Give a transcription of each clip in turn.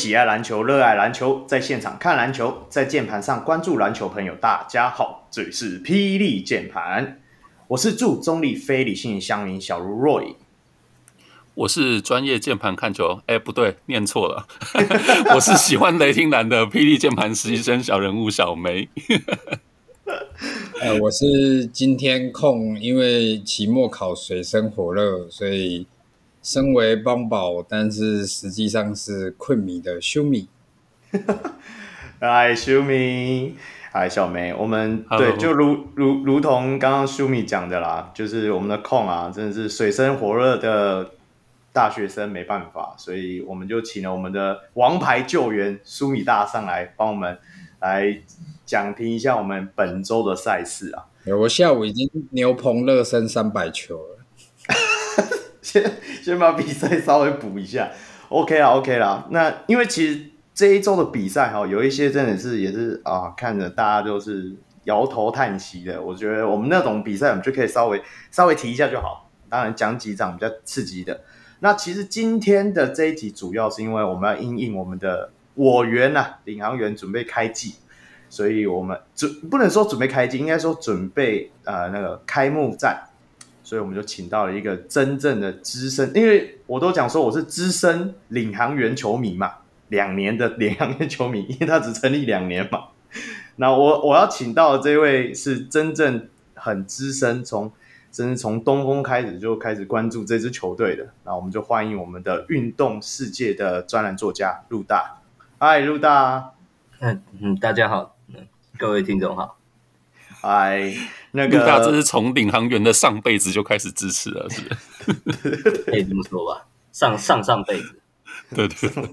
喜爱篮球、热爱篮球，在现场看篮球，在键盘上关注篮球朋友，大家好，这里是霹雳键盘，我是祝中立非理性乡民小如 Roy，我是专业键盘看球，哎，不对，念错了，我是喜欢雷霆蓝的霹雳键盘实习生小人物小梅，呃，我是今天空，因为期末考水深火热，所以。身为帮宝，但是实际上是困迷的修米。嗨，修米，嗨，小梅，我们对，就如如如同刚刚修米讲的啦，就是我们的控啊，真的是水深火热的大学生，没办法，所以我们就请了我们的王牌救援苏米大上来帮我们来讲评一下我们本周的赛事啊。我下午已经牛棚热身三百球了。先先把比赛稍微补一下，OK 啦，OK 啦。那因为其实这一周的比赛哈，有一些真的是也是啊，看着大家都是摇头叹息的。我觉得我们那种比赛，我们就可以稍微稍微提一下就好。当然讲几场比较刺激的。那其实今天的这一集主要是因为我们要应应我们的我员呐，领航员准备开季，所以我们准不能说准备开季，应该说准备呃那个开幕战。所以我们就请到了一个真正的资深，因为我都讲说我是资深领航员球迷嘛，两年的 领航员球迷，因为他只成立两年嘛。那我我要请到的这位是真正很资深，从真是从东风开始就开始关注这支球队的。那我们就欢迎我们的运动世界的专栏作家陆大。嗨，陆大。嗯嗯，大家好，各位听众好。哎，那个，大这是从领航员的上辈子就开始支持了，是不是？可以这么说吧，上上上辈子，对 对对。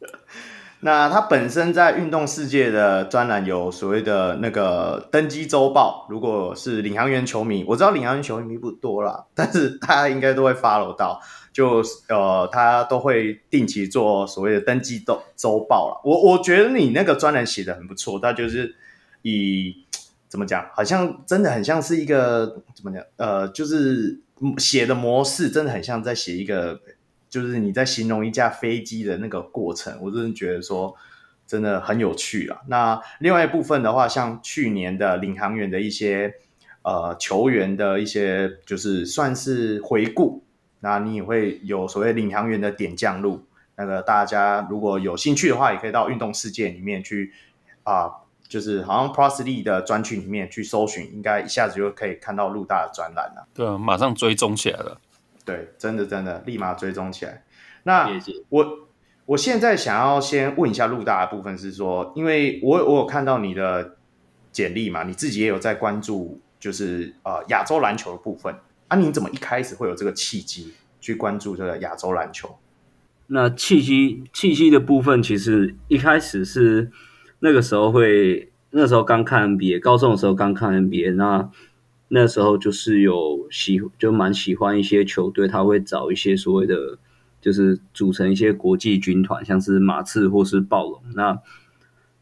那他本身在运动世界的专栏有所谓的那个登机周报，如果是领航员球迷，我知道领航员球迷不多啦，但是大家应该都会 follow 到，就呃，他都会定期做所谓的登机周周报了。我我觉得你那个专栏写的很不错，他就是以。怎么讲？好像真的很像是一个怎么讲？呃，就是写的模式真的很像在写一个，就是你在形容一架飞机的那个过程。我真的觉得说真的很有趣啊。那另外一部分的话，像去年的领航员的一些呃球员的一些，就是算是回顾。那你也会有所谓领航员的点将录。那个大家如果有兴趣的话，也可以到运动世界里面去啊。就是好像 League 的专区里面去搜寻，应该一下子就可以看到陆大的专栏了。对啊，马上追踪起来了。对，真的真的，立马追踪起来。那谢谢我我现在想要先问一下陆大的部分是说，因为我我有看到你的简历嘛，你自己也有在关注，就是呃亚洲篮球的部分啊，你怎么一开始会有这个契机去关注这个亚洲篮球？那契机契机的部分，其实一开始是。那个时候会，那时候刚看 NBA，高中的时候刚看 NBA，那那时候就是有喜，就蛮喜欢一些球队，他会找一些所谓的，就是组成一些国际军团，像是马刺或是暴龙。那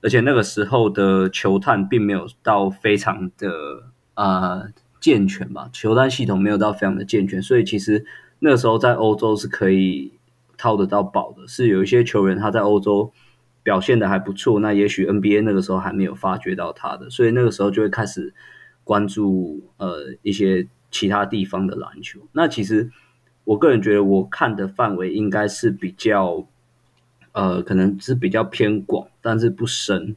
而且那个时候的球探并没有到非常的啊、健全吧，球探系统没有到非常的健全，所以其实那时候在欧洲是可以套得到宝的，是有一些球员他在欧洲。表现的还不错，那也许 NBA 那个时候还没有发掘到他的，所以那个时候就会开始关注呃一些其他地方的篮球。那其实我个人觉得，我看的范围应该是比较呃，可能是比较偏广，但是不深。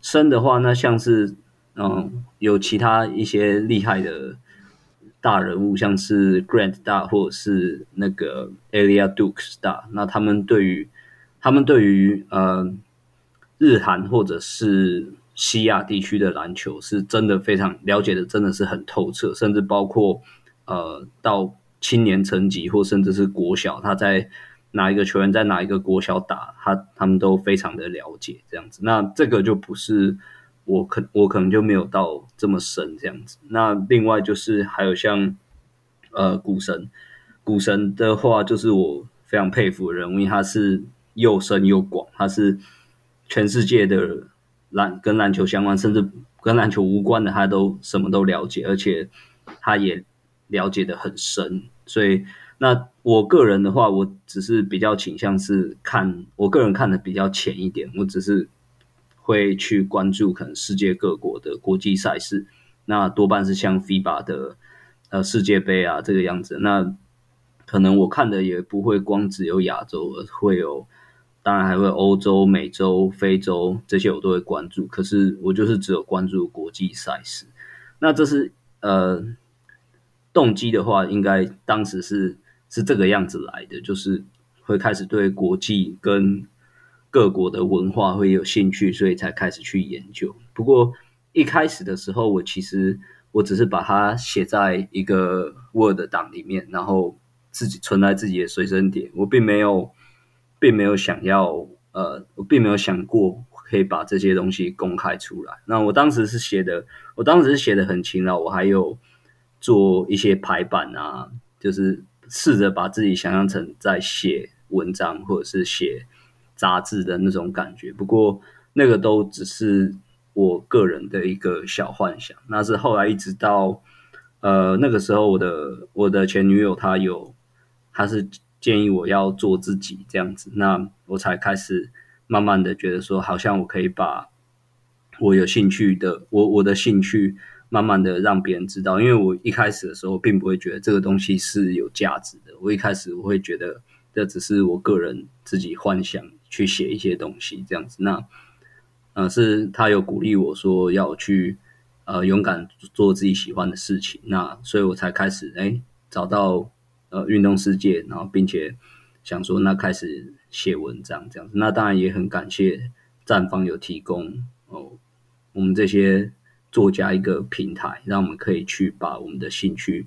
深的话，那像是嗯有其他一些厉害的大人物，像是 Grant 大或者是那个 Elia Dukes 大，那他们对于他们对于呃。日韩或者是西亚地区的篮球是真的非常了解的，真的是很透彻，甚至包括呃到青年层级或甚至是国小，他在哪一个球员在哪一个国小打，他他们都非常的了解这样子。那这个就不是我可我可能就没有到这么深这样子。那另外就是还有像呃股神，股神的话就是我非常佩服的人，因为他是又深又广，他是。全世界的篮跟篮球相关，甚至跟篮球无关的，他都什么都了解，而且他也了解的很深。所以，那我个人的话，我只是比较倾向是看，我个人看的比较浅一点，我只是会去关注可能世界各国的国际赛事，那多半是像 FIBA 的呃世界杯啊这个样子。那可能我看的也不会光只有亚洲，而会有。当然还会欧洲、美洲、非洲这些我都会关注，可是我就是只有关注国际赛事。那这是呃动机的话，应该当时是是这个样子来的，就是会开始对国际跟各国的文化会有兴趣，所以才开始去研究。不过一开始的时候，我其实我只是把它写在一个 Word 档里面，然后自己存在自己的随身碟，我并没有。并没有想要，呃，我并没有想过可以把这些东西公开出来。那我当时是写的，我当时是写的很勤劳，我还有做一些排版啊，就是试着把自己想象成在写文章或者是写杂志的那种感觉。不过那个都只是我个人的一个小幻想。那是后来一直到，呃，那个时候我的我的前女友她有，她是。建议我要做自己这样子，那我才开始慢慢的觉得说，好像我可以把我有兴趣的，我我的兴趣慢慢的让别人知道。因为我一开始的时候并不会觉得这个东西是有价值的，我一开始我会觉得这只是我个人自己幻想去写一些东西这样子。那呃，是他有鼓励我说要去呃勇敢做自己喜欢的事情，那所以我才开始哎找到。呃，运动世界，然后并且想说，那开始写文章这样子，那当然也很感谢站方有提供哦，我们这些作家一个平台，让我们可以去把我们的兴趣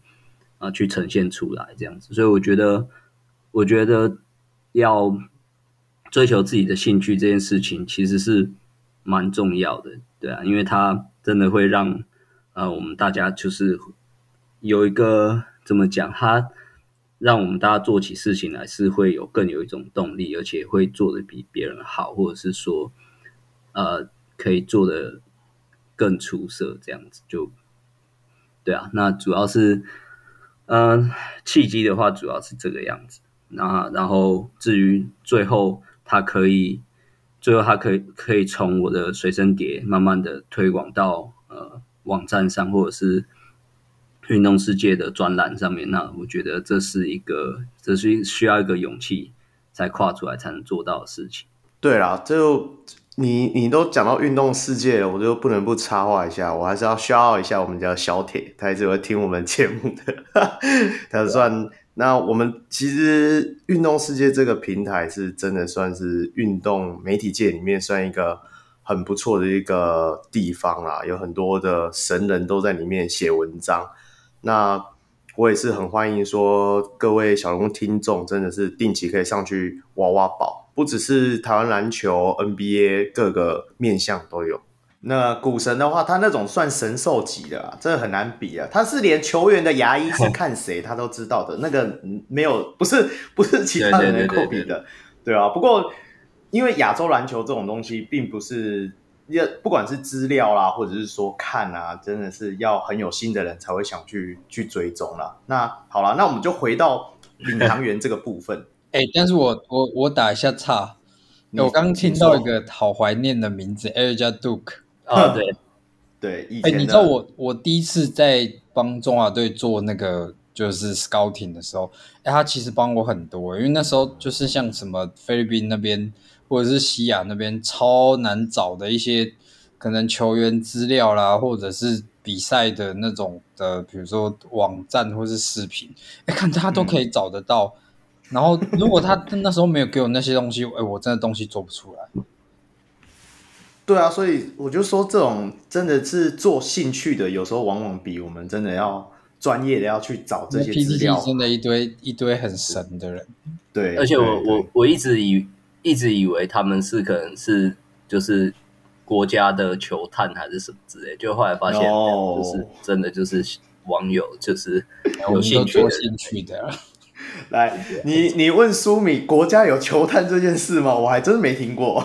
啊、去呈现出来这样子。所以我觉得，我觉得要追求自己的兴趣这件事情，其实是蛮重要的，对啊，因为它真的会让呃我们大家就是有一个怎么讲，它。让我们大家做起事情来是会有更有一种动力，而且会做的比别人好，或者是说，呃，可以做的更出色，这样子就，对啊。那主要是，嗯、契机的话主要是这个样子。那然后至于最后，它可以，最后它可以可以从我的随身碟慢慢的推广到呃网站上，或者是。运动世界的专栏上面，那我觉得这是一个，这是需要一个勇气才跨出来才能做到的事情。对啦，就你你都讲到运动世界了，我就不能不插话一下，我还是要骄傲一下我们家小铁，他也是会听我们节目的，他算那我们其实运动世界这个平台是真的算是运动媒体界里面算一个很不错的一个地方啦，有很多的神人都在里面写文章。那我也是很欢迎说各位小龙听众，真的是定期可以上去挖挖宝，不只是台湾篮球、NBA 各个面向都有。那股神的话，他那种算神兽级的，啊真的很难比啊。他是连球员的牙医是看谁他都知道的，那个没有不是不是其他人能够比的，对啊。不过因为亚洲篮球这种东西，并不是。要不管是资料啦，或者是说看啊，真的是要很有心的人才会想去去追踪啦。那好了，那我们就回到领 航员这个部分。哎、欸，但是我我我打一下岔，我刚听到一个好怀念的名字，Elijah Duke。啊，对 对。哎、欸，你知道我我第一次在帮中华队做那个就是 scouting 的时候，哎、欸，他其实帮我很多，因为那时候就是像什么菲律宾那边。或者是西亚那边超难找的一些可能球员资料啦，或者是比赛的那种的，比如说网站或是视频，哎，看他都可以找得到。嗯、然后如果他那时候没有给我那些东西，哎，我真的东西做不出来。对啊，所以我就说，这种真的是做兴趣的，有时候往往比我们真的要专业的要去找这些资料，真的一堆一堆很神的人。对，而且我我我一直以。一直以为他们是可能是就是国家的球探还是什么之类，就后来发现就是真的就是网友，就是有兴趣的。兴趣的。来，你你问苏米，国家有球探这件事吗？我还真没听过。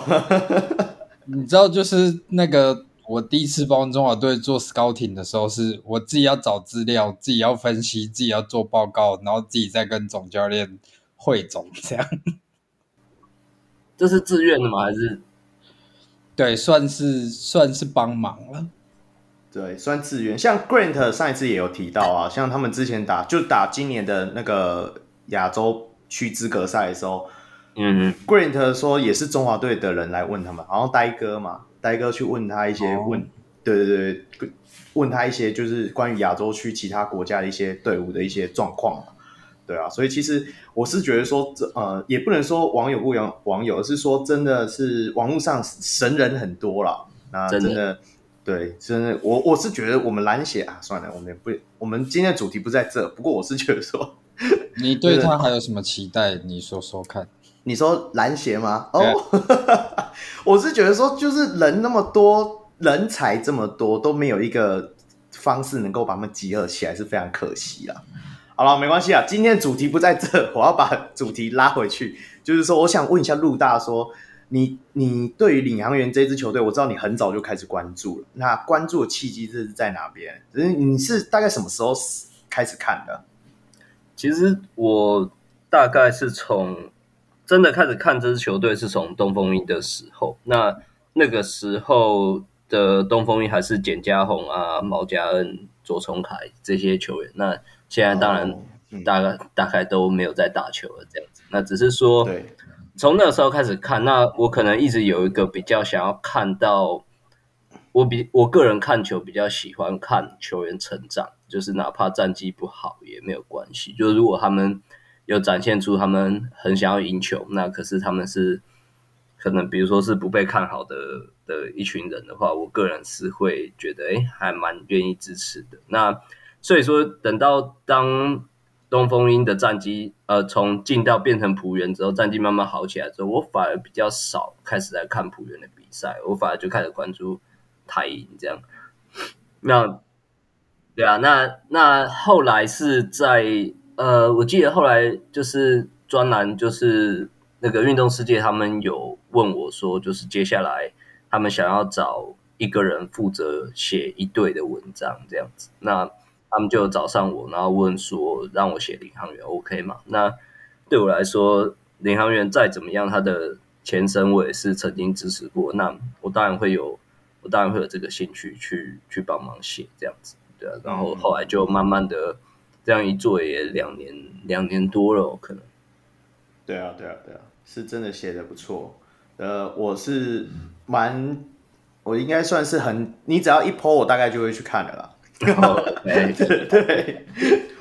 你知道，就是那个我第一次帮中华队做 scouting 的时候，是我自己要找资料，自己要分析，自己要做报告，然后自己再跟总教练汇总，这样。这是自愿的吗？还是？对，算是算是帮忙了。对，算自愿。像 Grant 上一次也有提到啊，像他们之前打就打今年的那个亚洲区资格赛的时候，嗯嗯，Grant 说也是中华队的人来问他们，好像呆哥嘛。呆哥去问他一些问，哦、对对对，问他一些就是关于亚洲区其他国家的一些队伍的一些状况，对啊，所以其实我是觉得说，这呃也不能说网友不网网友，而是说真的是网络上神人很多了。那真的，真的对，真的我我是觉得我们蓝血啊，算了，我们不，我们今天的主题不在这，不过我是觉得说，你对他还有什么期待？你说说看。你说篮协吗？哦、oh, 我是觉得说，就是人那么多，人才这么多，都没有一个方式能够把他们集合起来，是非常可惜啊。好了，没关系啊，今天的主题不在这，我要把主题拉回去，就是说，我想问一下陆大说，你你对于领航员这支球队，我知道你很早就开始关注了，那关注的契机是在哪边？你是大概什么时候开始看的？其实我大概是从。真的开始看这支球队是从东风一的时候，那那个时候的东风一还是简家宏啊、毛家恩、左崇凯这些球员。那现在当然大概、大概都没有在打球了，这样子。那只是说，从那个时候开始看，那我可能一直有一个比较想要看到，我比我个人看球比较喜欢看球员成长，就是哪怕战绩不好也没有关系，就是如果他们。有展现出他们很想要赢球，那可是他们是可能，比如说是不被看好的的一群人的话，我个人是会觉得，哎，还蛮愿意支持的。那所以说，等到当东风鹰的战绩，呃，从进到变成璞园之后，战绩慢慢好起来之后，我反而比较少开始在看璞园的比赛，我反而就开始关注台银这样。那对啊，那那后来是在。呃，我记得后来就是专栏，就是那个运动世界，他们有问我说，就是接下来他们想要找一个人负责写一队的文章这样子，那他们就找上我，然后问说让我写领航员，OK 吗？那对我来说，领航员再怎么样，他的前身我也是曾经支持过，那我当然会有，我当然会有这个兴趣去去帮忙写这样子，对啊，然后后来就慢慢的。这样一做也两年两年多了，可能。对啊，对啊，对啊，是真的写的不错。呃，我是蛮，我应该算是很，你只要一 po，我大概就会去看的啦。对对对，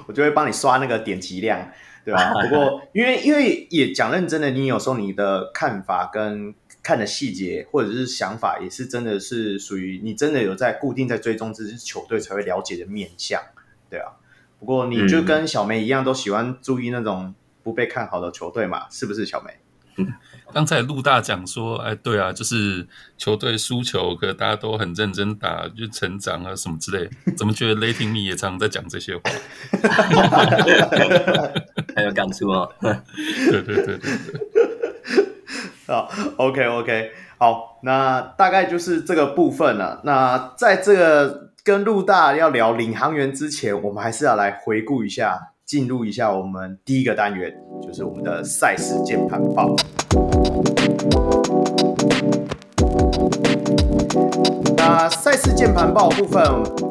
我就会帮你刷那个点击量，对吧？不过因为因为也讲认真的，你有时候你的看法跟看的细节或者是想法，也是真的是属于你真的有在固定在追踪这支球队才会了解的面相，对啊。不过你就跟小梅一样，都喜欢注意那种不被看好的球队嘛？是不是小梅？刚才陆大讲说，哎，对啊，就是球队输球，可大家都很认真打，就成长啊什么之类。怎么觉得雷霆迷也常常在讲这些话？还有感触哦？对对对对对。好，OK OK，好，那大概就是这个部分了。那在这个。跟陆大要聊领航员之前，我们还是要来回顾一下，进入一下我们第一个单元，就是我们的赛事键盘报。那赛事键盘报部分，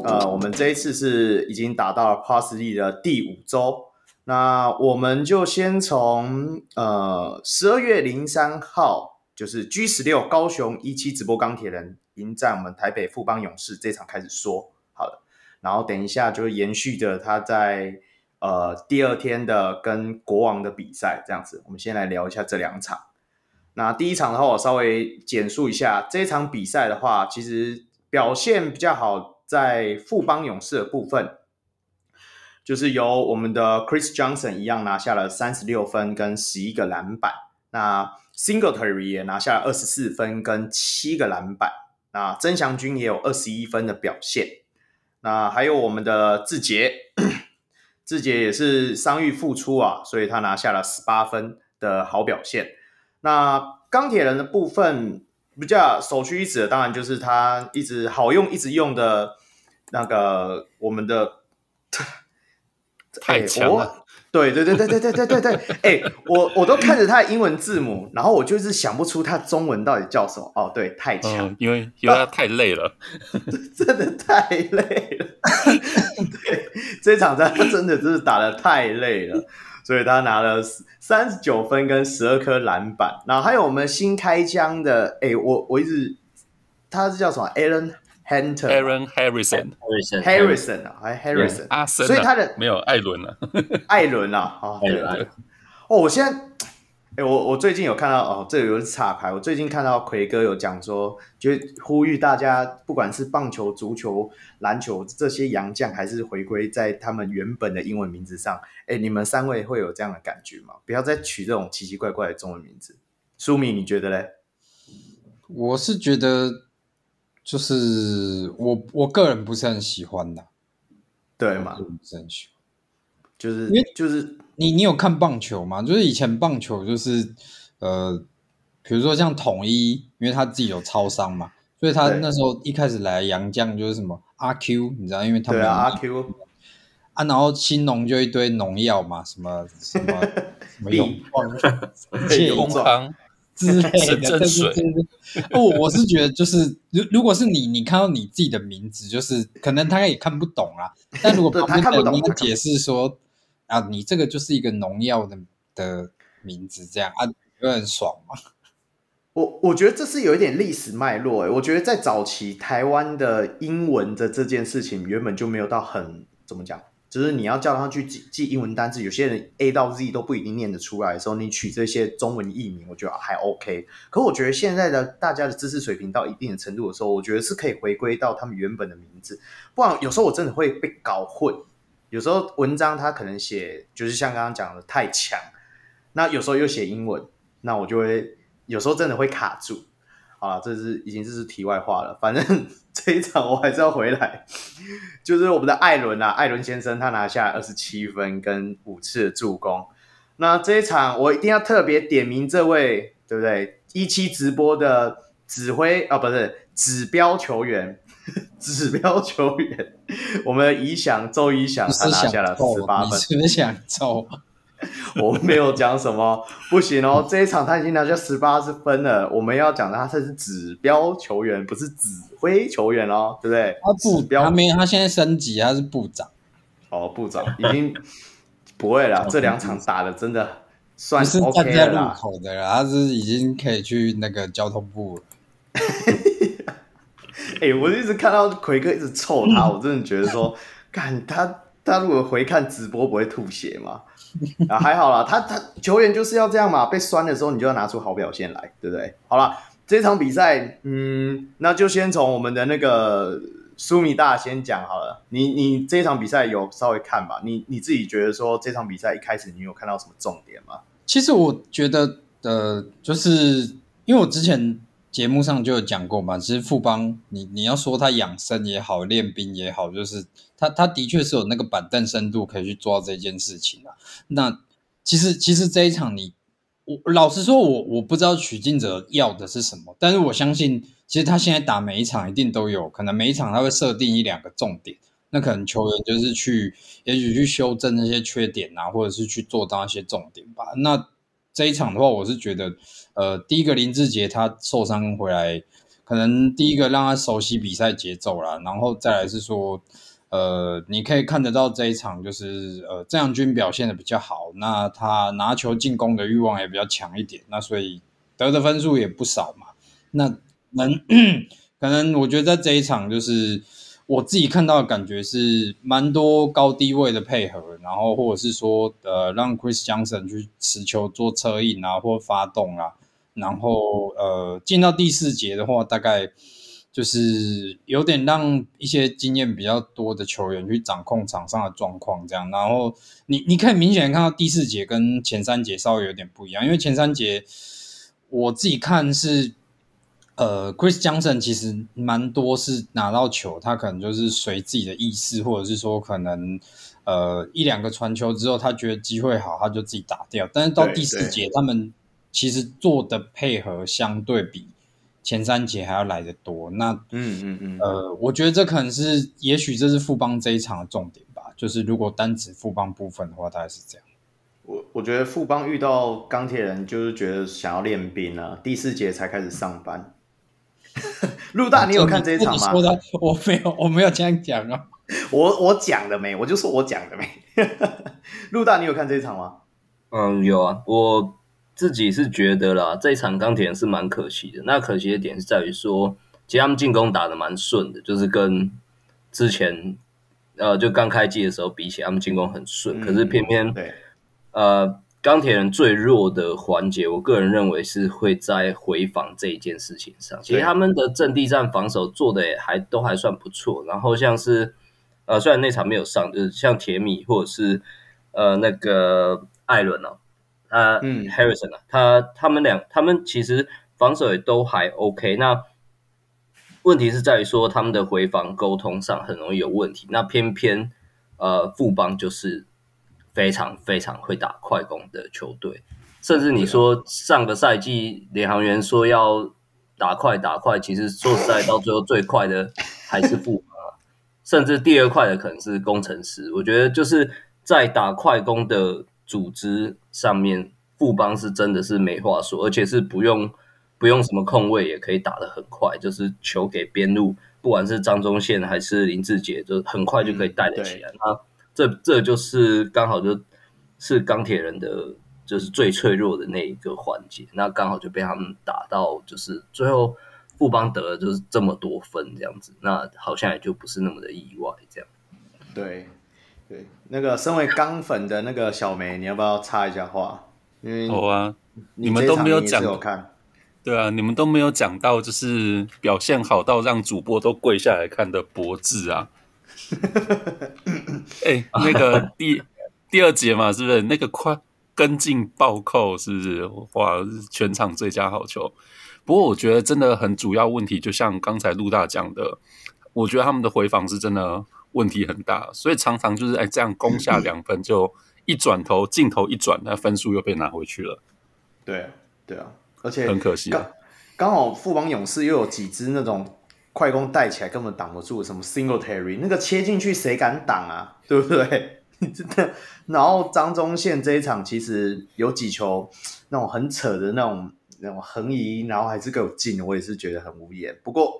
呃，我们这一次是已经打到了 Plus League 的第五周，那我们就先从呃十二月零三号，就是 G 十六高雄一期直播钢铁人。迎战我们台北富邦勇士这场开始说好了，然后等一下就延续着他在呃第二天的跟国王的比赛这样子，我们先来聊一下这两场。那第一场的话，我稍微简述一下这场比赛的话，其实表现比较好，在富邦勇士的部分，就是由我们的 Chris Johnson 一样拿下了三十六分跟十一个篮板，那 Singletary 也拿下了二十四分跟七个篮板。那曾祥军也有二十一分的表现，那还有我们的志杰，志杰也是伤愈复出啊，所以他拿下了十八分的好表现。那钢铁人的部分，比较首屈一指的，当然就是他一直好用、一直用的那个我们的 太强了。欸对对对对对对对对对，哎、欸，我我都看着他的英文字母，然后我就是想不出他中文到底叫什么。哦，对，太强、嗯，因为因为他太累了，真的太累了。对，这场他真的就是打得太累了，所以他拿了三十九分跟十二颗篮板。然后还有我们新开枪的，哎、欸，我我一直他是叫什么？Aaron。Hunter，Aaron Harrison，Harrison 啊，还 Harrison，阿森，所以他的没有艾伦了，艾伦啊，哦，对对，哦，我现在，哎，我我最近有看到，哦，这个有插牌，我最近看到奎哥有讲说，就呼吁大家，不管是棒球、足球、篮球这些洋将，还是回归在他们原本的英文名字上，哎，你们三位会有这样的感觉吗？不要再取这种奇奇怪怪的中文名字。苏米，你觉得嘞？我是觉得。就是我我个人不是很喜欢的，对吗？不是很喜欢，就是因为就是你你有看棒球吗？就是以前棒球就是呃，比如说像统一，因为他自己有超商嘛，所以他那时候一开始来洋将就是什么阿 Q，你知道，因为他们对啊阿 Q 啊，然后兴农就一堆农药嘛，什么 什么什么永丰康。之类的，对对对。哦，我是觉得就是，如如果是你，你看到你自己的名字，就是可能他也看不懂啊。但如果旁边的人解释说啊，你这个就是一个农药的的名字，这样啊，会很爽吗？我我觉得这是有一点历史脉络诶。我觉得在早期台湾的英文的这件事情，原本就没有到很怎么讲。就是你要叫他去记记英文单词，有些人 A 到 Z 都不一定念得出来的时候，你取这些中文译名，我觉得还 OK。可我觉得现在的大家的知识水平到一定的程度的时候，我觉得是可以回归到他们原本的名字，不然有时候我真的会被搞混。有时候文章他可能写就是像刚刚讲的太强，那有时候又写英文，那我就会有时候真的会卡住。好了，这是已经这是题外话了，反正。这一场我还是要回来，就是我们的艾伦啊，艾伦先生他拿下二十七分跟五次助攻。那这一场我一定要特别点名这位，对不对？一期直播的指挥啊，不是指标球员，指标球员，我们的宜祥周怡想他拿下了十八分，你是不是想抽？我没有讲什么，不行哦！这一场他已经拿下十八分了。我们要讲的他是指标球员，不是指挥球员哦，对不对？他不标，他没有，他现在升级，他是部长。哦，部长已经 不会了。这两场打的真的算是 OK 了。站在路口的了，他是已经可以去那个交通部了。哎、欸，我一直看到奎哥一直臭他，我真的觉得说，看他他如果回看直播不会吐血吗？啊，还好啦，他他球员就是要这样嘛，被酸的时候你就要拿出好表现来，对不对？好了，这场比赛，嗯，那就先从我们的那个苏米大先讲好了。你你这场比赛有稍微看吧？你你自己觉得说这场比赛一开始你有看到什么重点吗？其实我觉得，呃，就是因为我之前。节目上就有讲过嘛，其实富邦，你你要说他养生也好，练兵也好，就是他他的确是有那个板凳深度可以去做到这件事情啊。那其实其实这一场你，我老实说我，我不知道许晋哲要的是什么，但是我相信，其实他现在打每一场一定都有可能，每一场他会设定一两个重点，那可能球员就是去，也许去修正那些缺点啊，或者是去做到一些重点吧。那这一场的话，我是觉得。呃，第一个林志杰他受伤回来，可能第一个让他熟悉比赛节奏啦，然后再来是说，呃，你可以看得到这一场就是呃郑阳军表现的比较好，那他拿球进攻的欲望也比较强一点，那所以得的分数也不少嘛。那能 可能我觉得在这一场就是。我自己看到的感觉是蛮多高低位的配合，然后或者是说，呃，让 Chris Johnson 去持球做策应啊，或发动啊，然后呃，进到第四节的话，大概就是有点让一些经验比较多的球员去掌控场上的状况，这样。然后你你可以明显看到第四节跟前三节稍微有点不一样，因为前三节我自己看是。呃，Chris Johnson 其实蛮多是拿到球，他可能就是随自己的意思，或者是说可能呃一两个传球之后，他觉得机会好，他就自己打掉。但是到第四节，他们其实做的配合相对比前三节还要来得多。那嗯嗯嗯，呃，我觉得这可能是，也许这是富邦这一场的重点吧。就是如果单指富邦部分的话，大概是这样。我我觉得富邦遇到钢铁人，就是觉得想要练兵啊，第四节才开始上班。陆大，你有看这一场吗？说的我没有，我没有这样讲啊。我我讲的没，我就说我讲的没。陆大，你有看这一场吗？嗯，有啊。我自己是觉得啦，这一场钢铁人是蛮可惜的。那可惜的点是在于说，其实他们进攻打的蛮顺的，就是跟之前呃就刚开季的时候比起来，他们进攻很顺。嗯、可是偏偏对呃。钢铁人最弱的环节，我个人认为是会在回防这一件事情上。其实他们的阵地战防守做的也还都还算不错。然后像是呃，虽然那场没有上，就是像铁米或者是呃那个艾伦哦，他嗯 Harrison 啊，他他们俩他们其实防守也都还 OK。那问题是在于说他们的回防沟通上很容易有问题。那偏偏呃富邦就是。非常非常会打快攻的球队，甚至你说上个赛季领航员说要打快打快，其实说实在到最后最快的还是富邦，甚至第二快的可能是工程师。我觉得就是在打快攻的组织上面，富邦是真的是没话说，而且是不用不用什么空位也可以打得很快，就是球给边路，不管是张忠宪还是林志杰，就很快就可以带得起来。那这这就是刚好就是钢铁人的，就是最脆弱的那一个环节，那刚好就被他们打到，就是最后富邦得了就是这么多分这样子，那好像也就不是那么的意外这样。对对，那个身为钢粉的那个小梅，你要不要插一下话？因为好啊，你们都没有讲，有看对啊，你们都没有讲到，就是表现好到让主播都跪下来看的博智啊。哎、欸，那个第第二节嘛，是不是那个快跟进暴扣，是不是哇？全场最佳好球。不过我觉得真的很主要问题，就像刚才陆大讲的，我觉得他们的回防是真的问题很大，所以常常就是哎这样攻下两分，就一转头镜头一转，那分数又被拿回去了。对啊，对啊，而且很可惜啊。刚好富邦勇士又有几支那种。快攻带起来根本挡不住，什么 Singletary 那个切进去谁敢挡啊？对不对？真的。然后张宗宪这一场其实有几球那种很扯的那种那种横移，然后还是给我进，我也是觉得很无言。不过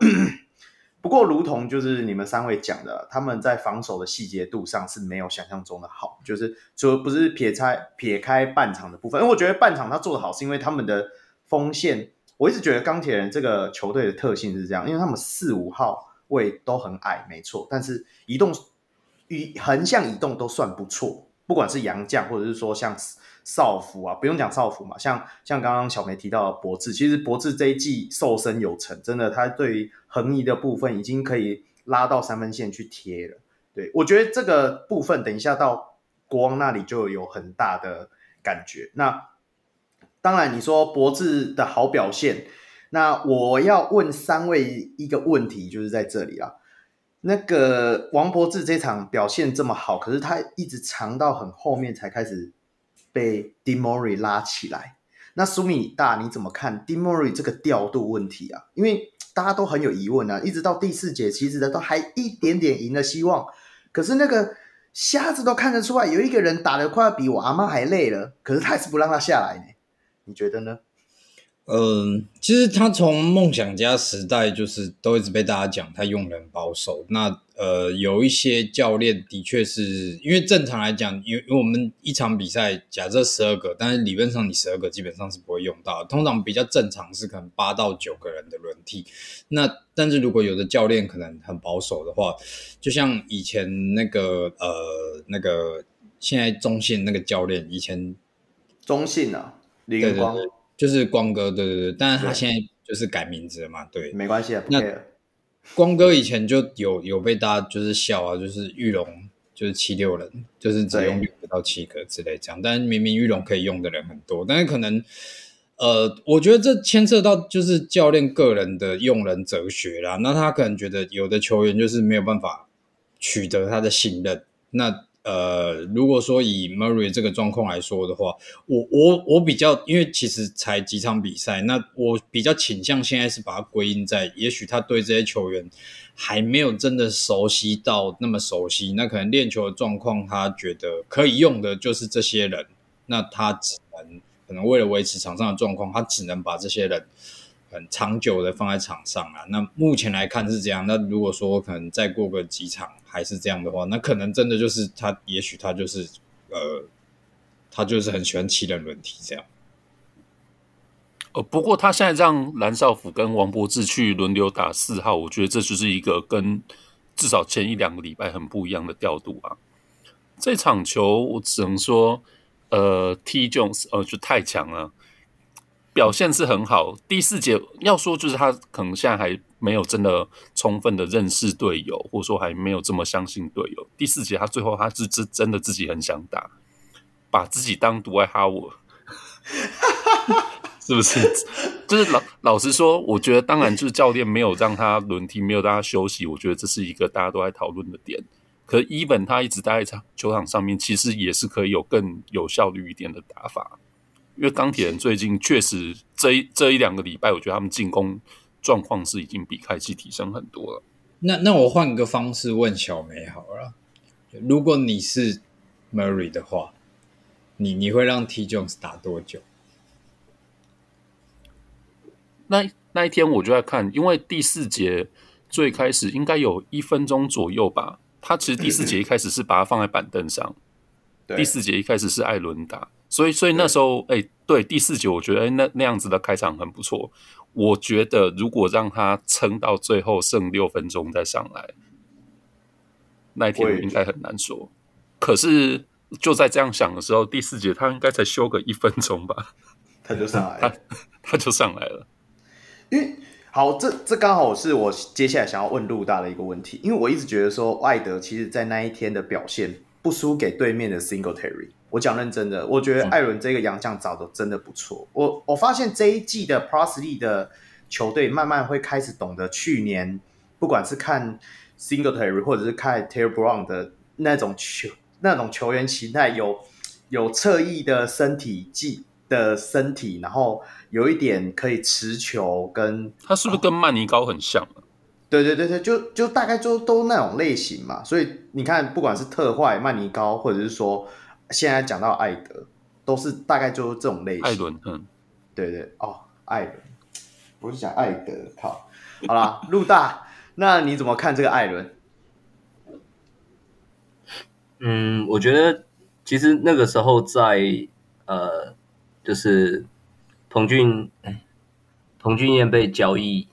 不过，如同就是你们三位讲的，他们在防守的细节度上是没有想象中的好，就是说不是撇开撇开半场的部分，因为我觉得半场他做的好是因为他们的锋线。我一直觉得钢铁人这个球队的特性是这样，因为他们四五号位都很矮，没错，但是移动与横向移动都算不错，不管是洋将或者是说像少辅啊，不用讲少辅嘛，像像刚刚小梅提到的博智，其实博智这一季瘦身有成，真的，他对于横移的部分已经可以拉到三分线去贴了。对，我觉得这个部分等一下到国王那里就有很大的感觉。那当然，你说博智的好表现，那我要问三位一个问题，就是在这里啊。那个王博智这场表现这么好，可是他一直藏到很后面才开始被 Demory 拉起来。那苏米大你怎么看 Demory 这个调度问题啊？因为大家都很有疑问啊，一直到第四节，其实都还一点点赢的希望，可是那个瞎子都看得出来，有一个人打得快要比我阿妈还累了，可是他还是不让他下来呢。你觉得呢？嗯，其实他从梦想家时代就是都一直被大家讲他用人保守。那呃，有一些教练的确是因为正常来讲，因为因为我们一场比赛假设十二个，但是理论上你十二个基本上是不会用到。通常比较正常是可能八到九个人的轮替。那但是如果有的教练可能很保守的话，就像以前那个呃那个现在中信那个教练，以前中信啊。李光。对对对，就是光哥，对对对，但是他现在就是改名字了嘛，对，没关系啊，不 care。光哥以前就有有被大家就是笑啊，就是玉龙就是七六人，就是只用六个到七个之类这样，但是明明玉龙可以用的人很多，但是可能呃，我觉得这牵涉到就是教练个人的用人哲学啦，那他可能觉得有的球员就是没有办法取得他的信任，那呃，如果说以 Murray 这个状况来说的话，我我我比较，因为其实才几场比赛，那我比较倾向现在是把它归因在，也许他对这些球员还没有真的熟悉到那么熟悉，那可能练球的状况，他觉得可以用的就是这些人，那他只能可能为了维持场上的状况，他只能把这些人很长久的放在场上啊。那目前来看是这样，那如果说可能再过个几场。还是这样的话，那可能真的就是他，也许他就是呃，他就是很喜欢七人轮替这样。呃，不过他现在让蓝少辅跟王柏智去轮流打四号，我觉得这就是一个跟至少前一两个礼拜很不一样的调度啊。这场球我只能说，呃，T Jones 呃就太强了。表现是很好，第四节要说就是他可能现在还没有真的充分的认识队友，或者说还没有这么相信队友。第四节他最后他是真真的自己很想打，把自己当独爱哈沃，是不是？就是老老实说，我觉得当然就是教练没有让他轮替，没有让他休息，我觉得这是一个大家都在讨论的点。可是 Even 他一直待在场球场上面，其实也是可以有更有效率一点的打法。因为钢铁人最近确实这一这一两个礼拜，我觉得他们进攻状况是已经比开季提升很多了。那那我换个方式问小梅好了，如果你是 Murray 的话，你你会让 T Jones 打多久？那那一天我就在看，因为第四节最开始应该有一分钟左右吧。他其实第四节一开始是把他放在板凳上，第四节一开始是艾伦打。所以，所以那时候，哎，对第四节，我觉得，哎，那那样子的开场很不错。我觉得，如果让他撑到最后剩六分钟再上来，那一天应该很难说。可是，就在这样想的时候，第四节他应该才休个一分钟吧，他就上来了，他他就上来了。因为好，这这刚好是我接下来想要问陆大的一个问题，因为我一直觉得说，艾德其实在那一天的表现不输给对面的 Singletary。我讲认真的，我觉得艾伦这个洋将找的真的不错。我我发现这一季的 Plus League 的球队慢慢会开始懂得去年不管是看 Singletary 或者是看 Taylor Brown 的那种球那种球员形态，有有侧翼的身体技的身体，然后有一点可以持球跟他是不是跟曼尼高很像啊？对对对对，就就大概就都那种类型嘛。所以你看，不管是特坏曼尼高，或者是说。现在讲到艾德，都是大概就是这种类型。艾伦，嗯，对对哦，艾伦，我是讲艾德，靠，好啦，陆大，那你怎么看这个艾伦？嗯，我觉得其实那个时候在呃，就是彭俊，彭俊彦被交易。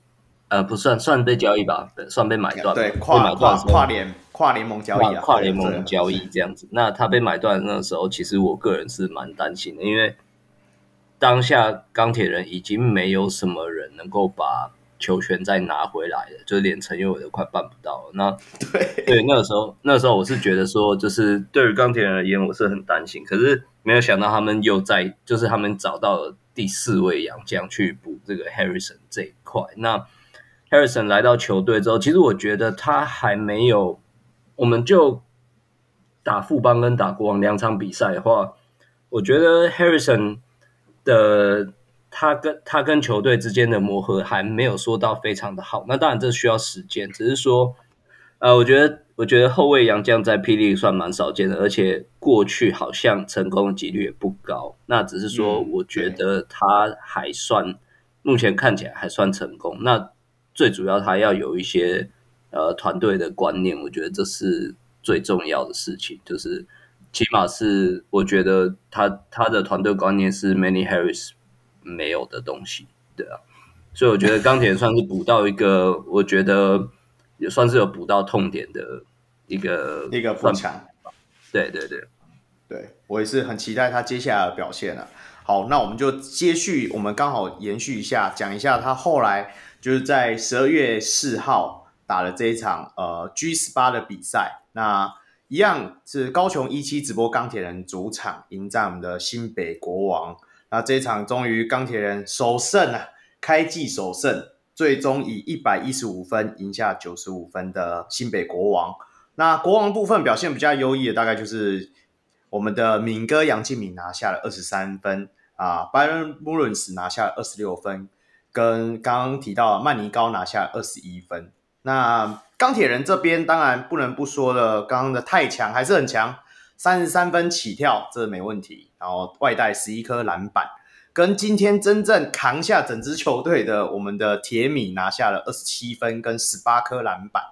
呃，不算算被交易吧，算被买断。对，跨跨跨联跨联盟交易啊，跨联盟交易这样子。那他被买断那个时候，其实我个人是蛮担心的，因为当下钢铁人已经没有什么人能够把球权再拿回来了，就连陈佑伟都快办不到了。那 对对，那个时候那个时候我是觉得说，就是对于钢铁人而言，我是很担心。可是没有想到他们又在，就是他们找到了第四位洋将去补这个 Harrison 这一块。那 Harrison 来到球队之后，其实我觉得他还没有，我们就打富邦跟打国王两场比赛的话，我觉得 Harrison 的他跟他跟球队之间的磨合还没有说到非常的好。那当然这需要时间，只是说，呃，我觉得我觉得后卫杨将在霹雳算蛮少见的，而且过去好像成功的几率也不高。那只是说，我觉得他还算，目前看起来还算成功。那最主要，他要有一些呃团队的观念，我觉得这是最重要的事情。就是起码是我觉得他他的团队观念是 Manny Harris 没有的东西，对啊。所以我觉得钢铁算是补到一个，我觉得也算是有补到痛点的一个一个补强。对对对，对我也是很期待他接下来的表现啊。好，那我们就接续，我们刚好延续一下，讲一下他后来。就是在十二月四号打了这一场呃 G 十八的比赛，那一样是高雄一期直播钢铁人主场迎战我们的新北国王。那这一场终于钢铁人首胜啊，开季首胜，最终以一百一十五分赢下九十五分的新北国王。那国王部分表现比较优异的，大概就是我们的敏哥杨敬敏拿下了二十三分啊，Byron Mullins 拿下了二十六分，跟刚刚提到曼尼高拿下二十一分。那钢铁人这边当然不能不说了，刚刚的太强还是很强，三十三分起跳，这没问题。然后外带十一颗篮板，跟今天真正扛下整支球队的我们的铁米拿下了二十七分跟十八颗篮板。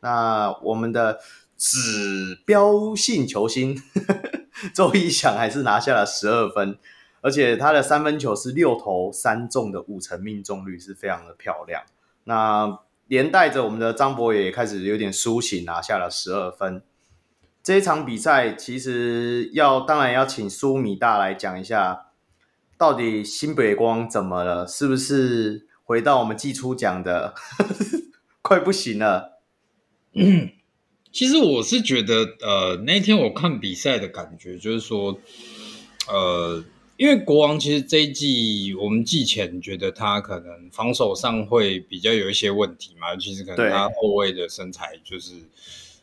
那我们的指标性球星 周一翔还是拿下了十二分，而且他的三分球是六投三中的五成命中率是非常的漂亮。那连带着我们的张博也开始有点苏醒，拿下了十二分。这一场比赛其实要当然要请苏米大来讲一下，到底新北光怎么了？是不是回到我们季初讲的，快不行了？其实我是觉得，呃，那天我看比赛的感觉就是说，呃。因为国王其实这一季，我们季前觉得他可能防守上会比较有一些问题嘛，其实可能他后卫的身材就是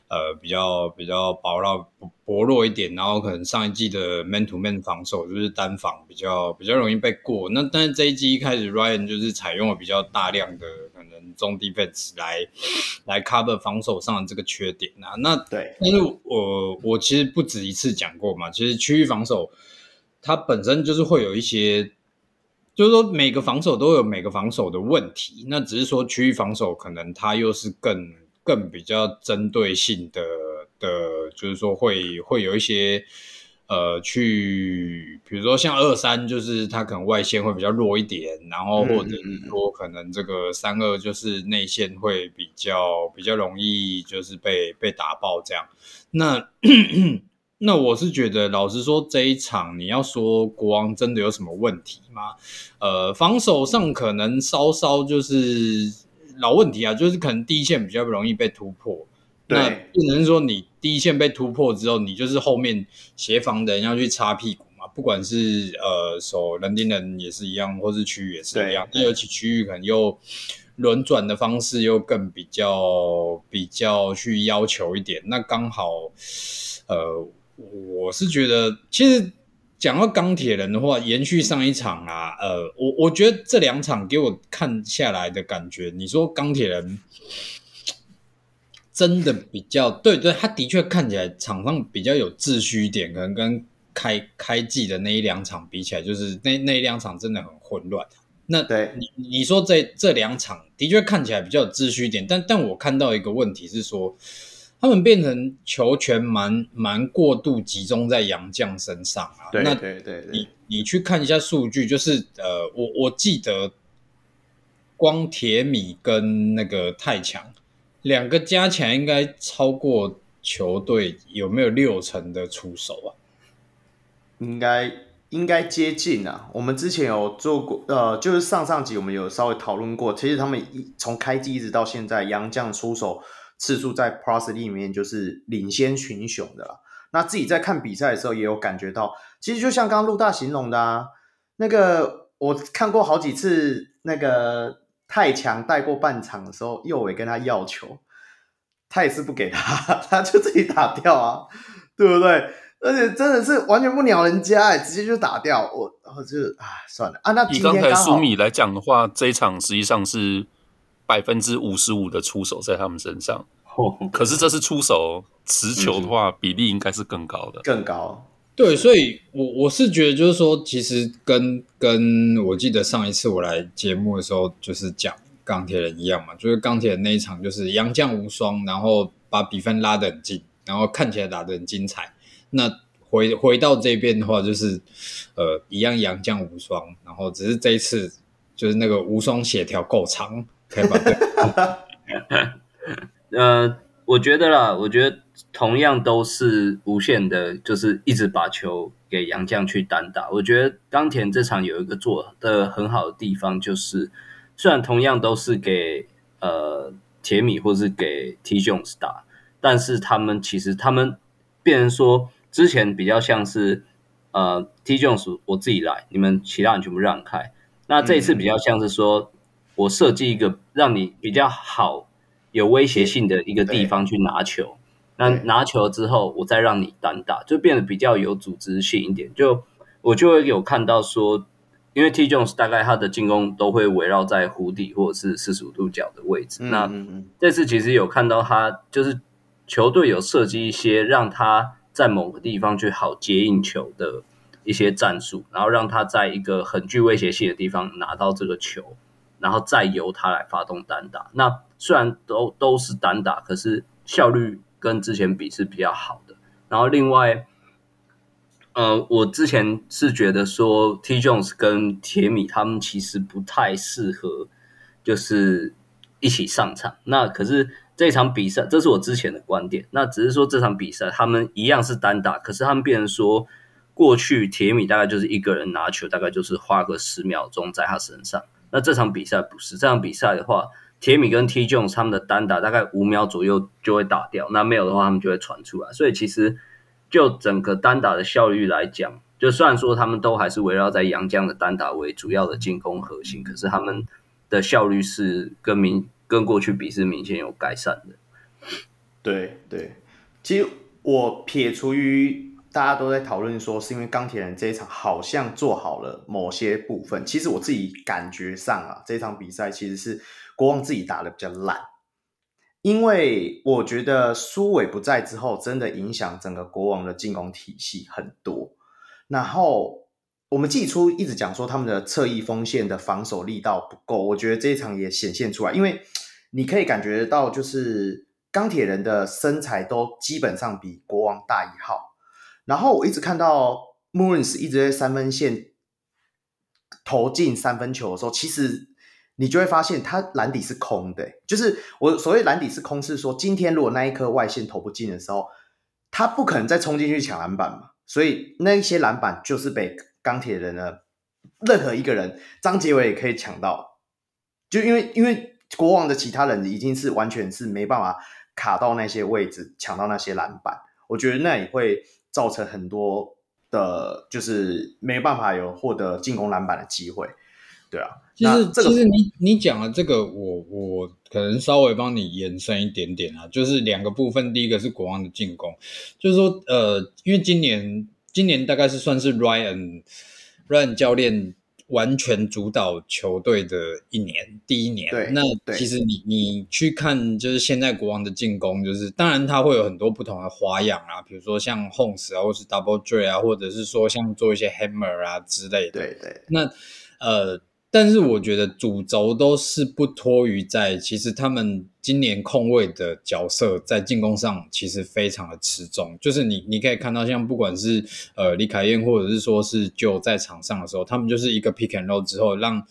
呃比较比较薄弱薄弱一点，然后可能上一季的 man to man 防守就是单防比较比较容易被过。那但是这一季一开始 Ryan 就是采用了比较大量的可能 zone defense 来来 cover 防守上的这个缺点啊。那对，但是我我其实不止一次讲过嘛，其实区域防守。它本身就是会有一些，就是说每个防守都有每个防守的问题，那只是说区域防守可能它又是更更比较针对性的的，就是说会会有一些呃去，比如说像二三，就是它可能外线会比较弱一点，然后或者是说可能这个三二就是内线会比较比较容易就是被被打爆这样，那。那我是觉得，老实说，这一场你要说国王真的有什么问题吗？呃，防守上可能稍稍就是老问题啊，就是可能第一线比较容易被突破。那不能说你第一线被突破之后，你就是后面协防的人要去擦屁股嘛。不管是呃守人盯人也是一样，或是区域也是一样。那尤其区域可能又轮转的方式又更比较比较去要求一点。那刚好呃。我是觉得，其实讲到钢铁人的话，延续上一场啊，呃，我我觉得这两场给我看下来的感觉，你说钢铁人真的比较对对，他的确看起来场上比较有秩序一点，可能跟开开季的那一两场比起来，就是那那一两场真的很混乱。那对你你说这这两场的确看起来比较有秩序一点，但但我看到一个问题是说。他们变成球权蛮蛮过度集中在杨将身上啊。对对对，对，你你去看一下数据，就是呃，我我记得光铁米跟那个太强两个加起来应该超过球队有没有六成的出手啊？应该应该接近啊。我们之前有做过，呃，就是上上集我们有稍微讨论过，其实他们一从开季一直到现在，杨将出手。次数在 Plus 里面就是领先群雄的啦。那自己在看比赛的时候也有感觉到，其实就像刚刚陆大形容的啊，那个我看过好几次，那个太强带过半场的时候，右伟跟他要球，他也是不给他，他就自己打掉啊，对不对？而且真的是完全不鸟人家，哎，直接就打掉我，然后就啊算了啊。那今天以刚才苏米来讲的话，这一场实际上是。百分之五十五的出手在他们身上，可是这是出手持球的话，比例应该是更高的，更高。对，所以我我是觉得，就是说，其实跟跟我记得上一次我来节目的时候，就是讲钢铁人一样嘛，就是钢铁人那一场就是杨将无双，然后把比分拉得很近，然后看起来打得很精彩。那回回到这边的话，就是呃一样杨将无双，然后只是这一次就是那个无双协调够长。可以吧？呃，我觉得啦，我觉得同样都是无限的，就是一直把球给杨将去单打。我觉得冈田这场有一个做的很好的地方，就是虽然同样都是给呃铁米或是给 T Jones 打，但是他们其实他们变成说之前比较像是呃 T Jones 我自己来，你们其他人全部让开。那这一次比较像是说。嗯我设计一个让你比较好、有威胁性的一个地方去拿球，那拿球之后，我再让你单打，就变得比较有组织性一点。就我就会有看到说，因为 T Jones 大概他的进攻都会围绕在弧底或者是四十五度角的位置。嗯嗯嗯，那这次其实有看到他，就是球队有设计一些让他在某个地方去好接应球的一些战术，然后让他在一个很具威胁性的地方拿到这个球，然后再由他来发动单打。那虽然都都是单打，可是效率。跟之前比是比较好的，然后另外，呃，我之前是觉得说 T Jones 跟铁米他们其实不太适合，就是一起上场。那可是这场比赛，这是我之前的观点。那只是说这场比赛他们一样是单打，可是他们变成说，过去铁米大概就是一个人拿球，大概就是花个十秒钟在他身上。那这场比赛不是，这场比赛的话。铁米跟 T Jones 他们的单打大概五秒左右就会打掉，那没有的话他们就会传出来。所以其实就整个单打的效率来讲，就算说他们都还是围绕在洋将的单打为主要的进攻核心，可是他们的效率是跟明跟过去比是明显有改善的。对对，其实我撇除于大家都在讨论说是因为钢铁人这一场好像做好了某些部分，其实我自己感觉上啊，这场比赛其实是。国王自己打的比较烂，因为我觉得苏伟不在之后，真的影响整个国王的进攻体系很多。然后我们季初一直讲说他们的侧翼锋线的防守力道不够，我觉得这一场也显现出来，因为你可以感觉到，就是钢铁人的身材都基本上比国王大一号。然后我一直看到穆伦斯一直在三分线投进三分球的时候，其实。你就会发现他篮底是空的，就是我所谓篮底是空，是说今天如果那一颗外线投不进的时候，他不可能再冲进去抢篮板嘛，所以那一些篮板就是被钢铁人的任何一个人，张杰伟也可以抢到，就因为因为国王的其他人已经是完全是没办法卡到那些位置抢到那些篮板，我觉得那也会造成很多的，就是没办法有获得进攻篮板的机会。对啊，其实、这个、其实你你讲了这个我，我我可能稍微帮你延伸一点点啊，就是两个部分，第一个是国王的进攻，就是说呃，因为今年今年大概是算是 Ryan Ryan 教练完全主导球队的一年，第一年。对，那其实你你去看，就是现在国王的进攻，就是当然他会有很多不同的花样啊，比如说像 Holmes 啊，或是 Double J 啊，或者是说像做一些 Hammer 啊之类的。对对，那呃。但是我觉得主轴都是不脱于在，其实他们今年控卫的角色在进攻上其实非常的吃重，就是你你可以看到，像不管是呃李凯燕或者是说是就在场上的时候，他们就是一个 pick and roll 之后让。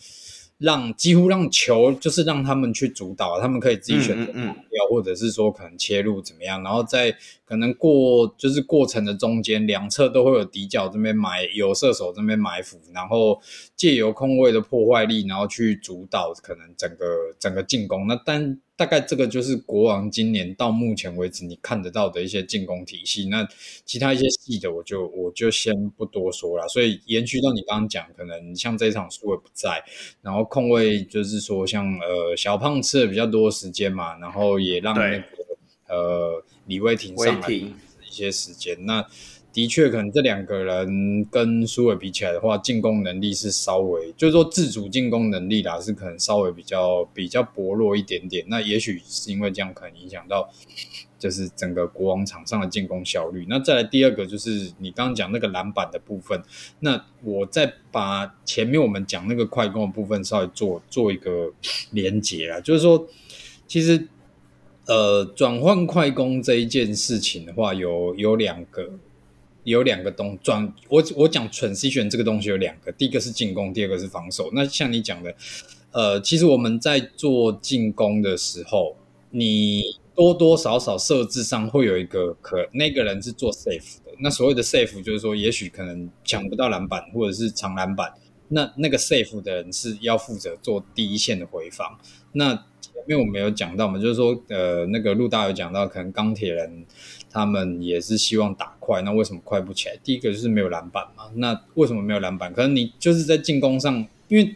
让几乎让球就是让他们去主导，他们可以自己选择目标，或者是说可能切入怎么样，然后在可能过就是过程的中间，两侧都会有底角这边埋有射手这边埋伏，然后借由空位的破坏力，然后去主导可能整个整个进攻。那但。大概这个就是国王今年到目前为止你看得到的一些进攻体系。那其他一些细的，我就我就先不多说了。所以延续到你刚刚讲，可能像这一场苏伟不在，然后控卫就是说像呃小胖吃了比较多时间嘛，然后也让那个呃李威霆上来一些时间。那的确，可能这两个人跟苏伟比起来的话，进攻能力是稍微，就是说自主进攻能力啦，是可能稍微比较比较薄弱一点点。那也许是因为这样，可能影响到就是整个国王场上的进攻效率。那再来第二个，就是你刚刚讲那个篮板的部分。那我再把前面我们讲那个快攻的部分稍微做做一个连接啦，就是说，其实呃，转换快攻这一件事情的话，有有两个。有两个东转，我我讲 transition 这个东西有两个，第一个是进攻，第二个是防守。那像你讲的，呃，其实我们在做进攻的时候，你多多少少设置上会有一个可那个人是做 safe 的。那所谓的 safe 就是说，也许可能抢不到篮板或者是长篮板，那那个 safe 的人是要负责做第一线的回防。那前面我们有讲到嘛，就是说，呃，那个陆大有讲到，可能钢铁人。他们也是希望打快，那为什么快不起来？第一个就是没有篮板嘛。那为什么没有篮板？可能你就是在进攻上，因为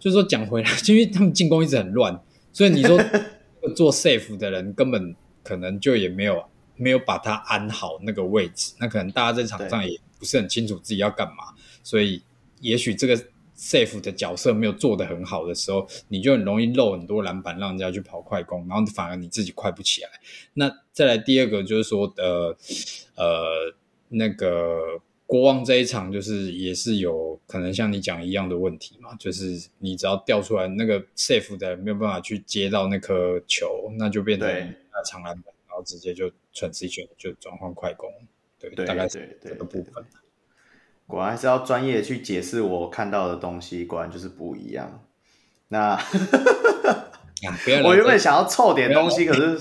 就是说讲回来，就 因为他们进攻一直很乱，所以你说 做 safe 的人根本可能就也没有没有把它安好那个位置，那可能大家在场上也不是很清楚自己要干嘛，所以也许这个 safe 的角色没有做得很好的时候，你就很容易漏很多篮板，让人家去跑快攻，然后反而你自己快不起来。那再来第二个就是说，呃呃，那个国王这一场就是也是有可能像你讲一样的问题嘛，就是你只要掉出来那个 safe 的没有办法去接到那颗球，那就变成那长篮板，然后直接就 transition 就转换快攻，对，对大概是这个部分。果然还是要专业去解释我看到的东西，果然就是不一样。那、啊、我原本想要凑点东西，可是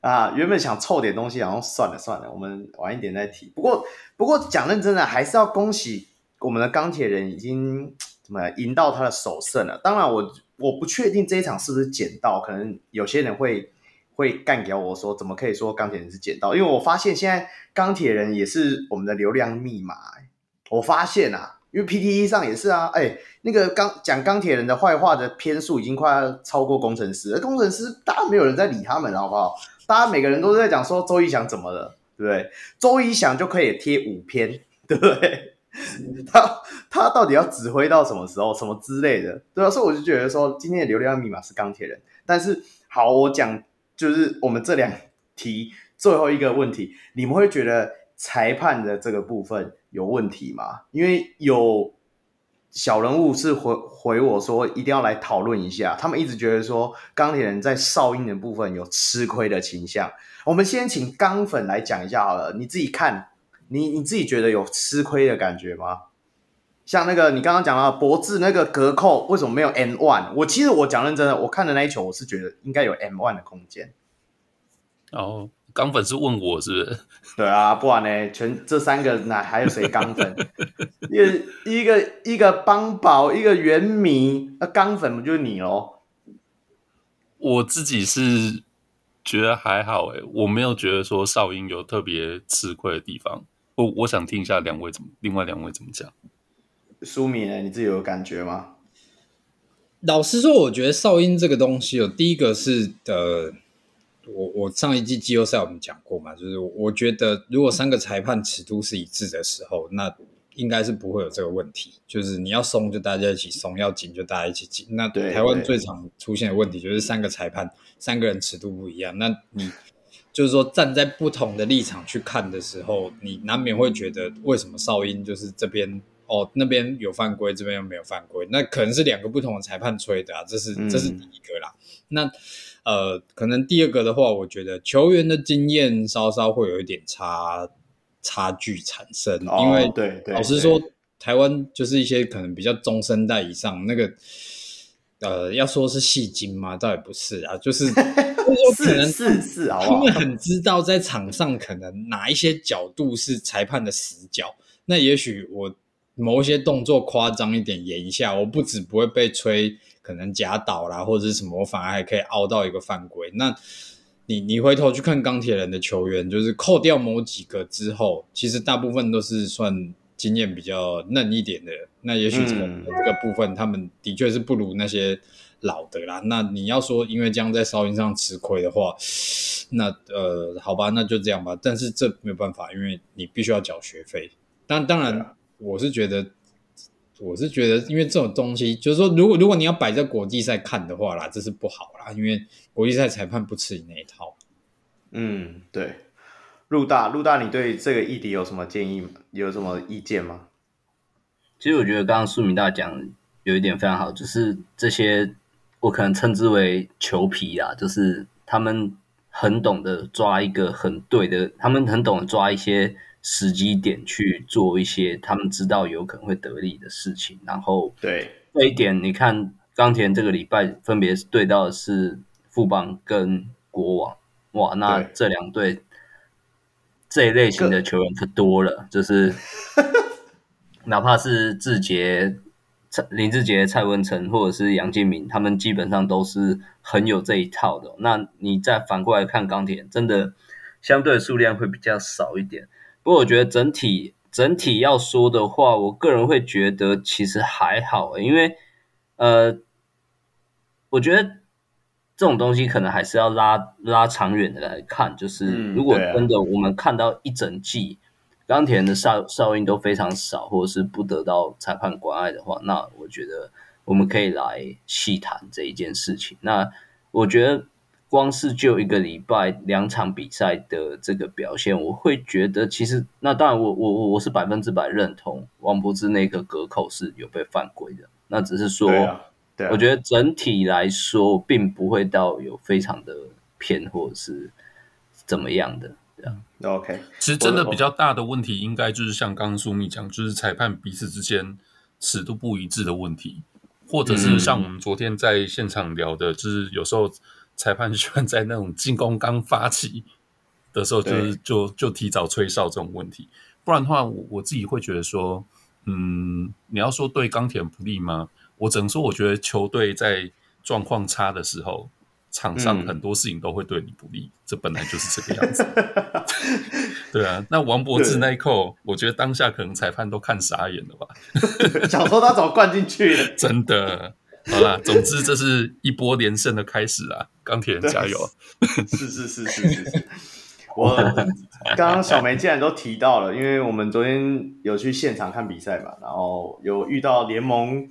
啊，原本想凑点东西，然后算了算了，我们晚一点再提。不过不过讲认真的，还是要恭喜我们的钢铁人已经怎么赢到他的首胜了。当然我，我我不确定这一场是不是捡到，可能有些人会会干掉我说，怎么可以说钢铁人是捡到？因为我发现现在钢铁人也是我们的流量密码。我发现啊，因为 PTE 上也是啊，哎、欸，那个钢讲钢铁人的坏话的篇数已经快要超过工程师，而工程师大家没有人在理他们，好不好？大家每个人都在讲说周一翔怎么了，对不对？周一翔就可以贴五篇，对不对？他他到底要指挥到什么时候，什么之类的，对啊，所以我就觉得说，今天的流量密码是钢铁人。但是好，我讲就是我们这两题最后一个问题，你们会觉得裁判的这个部分有问题吗？因为有小人物是回回我说一定要来讨论一下，他们一直觉得说钢铁人在哨音的部分有吃亏的倾向。我们先请钢粉来讲一下好了，你自己看，你你自己觉得有吃亏的感觉吗？像那个你刚刚讲到博智那个隔扣，为什么没有 M one？我其实我讲认真的，我看的那一球，我是觉得应该有 M one 的空间。哦。钢粉是问我是不是？对啊，不然呢？全这三个哪还有谁钢粉？一个一个一个邦宝，一个原迷，那钢粉不就是你喽？我自己是觉得还好诶，我没有觉得说少音有特别吃亏的地方。我我想听一下两位怎么，另外两位怎么讲？舒米呢？你自己有感觉吗？老实说，我觉得少音这个东西，哦第一个是的。我我上一季季后赛我们讲过嘛，就是我觉得如果三个裁判尺度是一致的时候，那应该是不会有这个问题。就是你要松就大家一起松，要紧就大家一起紧。那台湾最常出现的问题就是三个裁判三个人尺度不一样，那你就是说站在不同的立场去看的时候，你难免会觉得为什么哨音就是这边哦那边有犯规，这边又没有犯规，那可能是两个不同的裁判吹的啊，这是这是第一个啦。嗯、那呃，可能第二个的话，我觉得球员的经验稍稍会有一点差差距产生，哦、因为对对，老实说，台湾就是一些可能比较中生代以上那个，呃，要说是戏精嘛，倒也不是啊，就是 是可能是是，他们很知道在场上可能哪一些角度是裁判的死角，那也许我某一些动作夸张一点演一下，我不止不会被吹。可能假倒啦，或者是什么，我反而还可以凹到一个犯规。那你你回头去看钢铁人的球员，就是扣掉某几个之后，其实大部分都是算经验比较嫩一点的。那也许这个、嗯、这个部分，他们的确是不如那些老的啦。那你要说因为这样在哨音上吃亏的话，那呃，好吧，那就这样吧。但是这没有办法，因为你必须要缴学费。但当然，我是觉得。我是觉得，因为这种东西，就是说，如果如果你要摆在国际赛看的话啦，这是不好啦，因为国际赛裁判不吃你那一套。嗯，对。陆大，陆大，你对这个议题有什么建议？有什么意见吗？其实我觉得刚刚苏明大讲有一点非常好，就是这些我可能称之为球皮啊，就是他们很懂得抓一个很对的，他们很懂得抓一些。时机点去做一些他们知道有可能会得利的事情，然后对这一点，你看钢铁这个礼拜分别对到的是富邦跟国王，哇，那这两队这一类型的球员可多了，就是 哪怕是志杰、蔡林志杰、蔡文成或者是杨敬敏，他们基本上都是很有这一套的。那你再反过来看钢铁，真的相对的数量会比较少一点。不过我觉得整体整体要说的话，我个人会觉得其实还好，因为呃，我觉得这种东西可能还是要拉拉长远的来看，就是如果真的我们看到一整季钢铁人的哨哨音都非常少，或者是不得到裁判关爱的话，那我觉得我们可以来细谈这一件事情。那我觉得光是就一个礼拜两场比赛的这个表现，我会觉得其实那当然我我我我是百分之百认同王柏芝那个隔扣是有被犯规的，那只是说。对啊、我觉得整体来说，并不会到有非常的偏或者是怎么样的这样。OK，其实真的比较大的问题，应该就是像刚刚苏米讲，就是裁判彼此之间尺度不一致的问题，或者是像我们昨天在现场聊的，就是有时候裁判喜欢在那种进攻刚发起的时候，就是就就提早吹哨这种问题。不然的话，我我自己会觉得说，嗯，你要说对钢铁人不利吗？我只能说，我觉得球队在状况差的时候，场上很多事情都会对你不利，嗯、这本来就是这个样子。对啊，那王柏智那一扣，我觉得当下可能裁判都看傻眼了吧？想说他怎么灌进去的？真的，好啦，总之这是一波连胜的开始啊！钢铁人加油！是是是是是是，我 刚刚小梅既然都提到了，因为我们昨天有去现场看比赛嘛，然后有遇到联盟。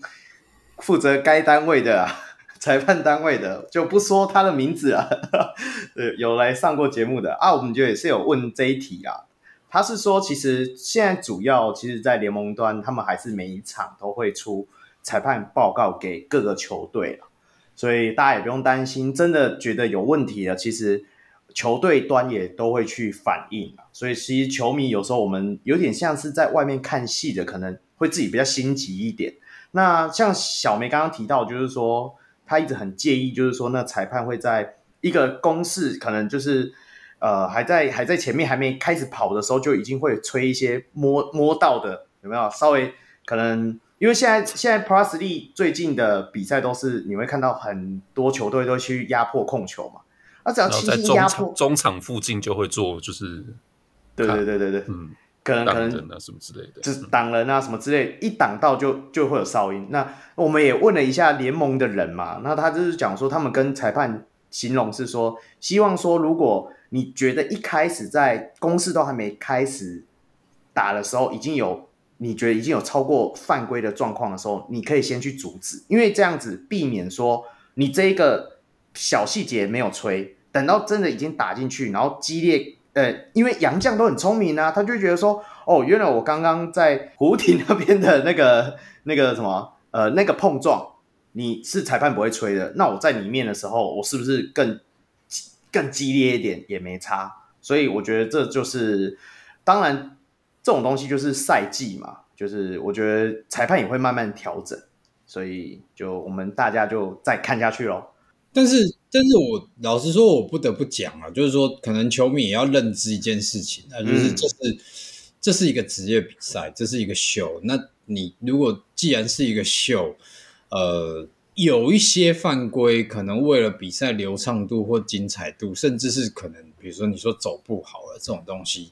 负责该单位的、啊、裁判单位的就不说他的名字了。对，有来上过节目的啊，我们就也是有问这一题啊。他是说，其实现在主要其实，在联盟端，他们还是每一场都会出裁判报告给各个球队了，所以大家也不用担心，真的觉得有问题了，其实球队端也都会去反映。所以其实球迷有时候我们有点像是在外面看戏的，可能会自己比较心急一点。那像小梅刚刚提到，就是说他一直很介意，就是说那裁判会在一个攻势，可能就是呃还在还在前面还没开始跑的时候，就已经会吹一些摸摸到的，有没有？稍微可能因为现在现在 Plus League 最近的比赛都是你会看到很多球队都去压迫控球嘛，那只要轻轻压迫，中场附近就会做，就是对对对对对，嗯。可能可能什么之类的，就是挡人啊什么之类，一挡到就就会有哨音。那我们也问了一下联盟的人嘛，那他就是讲说，他们跟裁判形容是说，希望说，如果你觉得一开始在攻势都还没开始打的时候，已经有你觉得已经有超过犯规的状况的时候，你可以先去阻止，因为这样子避免说你这一个小细节没有吹，等到真的已经打进去，然后激烈。呃，因为洋将都很聪明啊，他就觉得说，哦，原来我刚刚在湖堤那边的那个那个什么，呃，那个碰撞，你是裁判不会吹的，那我在里面的时候，我是不是更更激烈一点也没差？所以我觉得这就是，当然这种东西就是赛季嘛，就是我觉得裁判也会慢慢调整，所以就我们大家就再看下去喽。但是，但是我老实说，我不得不讲啊，就是说，可能球迷也要认知一件事情，那就是这是、嗯、这是一个职业比赛，这是一个秀。那你如果既然是一个秀，呃，有一些犯规，可能为了比赛流畅度或精彩度，甚至是可能，比如说你说走步好了这种东西，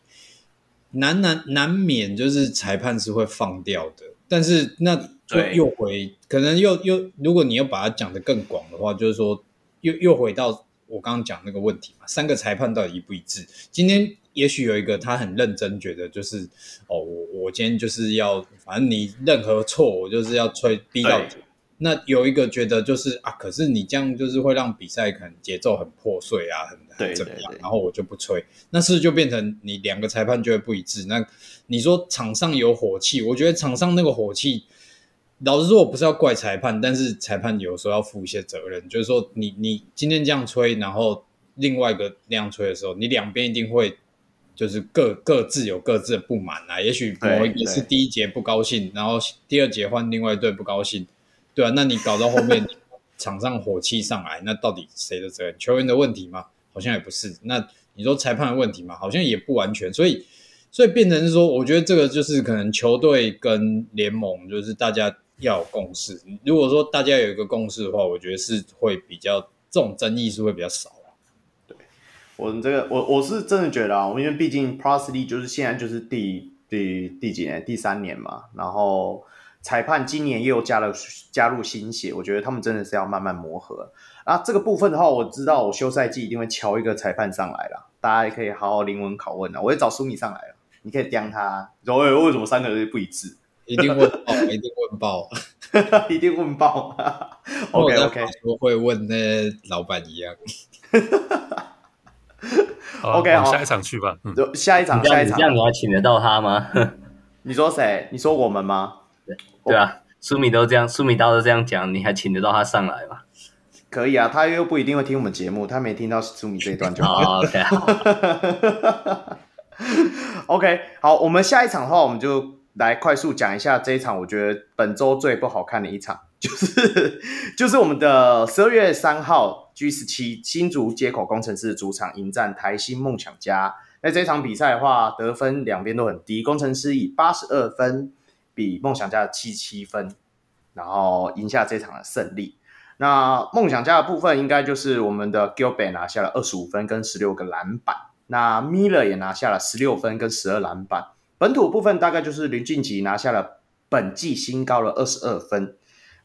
难难难免就是裁判是会放掉的。但是那就又回，可能又又，如果你要把它讲得更广的话，就是说。又又回到我刚刚讲那个问题嘛，三个裁判到底一不一致？今天也许有一个他很认真，觉得就是哦，我我今天就是要，反正你任何错，我就是要吹逼到底。那有一个觉得就是啊，可是你这样就是会让比赛可能节奏很破碎啊，很很怎么样？然后我就不吹，那是不是就变成你两个裁判就会不一致？那你说场上有火气，我觉得场上那个火气。老实说，我不是要怪裁判，但是裁判有时候要负一些责任。就是说你，你你今天这样吹，然后另外一个那样吹的时候，你两边一定会就是各各自有各自的不满啊。也许某一个是第一节不高兴，然后第二节换另外一队不高兴，对啊，那你搞到后面 场上火气上来，那到底谁的责任？球员的问题吗？好像也不是。那你说裁判的问题嘛？好像也不完全。所以，所以变成是说，我觉得这个就是可能球队跟联盟就是大家。要有共识。如果说大家有一个共识的话，我觉得是会比较这种争议是会比较少。对，我这个我我是真的觉得啊，因为毕竟 Plus League 就是现在就是第第第几年，第三年嘛。然后裁判今年又加了加入新血，我觉得他们真的是要慢慢磨合。啊，这个部分的话，我知道我休赛季一定会敲一个裁判上来了，大家也可以好好灵魂拷问啊。我会找苏米上来了，你可以刁他，说、欸、为什么三个人不一致？一定问爆，一定问爆，一定问爆。OK OK，我会问那老板一样。OK，好，下一场去吧。嗯、下一场，下一场，这样你还请得到他吗？你说谁？你说我们吗？对，对啊，苏米都这样，苏米刀都这样讲，你还请得到他上来吗？可以啊，他又不一定会听我们节目，他没听到苏米这一段就好。Oh, OK，好。OK，好，我们下一场的话，我们就来快速讲一下这一场，我觉得本周最不好看的一场，就是就是我们的十二月三号 G 十七新竹接口工程师的主场迎战台新梦想家。那这场比赛的话，得分两边都很低，工程师以八十二分比梦想家的七七分，然后赢下这场的胜利。那梦想家的部分，应该就是我们的 Gilbert 拿下了二十五分跟十六个篮板，那 Miller 也拿下了十六分跟十二篮板。本土部分大概就是林俊杰拿下了本季新高的二十二分。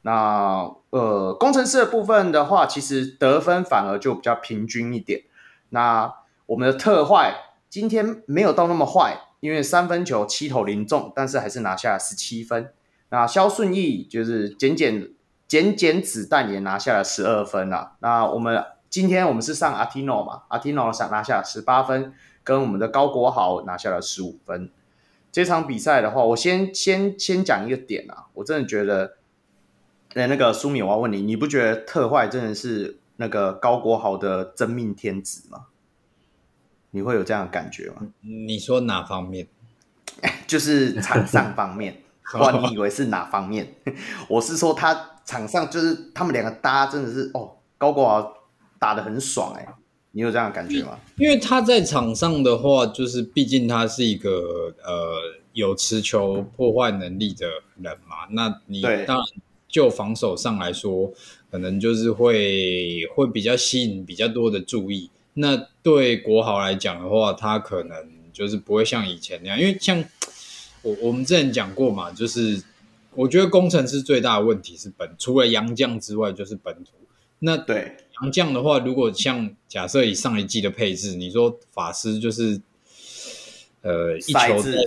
那呃，工程师的部分的话，其实得分反而就比较平均一点。那我们的特坏今天没有到那么坏，因为三分球七投零中，但是还是拿下了十七分。那萧顺义就是简简。减减子弹也拿下了十二分啊。那我们今天我们是上阿提诺嘛？阿提诺上拿下十八分，跟我们的高国豪拿下了十五分。这场比赛的话，我先先先讲一个点啊，我真的觉得，哎，那个苏敏，我要问你，你不觉得特坏真的是那个高国豪的真命天子吗？你会有这样的感觉吗？你说哪方面？就是场上方面。哇，你以为是哪方面？我是说他。场上就是他们两个搭，真的是哦，高国豪打的很爽哎，你有这样的感觉吗？因为他在场上的话，就是毕竟他是一个呃有持球破坏能力的人嘛。那你当然就防守上来说，可能就是会会比较吸引比较多的注意。那对国豪来讲的话，他可能就是不会像以前那样，因为像我我们之前讲过嘛，就是。我觉得工程师最大的问题是本，除了洋将之外就是本土。那对洋将的话，如果像假设以上一季的配置，你说法师就是，呃，一球在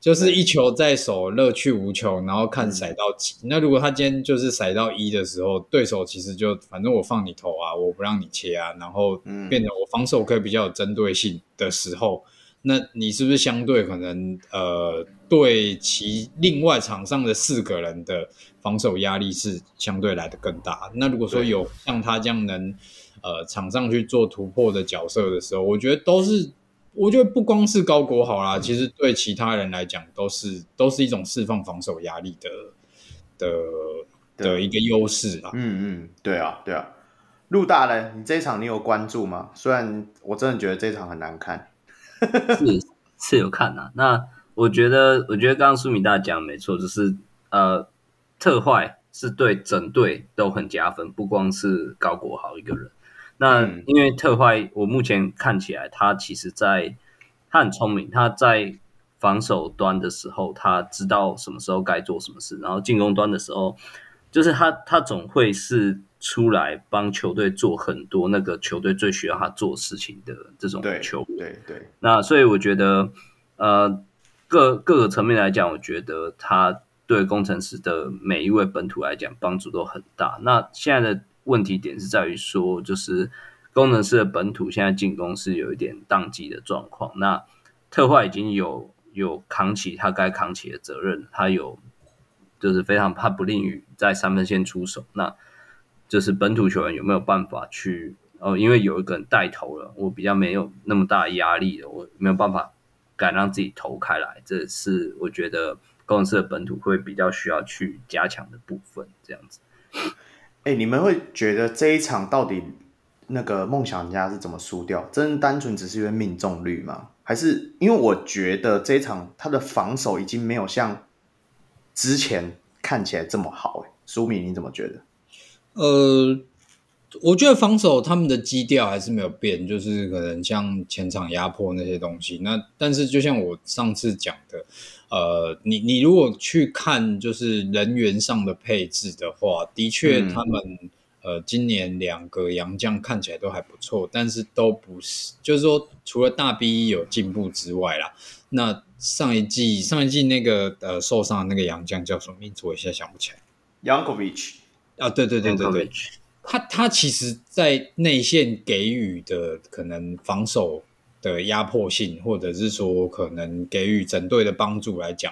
就是一球在手，乐趣无穷，然后看骰到几。嗯、那如果他今天就是骰到一的时候，对手其实就反正我放你投啊，我不让你切啊，然后变成我防守可以比较有针对性的时候。那你是不是相对可能呃，对其另外场上的四个人的防守压力是相对来的更大？那如果说有像他这样能呃场上去做突破的角色的时候，我觉得都是，我觉得不光是高国豪啦，其实对其他人来讲都是都是一种释放防守压力的的的一个优势啦。嗯嗯，对啊对啊。陆大呢，你这一场你有关注吗？虽然我真的觉得这一场很难看。是是有看啊，那我觉得，我觉得刚刚苏米大讲没错，就是呃，特坏是对整队都很加分，不光是高国豪一个人。那因为特坏，我目前看起来他其实在他很聪明，他在防守端的时候，他知道什么时候该做什么事，然后进攻端的时候，就是他他总会是。出来帮球队做很多那个球队最需要他做事情的这种球员，对对，对。那所以我觉得，呃，各各个层面来讲，我觉得他对工程师的每一位本土来讲帮助都很大。那现在的问题点是在于说，就是工程师的本土现在进攻是有一点宕机的状况。那特化已经有有扛起他该扛起的责任，他有就是非常怕不利于在三分线出手。那就是本土球员有没有办法去哦？因为有一个人带头了，我比较没有那么大压力了，我没有办法敢让自己投开来，这是我觉得公司的本土会比较需要去加强的部分。这样子，哎、欸，你们会觉得这一场到底那个梦想家是怎么输掉？真单纯只是因为命中率吗？还是因为我觉得这一场他的防守已经没有像之前看起来这么好？哎，苏米你怎么觉得？呃，我觉得防守他们的基调还是没有变，就是可能像前场压迫那些东西。那但是就像我上次讲的，呃，你你如果去看就是人员上的配置的话，的确他们、嗯、呃今年两个洋将看起来都还不错，但是都不是，就是说除了大 B 有进步之外啦，那上一季上一季那个呃受伤的那个洋将叫什么名字？我一下想不起来。Yankovic 啊，对对对对对。他他其实，在内线给予的可能防守的压迫性，或者是说可能给予整队的帮助来讲，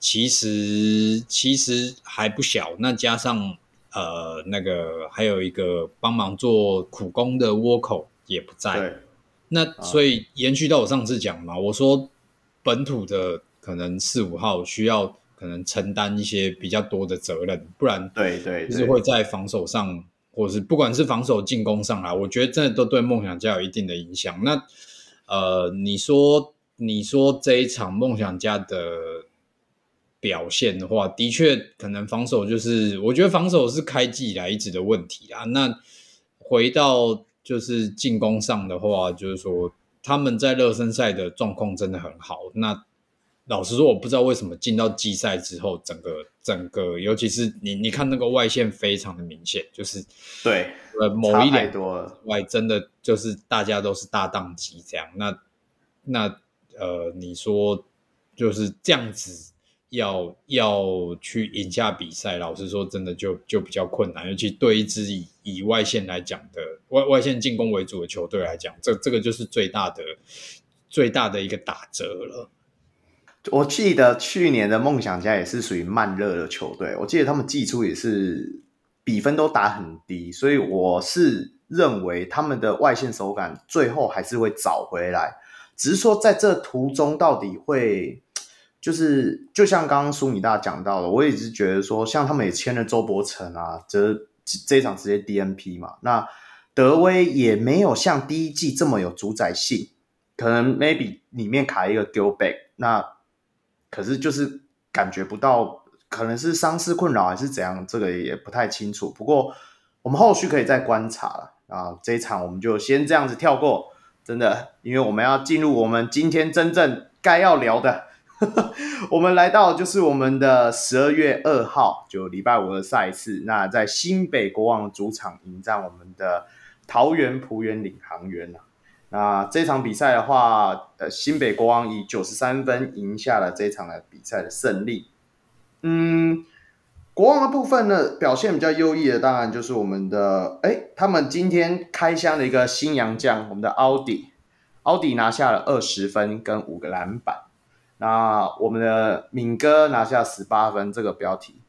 其实其实还不小。那加上呃那个还有一个帮忙做苦工的倭寇也不在，那所以延续到我上次讲嘛，我说本土的可能四五号需要可能承担一些比较多的责任，不然对对就是会在防守上。或是不管是防守进攻上来，我觉得真的都对梦想家有一定的影响。那呃，你说你说这一场梦想家的表现的话，的确可能防守就是，我觉得防守是开季以来一直的问题啊。那回到就是进攻上的话，就是说他们在热身赛的状况真的很好。那老实说，我不知道为什么进到季赛之后，整个整个，尤其是你你看那个外线非常的明显，就是对呃某一点多外真的就是大家都是大档机这样。那那呃，你说就是这样子要要去赢下比赛，老实说，真的就就比较困难，尤其对一支以以外线来讲的外外线进攻为主的球队来讲，这这个就是最大的最大的一个打折了。我记得去年的梦想家也是属于慢热的球队，我记得他们季初也是比分都打很低，所以我是认为他们的外线手感最后还是会找回来，只是说在这途中到底会就是就像刚刚苏米大讲到的，我也是觉得说，像他们也签了周伯成啊，这这一场直接 DNP 嘛，那德威也没有像第一季这么有主宰性，可能 maybe 里面卡一个 g i l b a c k 那。可是就是感觉不到，可能是伤势困扰还是怎样，这个也不太清楚。不过我们后续可以再观察了啊。这一场我们就先这样子跳过，真的，因为我们要进入我们今天真正该要聊的。我们来到就是我们的十二月二号，就礼拜五的赛事。那在新北国王主场迎战我们的桃园璞园领航员。那这场比赛的话，呃，新北国王以九十三分赢下了这场的比赛的胜利。嗯，国王的部分呢，表现比较优异的，当然就是我们的，哎，他们今天开箱的一个新洋将，我们的奥迪，奥迪拿下了二十分跟五个篮板。那我们的敏哥拿下十八分，这个标题，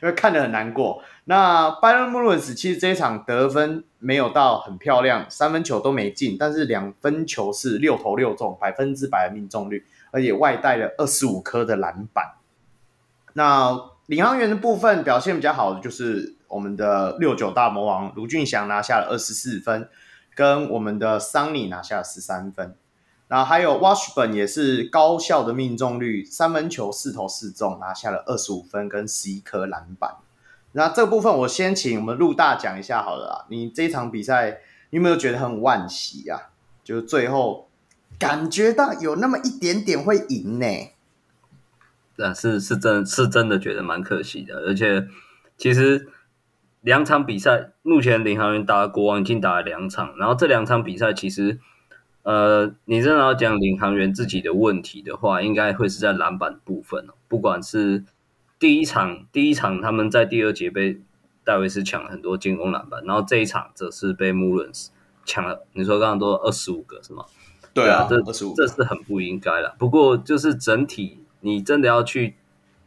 因 为看得很难过。那 Byron Mullins 其实这一场得分没有到很漂亮，三分球都没进，但是两分球是六投六中，百分之百的命中率，而且外带了二十五颗的篮板。那领航员的部分表现比较好的就是我们的六九大魔王卢俊祥拿下了二十四分，跟我们的桑尼拿下了十三分。然后还有 Washburn 也是高效的命中率，三分球四投四中，拿下了二十五分跟十一颗篮板。那这部分我先请我们陆大讲一下好了啊，你这场比赛你有没有觉得很惋惜啊？就是最后感觉到有那么一点点会赢呢？那是是真是真的觉得蛮可惜的，而且其实两场比赛，目前领航员打国王已经打了两场，然后这两场比赛其实，呃，你真的要讲领航员自己的问题的话，应该会是在篮板部分，不管是。第一场，第一场他们在第二节被戴维斯抢了很多进攻篮板，然后这一场则是被穆伦斯抢了。你说刚刚都二十五个是吗？对啊，对啊，这这是很不应该了。不过就是整体，你真的要去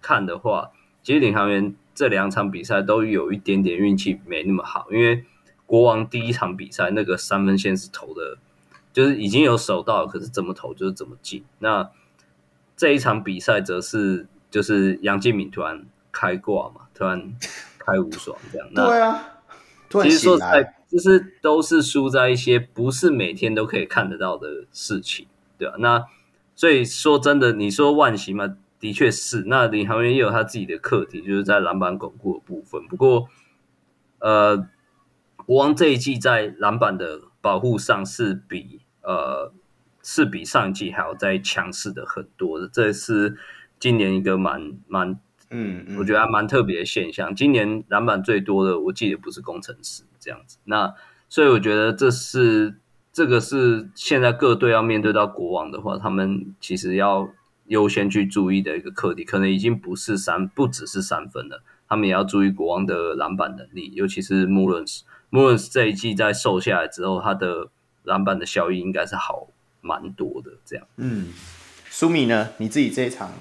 看的话，其实领航员这两场比赛都有一点点运气没那么好，因为国王第一场比赛那个三分线是投的，就是已经有守到，可是怎么投就是怎么进。那这一场比赛则是。就是杨敬敏突然开挂嘛，突然开无双这样。那对啊，其实说实在，就是都是输在一些不是每天都可以看得到的事情，对啊。那所以说真的，你说惋惜嘛，的确是。那领航员也有他自己的课题，就是在篮板巩固的部分。不过，呃，国王这一季在篮板的保护上是比呃是比上一季还要再强势的很多的，这是今年一个蛮蛮嗯，嗯，我觉得还蛮特别的现象。今年篮板最多的，我记得不是工程师这样子。那所以我觉得这是这个是现在各队要面对到国王的话，他们其实要优先去注意的一个课题，可能已经不是三，不只是三分了，他们也要注意国王的篮板能力，尤其是穆伦斯。穆伦斯这一季在瘦下来之后，他的篮板的效益应该是好蛮多的。这样，嗯，苏米呢？你自己这一场，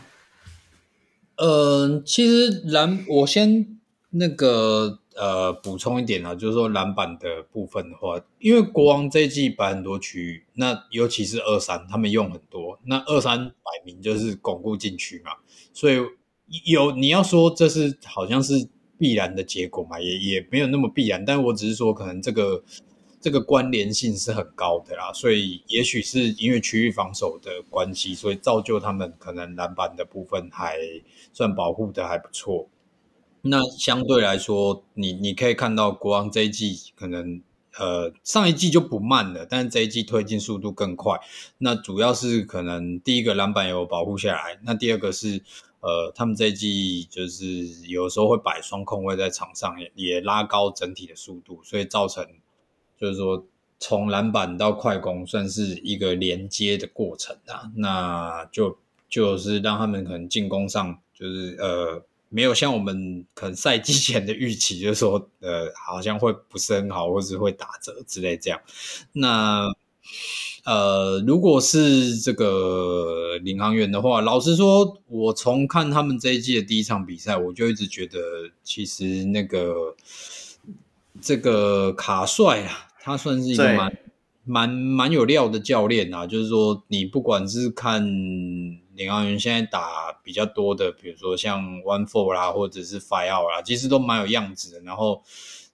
呃，其实篮我先那个呃补充一点啊，就是说篮板的部分的话，因为国王这一季摆很多区域，那尤其是二三，他们用很多，那二三摆明就是巩固禁区嘛，所以有你要说这是好像是。必然的结果嘛，也也没有那么必然，但我只是说，可能这个这个关联性是很高的啦，所以也许是因为区域防守的关系，所以造就他们可能篮板的部分还算保护的还不错。那相对来说，你你可以看到国王这一季可能呃上一季就不慢了，但是这一季推进速度更快。那主要是可能第一个篮板有保护下来，那第二个是。呃，他们这一季就是有时候会摆双控位在场上，也也拉高整体的速度，所以造成就是说从篮板到快攻算是一个连接的过程啊。那就就是让他们可能进攻上就是呃没有像我们可能赛季前的预期，就是说呃好像会不是很好，或是会打折之类这样。那。呃，如果是这个领航员的话，老实说，我从看他们这一季的第一场比赛，我就一直觉得，其实那个这个卡帅啊，他算是一个蛮蛮蛮有料的教练啊。就是说，你不管是看领航员现在打比较多的，比如说像 One Four 啦，或者是 Five Out 啦，其实都蛮有样子的。然后。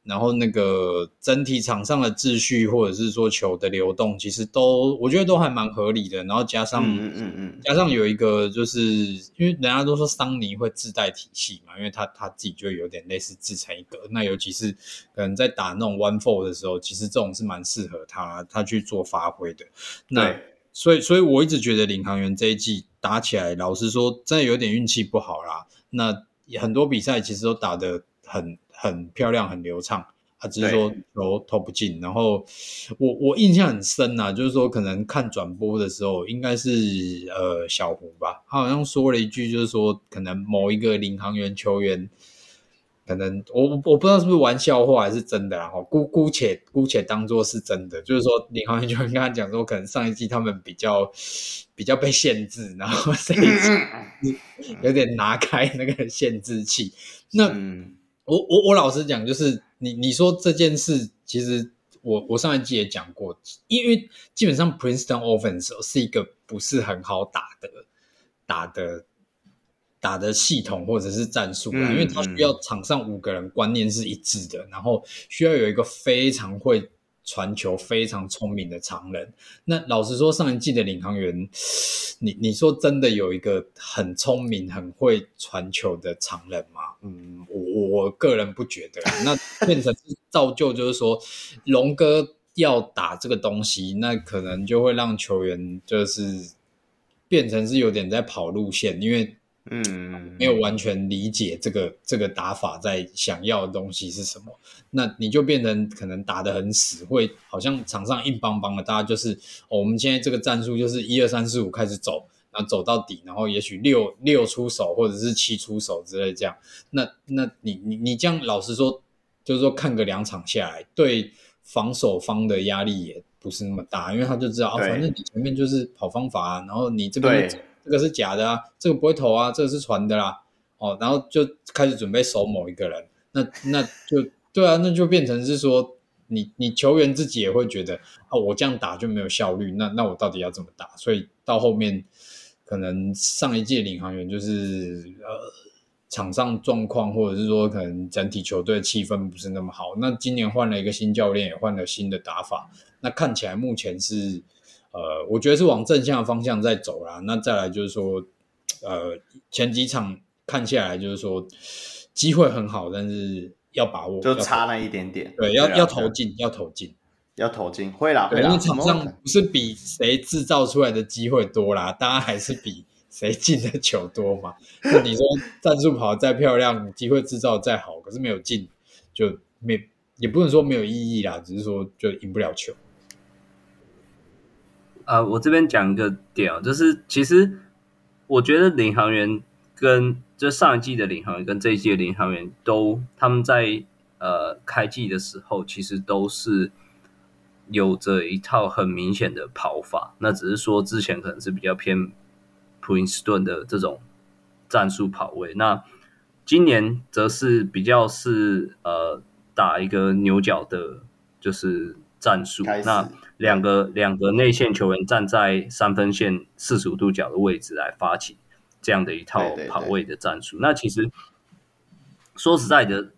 然后那个整体场上的秩序，或者是说球的流动，其实都我觉得都还蛮合理的。然后加上，嗯嗯嗯，加上有一个，就是因为人家都说桑尼会自带体系嘛，因为他他自己就有点类似自成一格。那尤其是可能在打那种 one four 的时候，其实这种是蛮适合他他去做发挥的。那所以所以我一直觉得领航员这一季打起来，老实说真的有点运气不好啦。那很多比赛其实都打得很。很漂亮，很流畅。啊，只是说球投不进。然后我我印象很深呐、啊，就是说可能看转播的时候，应该是呃小胡吧，他好像说了一句，就是说可能某一个领航员球员，可能我我不知道是不是玩笑话还是真的，然后姑姑且姑且当做是真的，就是说领航员球员跟他讲说，可能上一季他们比较比较被限制，然后 这一季有点拿开那个限制器，那。嗯我我我老实讲，就是你你说这件事，其实我我上一季也讲过，因为基本上 Princeton Offense 是一个不是很好打的打的打的系统或者是战术因为它需要场上五个人观念是一致的，然后需要有一个非常会。传球非常聪明的常人，那老实说，上一季的领航员，你你说真的有一个很聪明、很会传球的常人吗？嗯，我我个人不觉得。那变成是造就，就是说，龙哥要打这个东西，那可能就会让球员就是变成是有点在跑路线，因为。嗯，没有完全理解这个这个打法在想要的东西是什么，那你就变成可能打得很死，会好像场上硬邦邦的，大家就是、哦、我们现在这个战术就是一二三四五开始走，然后走到底，然后也许六六出手或者是七出手之类这样，那那你你你这样老实说，就是说看个两场下来，对防守方的压力也不是那么大，因为他就知道对。啊，反正你前面就是跑方法啊，然后你这边。这个是假的啊，这个不会投啊，这个是传的啦，哦，然后就开始准备守某一个人，那那就对啊，那就变成是说，你你球员自己也会觉得，哦，我这样打就没有效率，那那我到底要怎么打？所以到后面可能上一届领航员就是呃场上状况，或者是说可能整体球队气氛不是那么好，那今年换了一个新教练，也换了新的打法，那看起来目前是。呃，我觉得是往正向的方向在走啦。那再来就是说，呃，前几场看下来就是说机会很好，但是要把握，就差那一点点。对，要要投进，要投进，要投进，会啦，对，因为场上不是比谁制造出来的机会多啦，大家还是比谁进的球多嘛。那你说战术跑得再漂亮，机会制造再好，可是没有进，就没也不能说没有意义啦，只是说就赢不了球。呃，我这边讲一个点哦，就是其实我觉得领航员跟就上一季的领航员跟这一季的领航员都他们在呃开季的时候，其实都是有着一套很明显的跑法。那只是说之前可能是比较偏普林斯顿的这种战术跑位，那今年则是比较是呃打一个牛角的，就是战术。那两个两个内线球员站在三分线四十五度角的位置来发起这样的一套跑位的战术。那其实说实在的，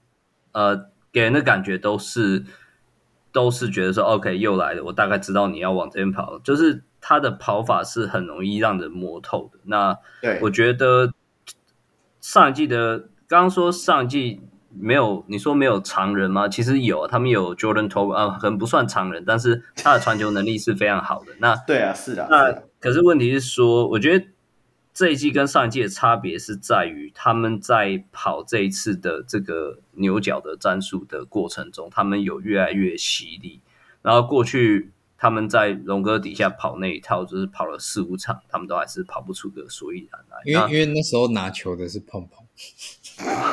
呃，给人的感觉都是都是觉得说，OK，又来了，我大概知道你要往这边跑，就是他的跑法是很容易让人摸透的。那我觉得上一季的刚刚说上一季。没有，你说没有常人吗？其实有，他们有 Jordan Tolbert 啊，可能不算常人，但是他的传球能力是非常好的。那对啊，是的。那可是问题是说，我觉得这一季跟上一季的差别是在于，他们在跑这一次的这个牛角的战术的过程中，他们有越来越犀利。然后过去他们在龙哥底下跑那一套，就是跑了四五场，他们都还是跑不出个所以然来。因为因为那时候拿球的是碰碰。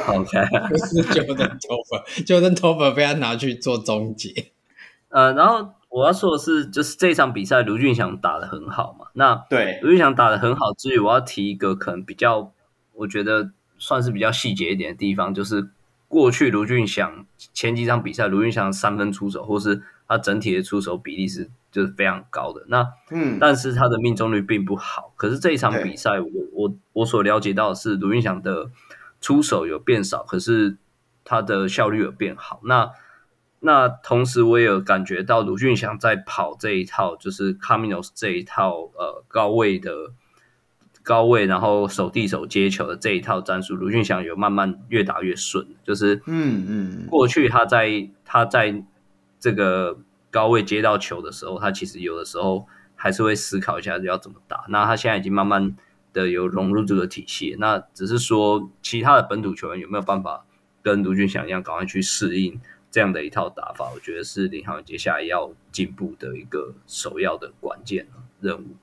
OK，就是 Jordan Tolbert，Jordan Tolbert 被他拿去做终结。呃，然后我要说的是，就是这场比赛卢俊祥打的很好嘛。那对卢俊祥打的很好之余，我要提一个可能比较，我觉得算是比较细节一点的地方，就是过去卢俊祥前几场比赛，卢俊祥三分出手或是他整体的出手比例是就是非常高的。那嗯，但是他的命中率并不好。可是这一场比赛，我我我所了解到的是卢峻翔的。出手有变少，可是他的效率有变好。那那同时我也有感觉到卢俊祥在跑这一套，就是 Caminos 这一套呃高位的高位，然后手递手接球的这一套战术，卢俊祥有慢慢越打越顺。就是嗯嗯，过去他在他在这个高位接到球的时候，他其实有的时候还是会思考一下要怎么打。那他现在已经慢慢。的有融入这个体系，那只是说其他的本土球员有没有办法跟卢俊祥一样，赶快去适应这样的一套打法？我觉得是领航接下来要进步的一个首要的关键任务。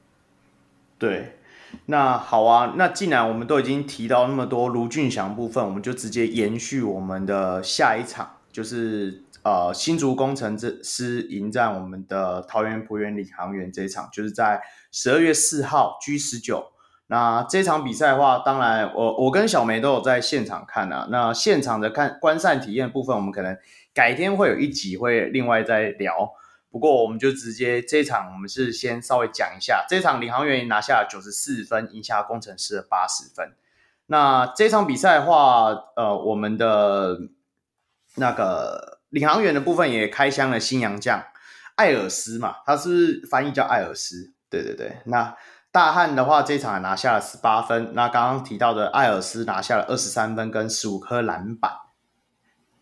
对，那好啊，那既然我们都已经提到那么多卢俊祥部分，我们就直接延续我们的下一场，就是呃新竹攻城狮迎战我们的桃园璞园领航员这一场，就是在十二月四号 G 十九。那这场比赛的话，当然我我跟小梅都有在现场看啊。那现场的看观赛体验部分，我们可能改天会有一集会另外再聊。不过我们就直接这场，我们是先稍微讲一下这场领航员拿下九十四分，赢下工程师的八十分。那这场比赛的话，呃，我们的那个领航员的部分也开箱了新洋将艾尔斯嘛，他是翻译叫艾尔斯，对对对，那。大汉的话，这场还拿下了十八分。那刚刚提到的艾尔斯拿下了二十三分跟十五颗篮板。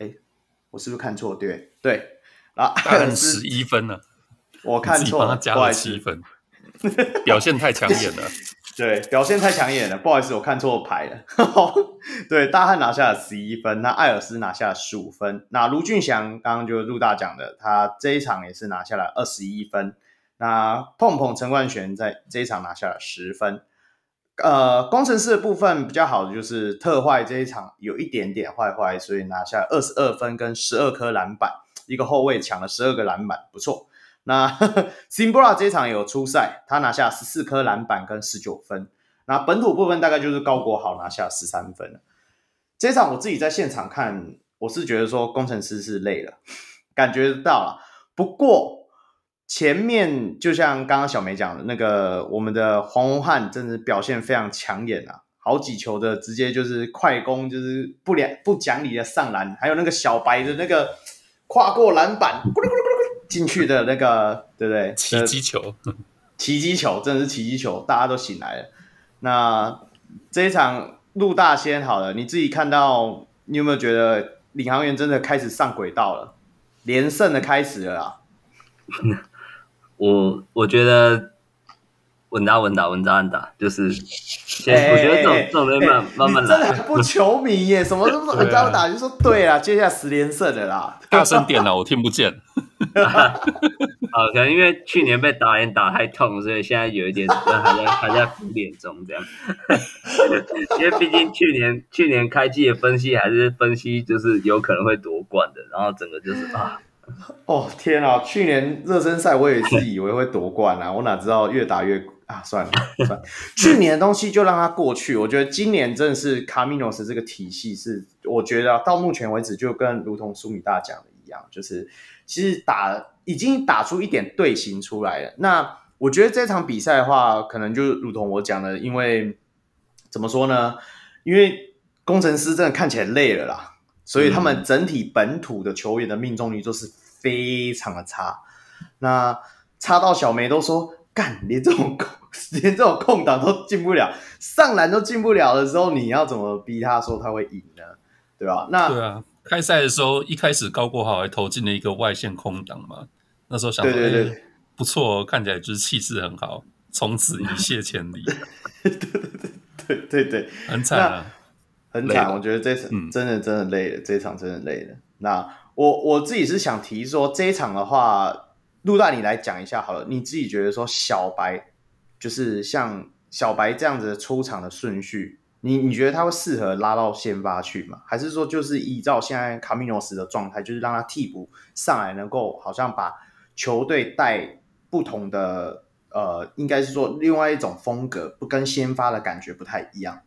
哎，我是不是看错？对对，啊，艾尔斯十一分呢？我看错了，他加了七分，表现太抢眼了。对，表现太抢眼了，不好意思，我看错牌了。对，大汉拿下了十一分，那艾尔斯拿下了十五分。那卢俊祥刚刚就陆大讲的，他这一场也是拿下了二十一分。那碰碰陈冠璇在这一场拿下了十分，呃，工程师的部分比较好的就是特坏这一场有一点点坏坏，所以拿下二十二分跟十二颗篮板，一个后卫抢了十二个篮板，不错。那 Simbra 这一场有出赛，他拿下十四颗篮板跟十九分。那本土部分大概就是高国豪拿下十三分。这一场我自己在现场看，我是觉得说工程师是累了，感觉到了，不过。前面就像刚刚小梅讲的那个，我们的黄宏汉真的表现非常抢眼啊，好几球的直接就是快攻，就是不良不讲理的上篮，还有那个小白的那个跨过篮板，咕噜咕噜咕噜咕噜进去的那个，对不对？奇迹球，奇迹球，真的是奇迹球，大家都醒来了。那这一场陆大仙好了，你自己看到，你有没有觉得领航员真的开始上轨道了，连胜的开始了啦。我我觉得。稳打稳打稳扎稳打，就是先，欸、我觉得这种、欸、这种东西慢慢慢来。真的不球迷耶，什么都不稳扎稳打，就说对啊，接下来十连胜的啦。大声点了，我听不见。啊，可能因为去年被打脸打太痛，所以现在有一点还在还在复练中这样。因为毕竟去年去年开季的分析还是分析，就是有可能会夺冠的，然后整个就是啊。哦天啊！去年热身赛我也是以为会夺冠啊，我哪知道越打越。啊，算了算了，去年的东西就让它过去。我觉得今年真的是卡米诺斯这个体系是，我觉得到目前为止就跟如同苏米大讲的一样，就是其实打已经打出一点队形出来了。那我觉得这场比赛的话，可能就如同我讲的，因为怎么说呢？因为工程师真的看起来累了啦，所以他们整体本土的球员的命中率就是非常的差。那差到小梅都说，干连这种空。连这种空档都进不了，上篮都进不了的时候，你要怎么逼他说他会赢呢？对吧？那对啊，开赛的时候一开始高国豪还投进了一个外线空档嘛，那时候想说对对对、欸、不错，看起来就是气势很好，从此一泻千里。对对对对对对，很惨啊，很惨。我觉得这场真的真的累了，嗯、这场真的累了。那我我自己是想提说，这一场的话，陆大你来讲一下好了，你自己觉得说小白。就是像小白这样子出场的顺序，你你觉得他会适合拉到先发去吗？还是说就是依照现在卡米诺斯的状态，就是让他替补上来，能够好像把球队带不同的呃，应该是说另外一种风格，不跟先发的感觉不太一样。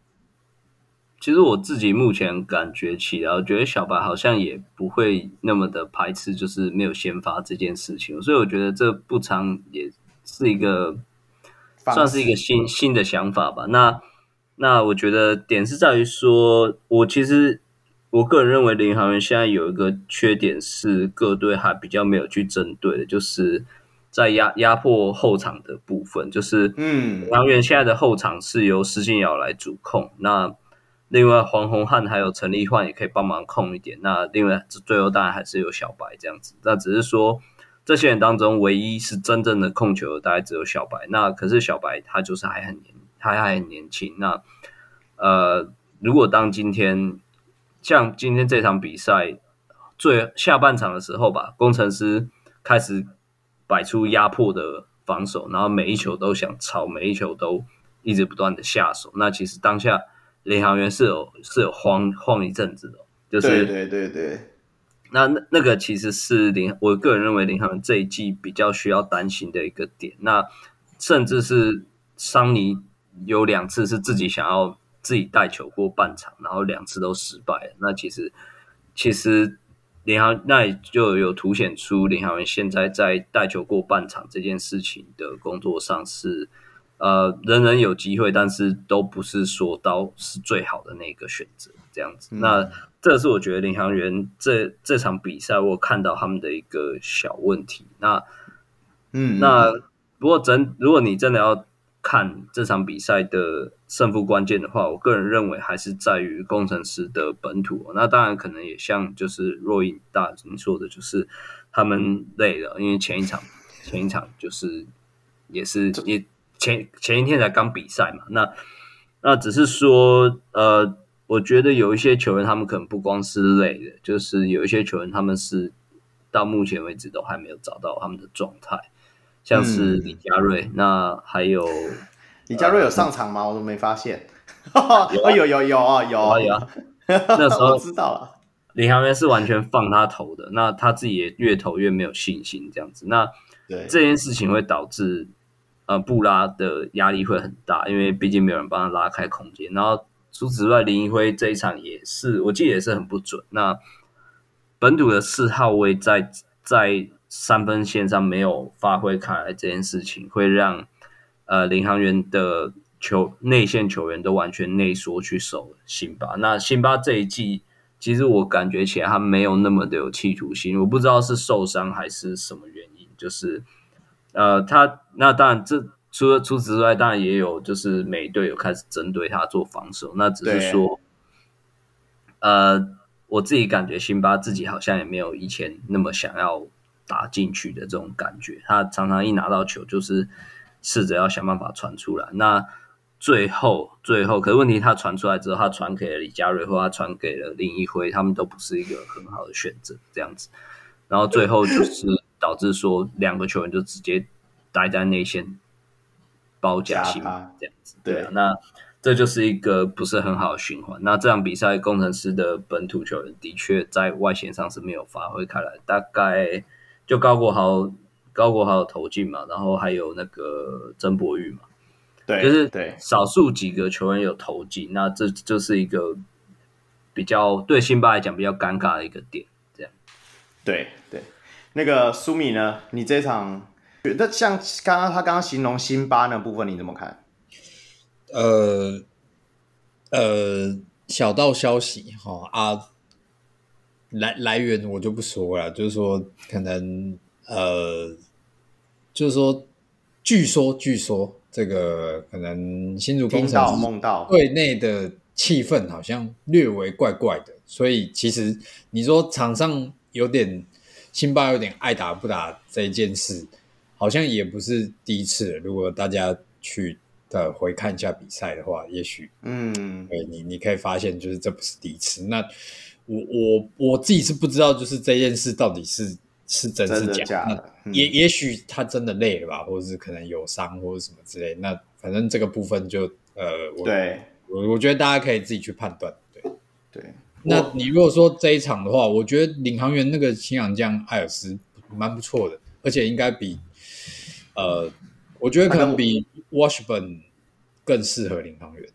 其实我自己目前感觉起来，我觉得小白好像也不会那么的排斥，就是没有先发这件事情，所以我觉得这不常也是一个。算是一个新新的想法吧。那那我觉得点是在于说，我其实我个人认为领航员现在有一个缺点是各队还比较没有去针对的，就是在压压迫后场的部分。就是嗯，领航员现在的后场是由施晋尧来主控。那另外黄宏汉还有陈立焕也可以帮忙控一点。那另外最后当然还是有小白这样子。那只是说。这些人当中，唯一是真正的控球的，大概只有小白。那可是小白，他就是还很年，他还很年轻。那呃，如果当今天像今天这场比赛最下半场的时候吧，工程师开始摆出压迫的防守，然后每一球都想抄，每一球都一直不断的下手。那其实当下领航员是有是有慌慌一阵子的，就是对对对对。那那那个其实是领，我个人认为领航员这一季比较需要担心的一个点。那甚至是桑尼有两次是自己想要自己带球过半场，然后两次都失败了。那其实其实领航那也就有凸显出领航员现在在带球过半场这件事情的工作上是呃人人有机会，但是都不是说刀是最好的那个选择这样子。嗯、那这是我觉得领航员这这场比赛，我看到他们的一个小问题。那，嗯，那不过真如果你真的要看这场比赛的胜负关键的话，我个人认为还是在于工程师的本土。那当然可能也像就是若隐大你说的，就是他们累了，因为前一场前一场就是也是也前前一天才刚比赛嘛。那那只是说呃。我觉得有一些球员，他们可能不光是累的，就是有一些球员，他们是到目前为止都还没有找到他们的状态，像是李佳瑞，嗯、那还有 李佳瑞有上场吗？呃、我都没发现。有有有有啊有啊有啊，那时候我知道了，领航员是完全放他投的，那他自己也越投越没有信心，这样子。那对这件事情会导致呃布拉的压力会很大，因为毕竟没有人帮他拉开空间，然后。除此之外，林一辉这一场也是，我记得也是很不准。那本土的四号位在在三分线上没有发挥开来，这件事情会让呃领航员的球内线球员都完全内缩去守辛巴。那辛巴这一季，其实我感觉起来他没有那么的有企图心，我不知道是受伤还是什么原因。就是呃，他那当然这。除了除此之外，当然也有，就是美队有开始针对他做防守。那只是说，呃，我自己感觉辛巴自己好像也没有以前那么想要打进去的这种感觉，他常常一拿到球就是试着要想办法传出来。那最后，最后，可是问题他传出来之后，他传给了李佳瑞，或他传给了林一辉，他们都不是一个很好的选择，这样子。然后最后就是导致说两个球员就直接待在内线包夹辛巴这样子。对啊，那这就是一个不是很好的循环。那这场比赛，工程师的本土球员的确在外线上是没有发挥开来，大概就高国豪，高国豪的投进嘛，然后还有那个曾博玉嘛。对，就是对少数几个球员有投进，那这就是一个比较对辛巴来讲比较尴尬的一个点，这样。对对，那个苏米呢？你这场觉得像刚刚他刚刚形容辛巴那部分，你怎么看？呃呃，小道消息哈、哦、啊，来来源我就不说了，就是说可能呃，就是说，据说据说。这个可能新竹攻城狮队内的气氛好像略微怪怪的，所以其实你说场上有点辛巴有点爱打不打这一件事，好像也不是第一次了。如果大家去的回看一下比赛的话，也许嗯，对你你可以发现，就是这不是第一次。那我我我自己是不知道，就是这件事到底是。是真是假？假的嗯、也也许他真的累了吧，或者是可能有伤或者什么之类。那反正这个部分就呃，我对我我觉得大家可以自己去判断。对对，那你如果说这一场的话，我觉得领航员那个新洋将艾尔斯蛮不错的，而且应该比呃，我觉得可能比 Washburn 更适合领航员。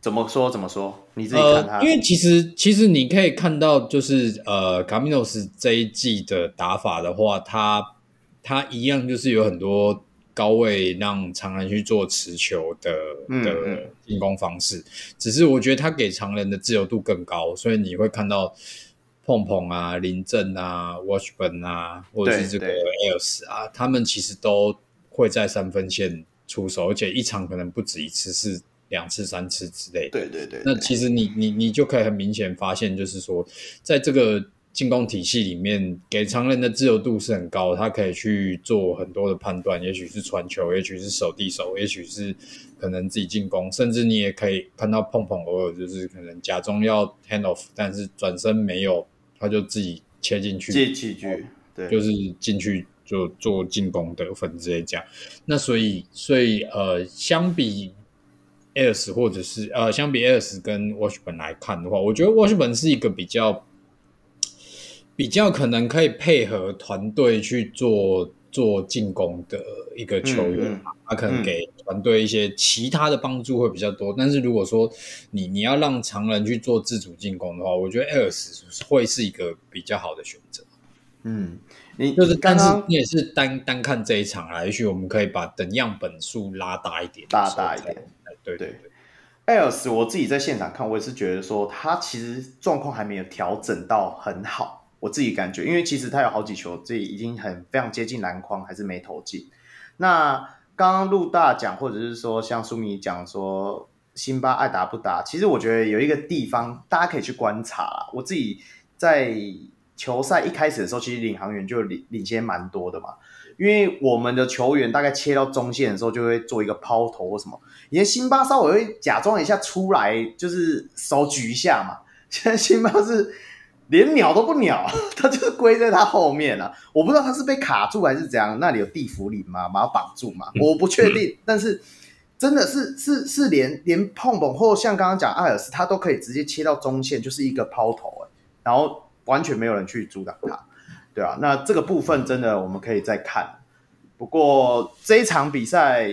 怎么说？怎么说？你自己看他。呃，因为其实其实你可以看到，就是呃，卡米诺斯这一季的打法的话，他他一样就是有很多高位让长人去做持球的的进攻方式。嗯嗯，只是我觉得他给常人的自由度更高，所以你会看到碰碰啊、林振啊、Watchburn 啊，或者是这个 Ayers 啊，他们其实都会在三分线出手，而且一场可能不止一次是。两次、三次之类的，对对对。那其实你你你就可以很明显发现，就是说，在这个进攻体系里面，给常人的自由度是很高，他可以去做很多的判断，也许是传球，也许是守地守，也许是可能自己进攻，甚至你也可以看到碰碰偶尔就是可能假装要 hand off，但是转身没有，他就自己切进去，切进去，对，就是进去就做进攻得分之类这样。那所以所以呃，相比。艾尔斯或者是呃，相比艾尔斯跟沃许本来看的话，我觉得沃许本是一个比较比较可能可以配合团队去做做进攻的一个球员嘛，他、可能给团队一些其他的帮助会比较多。嗯、但是如果说你你要让常人去做自主进攻的话，我觉得艾尔斯会是一个比较好的选择。嗯，你就是，但是你也是单单看这一场啊，也许我们可以把等样本数拉大一点，拉大一点。对对对，艾尔斯，我自己在现场看，我也是觉得说他其实状况还没有调整到很好，我自己感觉，因为其实他有好几球，这已经很非常接近篮筐，还是没投进。那刚刚陆大讲，或者是说像苏米讲说辛巴爱打不打，其实我觉得有一个地方大家可以去观察。我自己在球赛一开始的时候，其实领航员就领领先蛮多的嘛。因为我们的球员大概切到中线的时候，就会做一个抛投或什么。以前辛巴稍微会假装一下出来，就是手举一下嘛。现在辛巴是连鸟都不鸟，他就是归在他后面了。我不知道他是被卡住还是怎样，那里有地缚灵吗？把他绑住嘛？我不确定。但是真的是是是连连碰碰或像刚刚讲艾尔斯，他都可以直接切到中线，就是一个抛投，然后完全没有人去阻挡他。对啊，那这个部分真的我们可以再看。不过这一场比赛，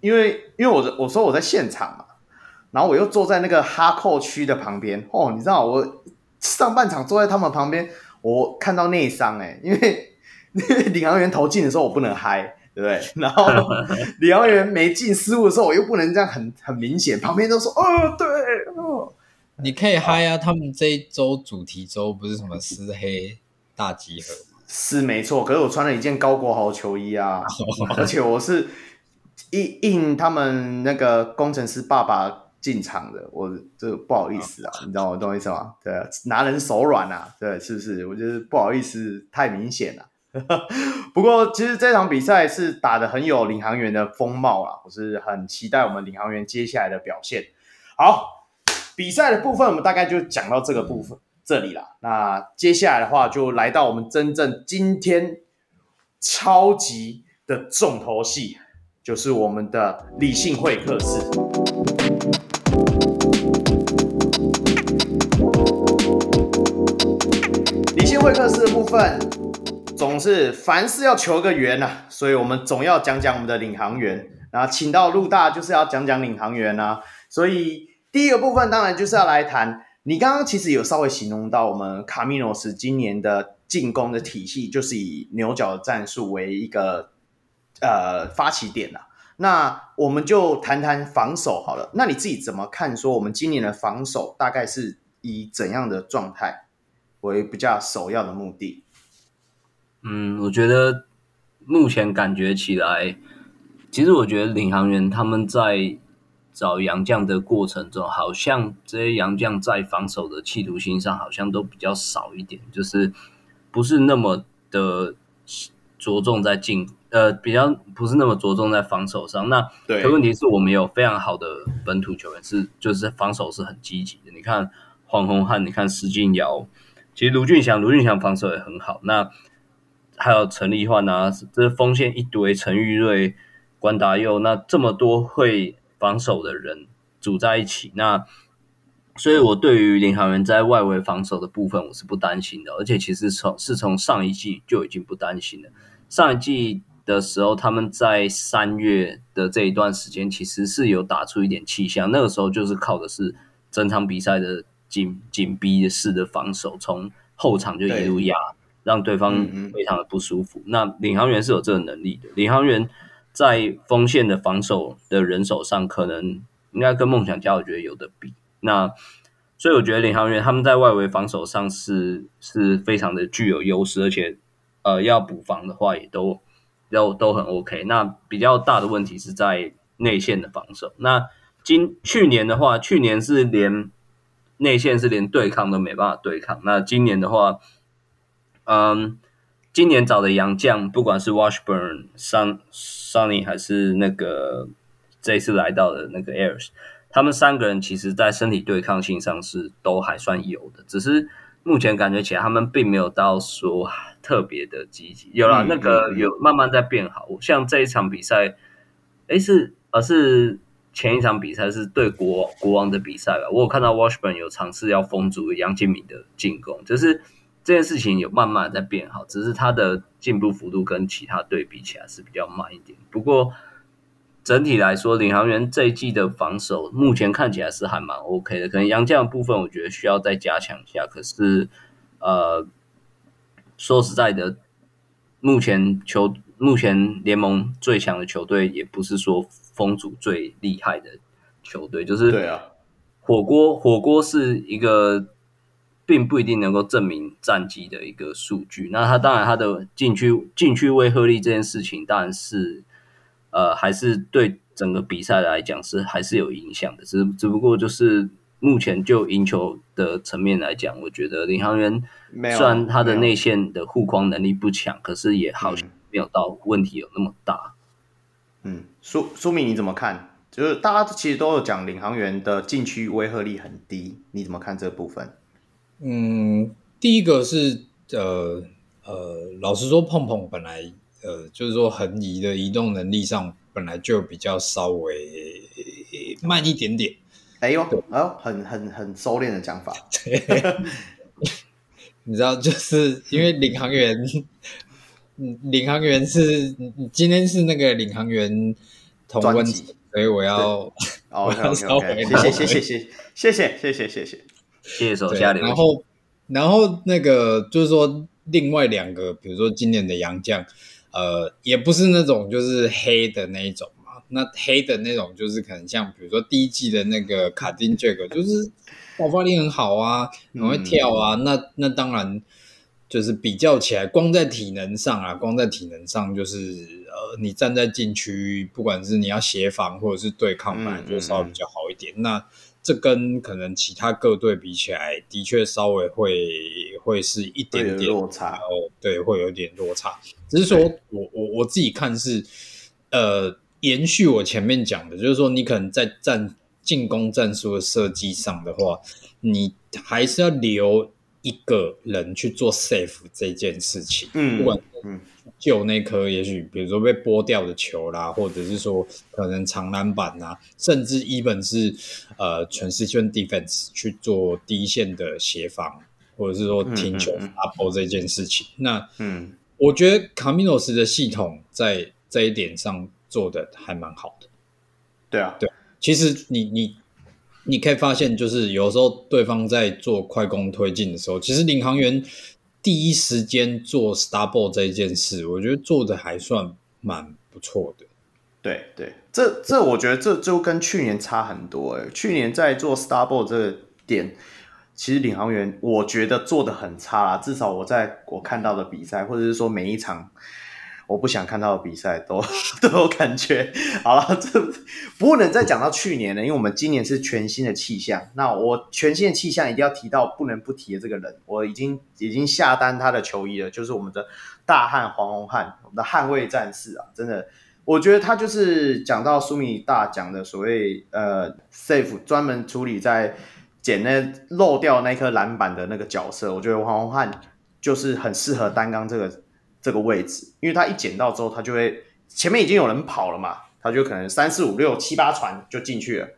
因为因为我我说我在现场嘛，然后我又坐在那个哈扣区的旁边哦，你知道我上半场坐在他们旁边，我看到内伤哎，因为 因为领航员投进的时候我不能嗨，对不对？然后领航员没进失误的时候，我又不能这样很很明显，旁边都说哦对哦，你可以嗨啊，他们这一周主题周不是什么撕黑。大集合是没错，可是我穿了一件高国豪球衣啊，而且我是印印他们那个工程师爸爸进场的，我这不好意思啊，你知道我懂我意思吗？对，拿人手软啊，对，是不是？我觉得不好意思，太明显了。不过，其实这场比赛是打的很有领航员的风貌啊，我是很期待我们领航员接下来的表现。好，比赛的部分我们大概就讲到这个部分这里了。那接下来的话，就来到我们真正今天超级的重头戏，就是我们的理性会客室。会客室的部分。总是凡事要求个圆呐、啊，所以我们总要讲讲我们的领航员。然后请到陆大就是要讲讲领航员呐、啊，所以第一个部分当然就是要来谈。你刚刚其实有稍微形容到我们卡米诺斯今年的进攻的体系，就是以牛角战术为一个呃发起点呐、啊。那我们就谈谈防守好了。那你自己怎么看？说我们今年的防守大概是以怎样的状态为比较首要的目的？嗯，我觉得目前感觉起来，其实我觉得领航员他们在找洋将的过程中，好像这些洋将在防守的企图心上好像都比较少一点，就是不是那么的着重在进，呃，比较不是那么着重在防守上。那可问题是我们有非常好的本土球员，是就是防守是很积极的。你看黄宏汉，你看施晋尧，其实卢俊祥，卢俊祥防守也很好。那还有陈立焕啊，这是锋线一堆，陈玉瑞、关达佑，那这么多会防守的人组在一起，那所以我对于领航员在外围防守的部分，我是不担心的，而且其实从是从上一季就已经不担心了。上一季的时候，他们在三月的这一段时间，其实是有打出一点气象，那个时候就是靠的是整场比赛的紧紧逼式的防守，从后场就一路压。让对方非常的不舒服。嗯嗯，那领航员是有这个能力的。领航员在锋线的防守的人手上，可能应该跟梦想家我觉得有的比。那所以我觉得领航员他们在外围防守上是是非常的具有优势，而且呃要补防的话也都都都很 OK。那比较大的问题是在内线的防守。那今去年的话，去年是连内线是连对抗都没办法对抗。那今年的话。嗯，今年找的洋将，不管是 Washburn、Sun、Sonny 还是那个这一次来到的那个 Ayers，他们三个人其实在身体对抗性上是都还算有的，只是目前感觉起来他们并没有到说特别的积极。有啦，那个有慢慢在变好。像这一场比赛，诶是而是前一场比赛是对国国王的比赛吧？我有看到 Washburn 有尝试要封住杨敬敏的进攻，就是。这件事情有慢慢在变好，只是他的进步幅度跟其他队比起来是比较慢一点。不过整体来说，领航员这一季的防守目前看起来是还蛮 OK 的。可能杨将的部分，我觉得需要再加强一下。可是，呃，说实在的，目前球目前联盟最强的球队，也不是说风组最厉害的球队，就是对啊，火锅火锅是一个。并不一定能够证明战绩的一个数据。那他当然，他的禁区禁区威慑力这件事情，当然是呃，还是对整个比赛来讲是还是有影响的。只只不过就是目前就赢球的层面来讲，我觉得领航员虽然他的内线的护框能力不强，可是也好像没有到问题有那么大。嗯，苏苏明你怎么看？就是大家其实都有讲领航员的禁区威慑力很低，你怎么看这部分？嗯，第一个是呃呃，老实说，碰碰本来呃，就是说横移的移动能力上本来就比较稍微慢一点点。哎呦，哎呦，很很很收敛的讲法。你知道，就是因为领航员，领航员是今天是那个领航员同温层，所以我要，OK OK OK，谢谢谢谢谢谢谢谢谢谢谢。谢谢手下留情。然后，然后那个就是说，另外两个，比如说今年的洋将，呃，也不是那种就是黑的那一种嘛。那黑的那种就是可能像，比如说第一季的那个卡丁杰克，就是爆发力很好啊，很会跳啊。嗯、那那当然就是比较起来，光在体能上啊，光在体能上就是呃，你站在禁区，不管是你要协防或者是对抗，本来就稍微比较好一点。嗯嗯嗯，那这跟可能其他各队比起来，的确稍微会会是一点点落差哦，对，会有点落差。只是说我我我自己看是，呃，延续我前面讲的，就是说你可能在战进攻战术的设计上的话，你还是要留一个人去做 safe 这件事情，嗯，不管嗯。救那颗，也许比如说被剥掉的球啦，或者是说可能长篮板啊，甚至 even 是呃 transition defense 去做第一线的协防，或者是说停球 double 这件事情。那嗯，我觉得卡米诺斯的系统在这一点上做的还蛮好的。对啊，对，其实你你你可以发现，就是有时候对方在做快攻推进的时候，其实领航员。第一时间做 star ball 这一件事，我觉得做的还算蛮不错的。对对，这这我觉得这就跟去年差很多诶。去年在做 star ball 这个点，其实领航员我觉得做的很差啦，至少我在我看到的比赛，或者是说每一场。我不想看到的比赛都 都有感觉。好了，这不能再讲到去年了，因为我们今年是全新的气象。那我全新的气象一定要提到，不能不提的这个人，我已经已经下单他的球衣了，就是我们的大汉黄宏汉，我们的捍卫战士啊！真的，我觉得他就是讲到苏米大讲的所谓呃 safe 专门处理在捡那漏掉那颗篮板的那个角色，我觉得黄宏汉就是很适合担纲这个。这个位置，因为他一捡到之后，他就会前面已经有人跑了嘛，他就可能三四五六七八传就进去了。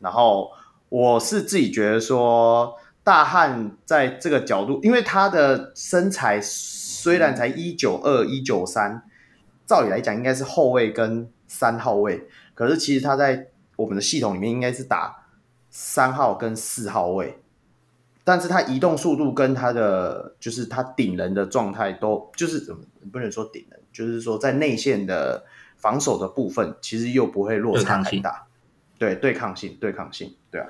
然后我是自己觉得说，大汉在这个角度，因为他的身材虽然才一九二一九三，照理来讲应该是后卫跟三号位，可是其实他在我们的系统里面应该是打三号跟四号位。但是他移动速度跟他的就是他顶人的状态都就是怎么不能说顶人，就是说在内线的防守的部分，其实又不会落差太大。对，对抗性，对抗性，对啊。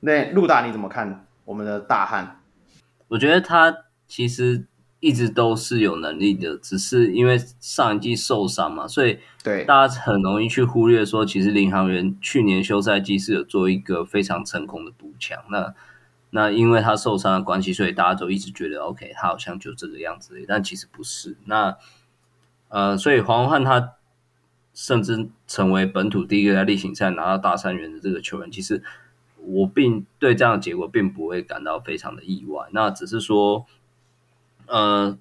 那陆大你怎么看我们的大汉？我觉得他其实一直都是有能力的，只是因为上一季受伤嘛，所以对大家很容易去忽略说，其实领航员去年休赛季是有做一个非常成功的补强。那那因为他受伤的关系，所以大家都一直觉得 OK，他好像就这个样子，但其实不是。那呃，所以黄宏汉他甚至成为本土第一个在例行赛拿到大三元的这个球员，其实我并对这样的结果并不会感到非常的意外。那只是说，呃，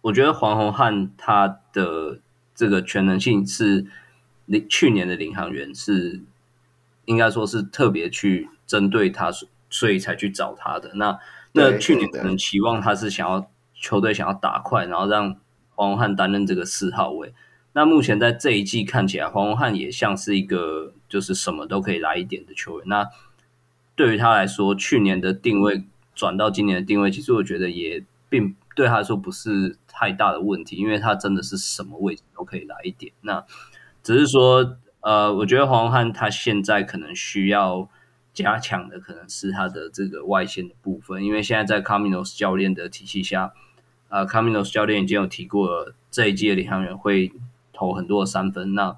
我觉得黄宏汉他的这个全能性是领去年的领航员是应该说是特别去针对他所。以才去找他的。那那去年可能期望他是想要球队想要打快，然后让黄宏汉担任这个四号位。那目前在这一季看起来，黄宏汉也像是一个就是什么都可以来一点的球员。那对于他来说，去年的定位转到今年的定位，其实我觉得也并对他来说不是太大的问题，因为他真的是什么位置都可以来一点。那只是说，呃，我觉得黄宏汉他现在可能需要。加强的可能是他的这个外线的部分，因为现在在卡米诺斯教练的体系下，呃，卡米诺斯教练已经有提过了，这一季的领航员会投很多的三分。那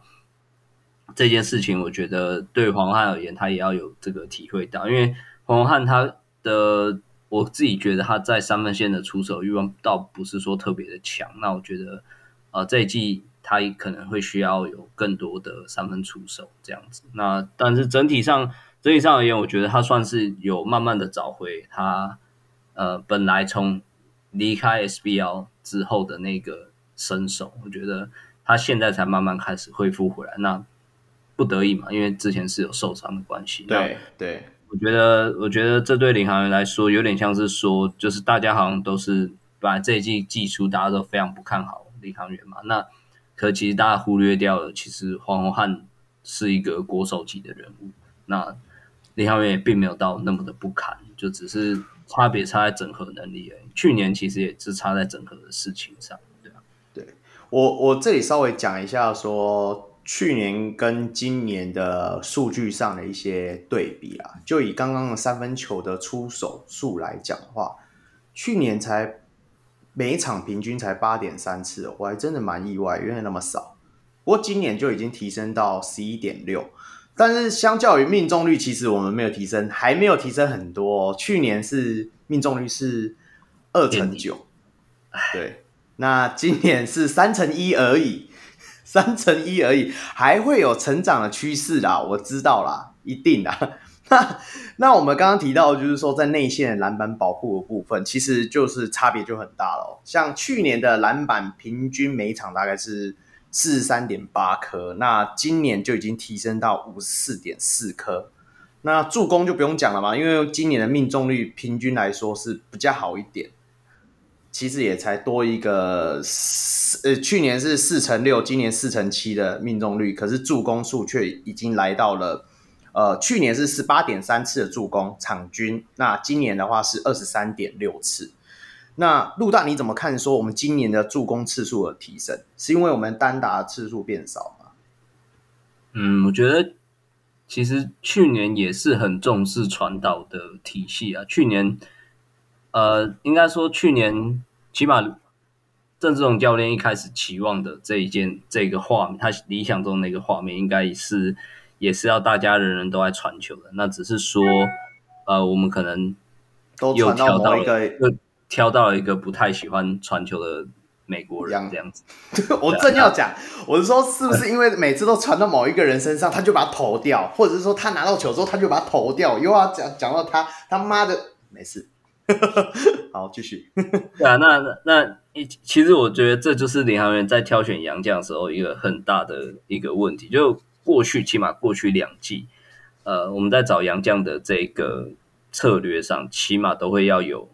这件事情，我觉得对黄汉而言，他也要有这个体会到，因为黄汉他的，我自己觉得他在三分线的出手欲望倒不是说特别的强。那我觉得，呃，这一季他可能会需要有更多的三分出手这样子。那但是整体上。整体上而言，我觉得他算是有慢慢的找回他，呃，本来从离开 SBL 之后的那个身手。我觉得他现在才慢慢开始恢复回来。那不得已嘛，因为之前是有受伤的关系。对对，我觉得，我觉得这对领航员来说，有点像是说，就是大家好像都是本来这一季季初大家都非常不看好领航员嘛。那可其实大家忽略掉了，其实黄宏汉是一个国手级的人物。那领航员也并没有到那么的不堪，就只是差别差在整合能力而已。去年其实也是差在整合的事情上，对啊。对，我我这里稍微讲一下说，去年跟今年的数据上的一些对比啊，就以刚刚的三分球的出手数来讲的话，去年才每一场平均才八点三次，我还真的蛮意外，原来那么少。不过今年就已经提升到十一点六。但是相较于命中率，其实我们没有提升，还没有提升很多。去年是命中率是二成九，对，那今年是三成一而已，三成一而已，还会有成长的趋势啦，我知道啦，一定啦。那那我们刚刚提到，就是说在内线篮板保护的部分，其实就是差别就很大了。像去年的篮板平均每场大概是。四十三点八颗，那今年就已经提升到五十四点四颗。那助攻就不用讲了嘛，因为今年的命中率平均来说是比较好一点。其实也才多一个四，呃，去年是四成六，今年四成七的命中率，可是助攻数却已经来到了，呃，去年是十八点三次的助攻场均，那今年的话是二十三点六次。那陆大你怎么看？说我们今年的助攻次数的提升，是因为我们单打次数变少吗？嗯，我觉得其实去年也是很重视传导的体系啊。去年，呃，应该说去年起码郑志龙教练一开始期望的这一件这个画面，他理想中那个画面，应该是也是要大家人人都爱传球的。那只是说，呃，我们可能又跳到一个。挑到了一个不太喜欢传球的美国人，这样子。我正要讲，我是说，是不是因为每次都传到某一个人身上，他就把他投掉，或者是说他拿到球之后，他就把他投掉？又要讲讲到他，他妈的，没事。好，继续。对啊，那那其实我觉得这就是领航员在挑选洋将的时候一个很大的一个问题。就过去起码过去两季，呃，我们在找洋将的这个策略上，起码都会要有。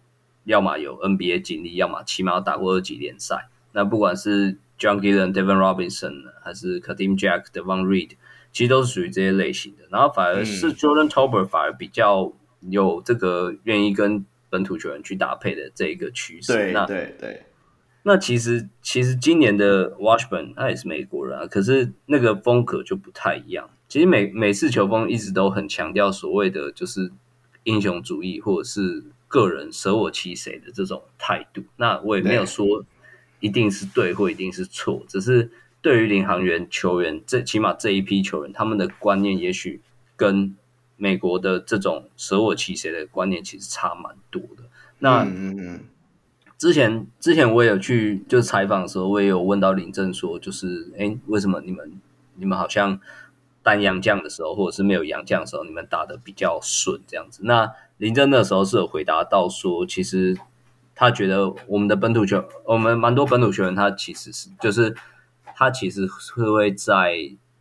要么有 NBA 经历，要么起码要打过二级联赛。那不管是 John Gillon、Devin Robinson，还是 Kadeem Jack、Devon Reed，其实都是属于这些类型的。然后反而是 Jordan Tolbert 反而比较有这个愿意跟本土球员去搭配的这一个趋势。对那对对。那其实其实今年的 Washburn 他也是美国人啊，可是那个风格就不太一样。其实美美式球风一直都很强调所谓的就是英雄主义，或者是。个人舍我其谁的这种态度，那我也没有说一定是对或一定是错，只是对于领航员球员，这起码这一批球员，他们的观念也许跟美国的这种舍我其谁的观念其实差蛮多的。那之前之前我也有去就是采访的时候，我也有问到林正说，就是哎，为什么你们你们好像单洋将的时候，或者是没有洋将的时候，你们打得比较顺这样子？那林真那时候是有回答到说，其实他觉得我们的本土球，我们蛮多本土球员，他其实是就是他其实是会在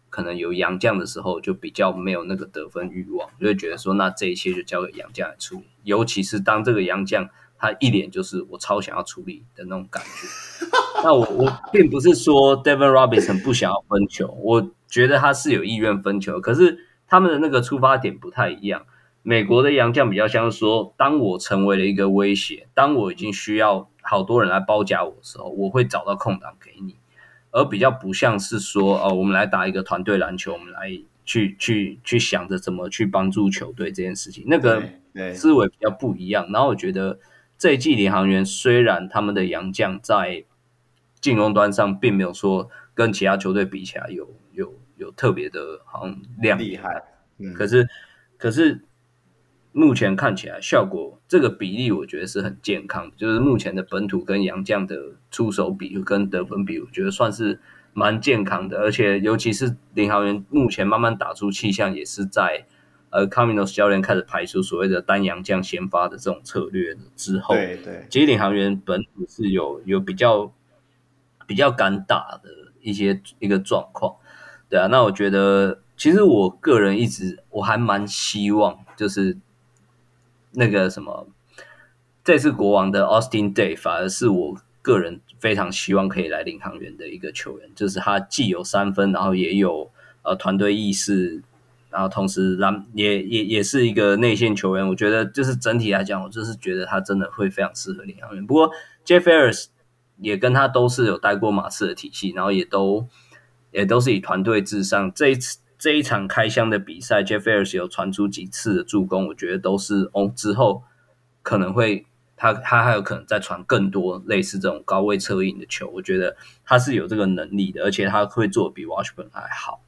可能有洋将的时候，就比较没有那个得分欲望，就会觉得说，那这一切就交给洋将来处理。尤其是当这个洋将他一脸就是我超想要处理的那种感觉。那我我并不是说 Devin Robinson 不想要分球，我觉得他是有意愿分球，可是他们的那个出发点不太一样。美国的洋将比较像是说，当我成为了一个威胁，当我已经需要好多人来包夹我的时候，我会找到空档给你，而比较不像是说，哦，我们来打一个团队篮球，我们来去去去想着怎么去帮助球队这件事情，那个思维比较不一样。然后我觉得这一季领航员虽然他们的洋将在进攻端上并没有说跟其他球队比起来有有有特别的好像亮厉害，嗯，可是可是。目前看起来效果这个比例，我觉得是很健康的。就是目前的本土跟洋将的出手比跟得分比，我觉得算是蛮健康的。而且尤其是领航员目前慢慢打出气象，也是在呃卡米诺斯教练开始排除所谓的单洋将先发的这种策略之后，对对，其实领航员本土是有有比较比较敢打的一些一个状况。对啊，那我觉得其实我个人一直我还蛮希望就是。那个什么，这次国王的 Austin Day 反而是我个人非常希望可以来领航员的一个球员，就是他既有三分，然后也有呃团队意识，然后同时让也也也是一个内线球员。我觉得就是整体来讲，我就是觉得他真的会非常适合领航员。不过 Jeff Harris 也跟他都是有带过马刺的体系，然后也都也都是以团队至上。这一次。这一场开箱的比赛，Jeff Harris 有传出几次的助攻，我觉得都是哦，之后可能会他他还有可能再传更多类似这种高位策应的球。我觉得他是有这个能力的，而且他会做比 Washburn 还好。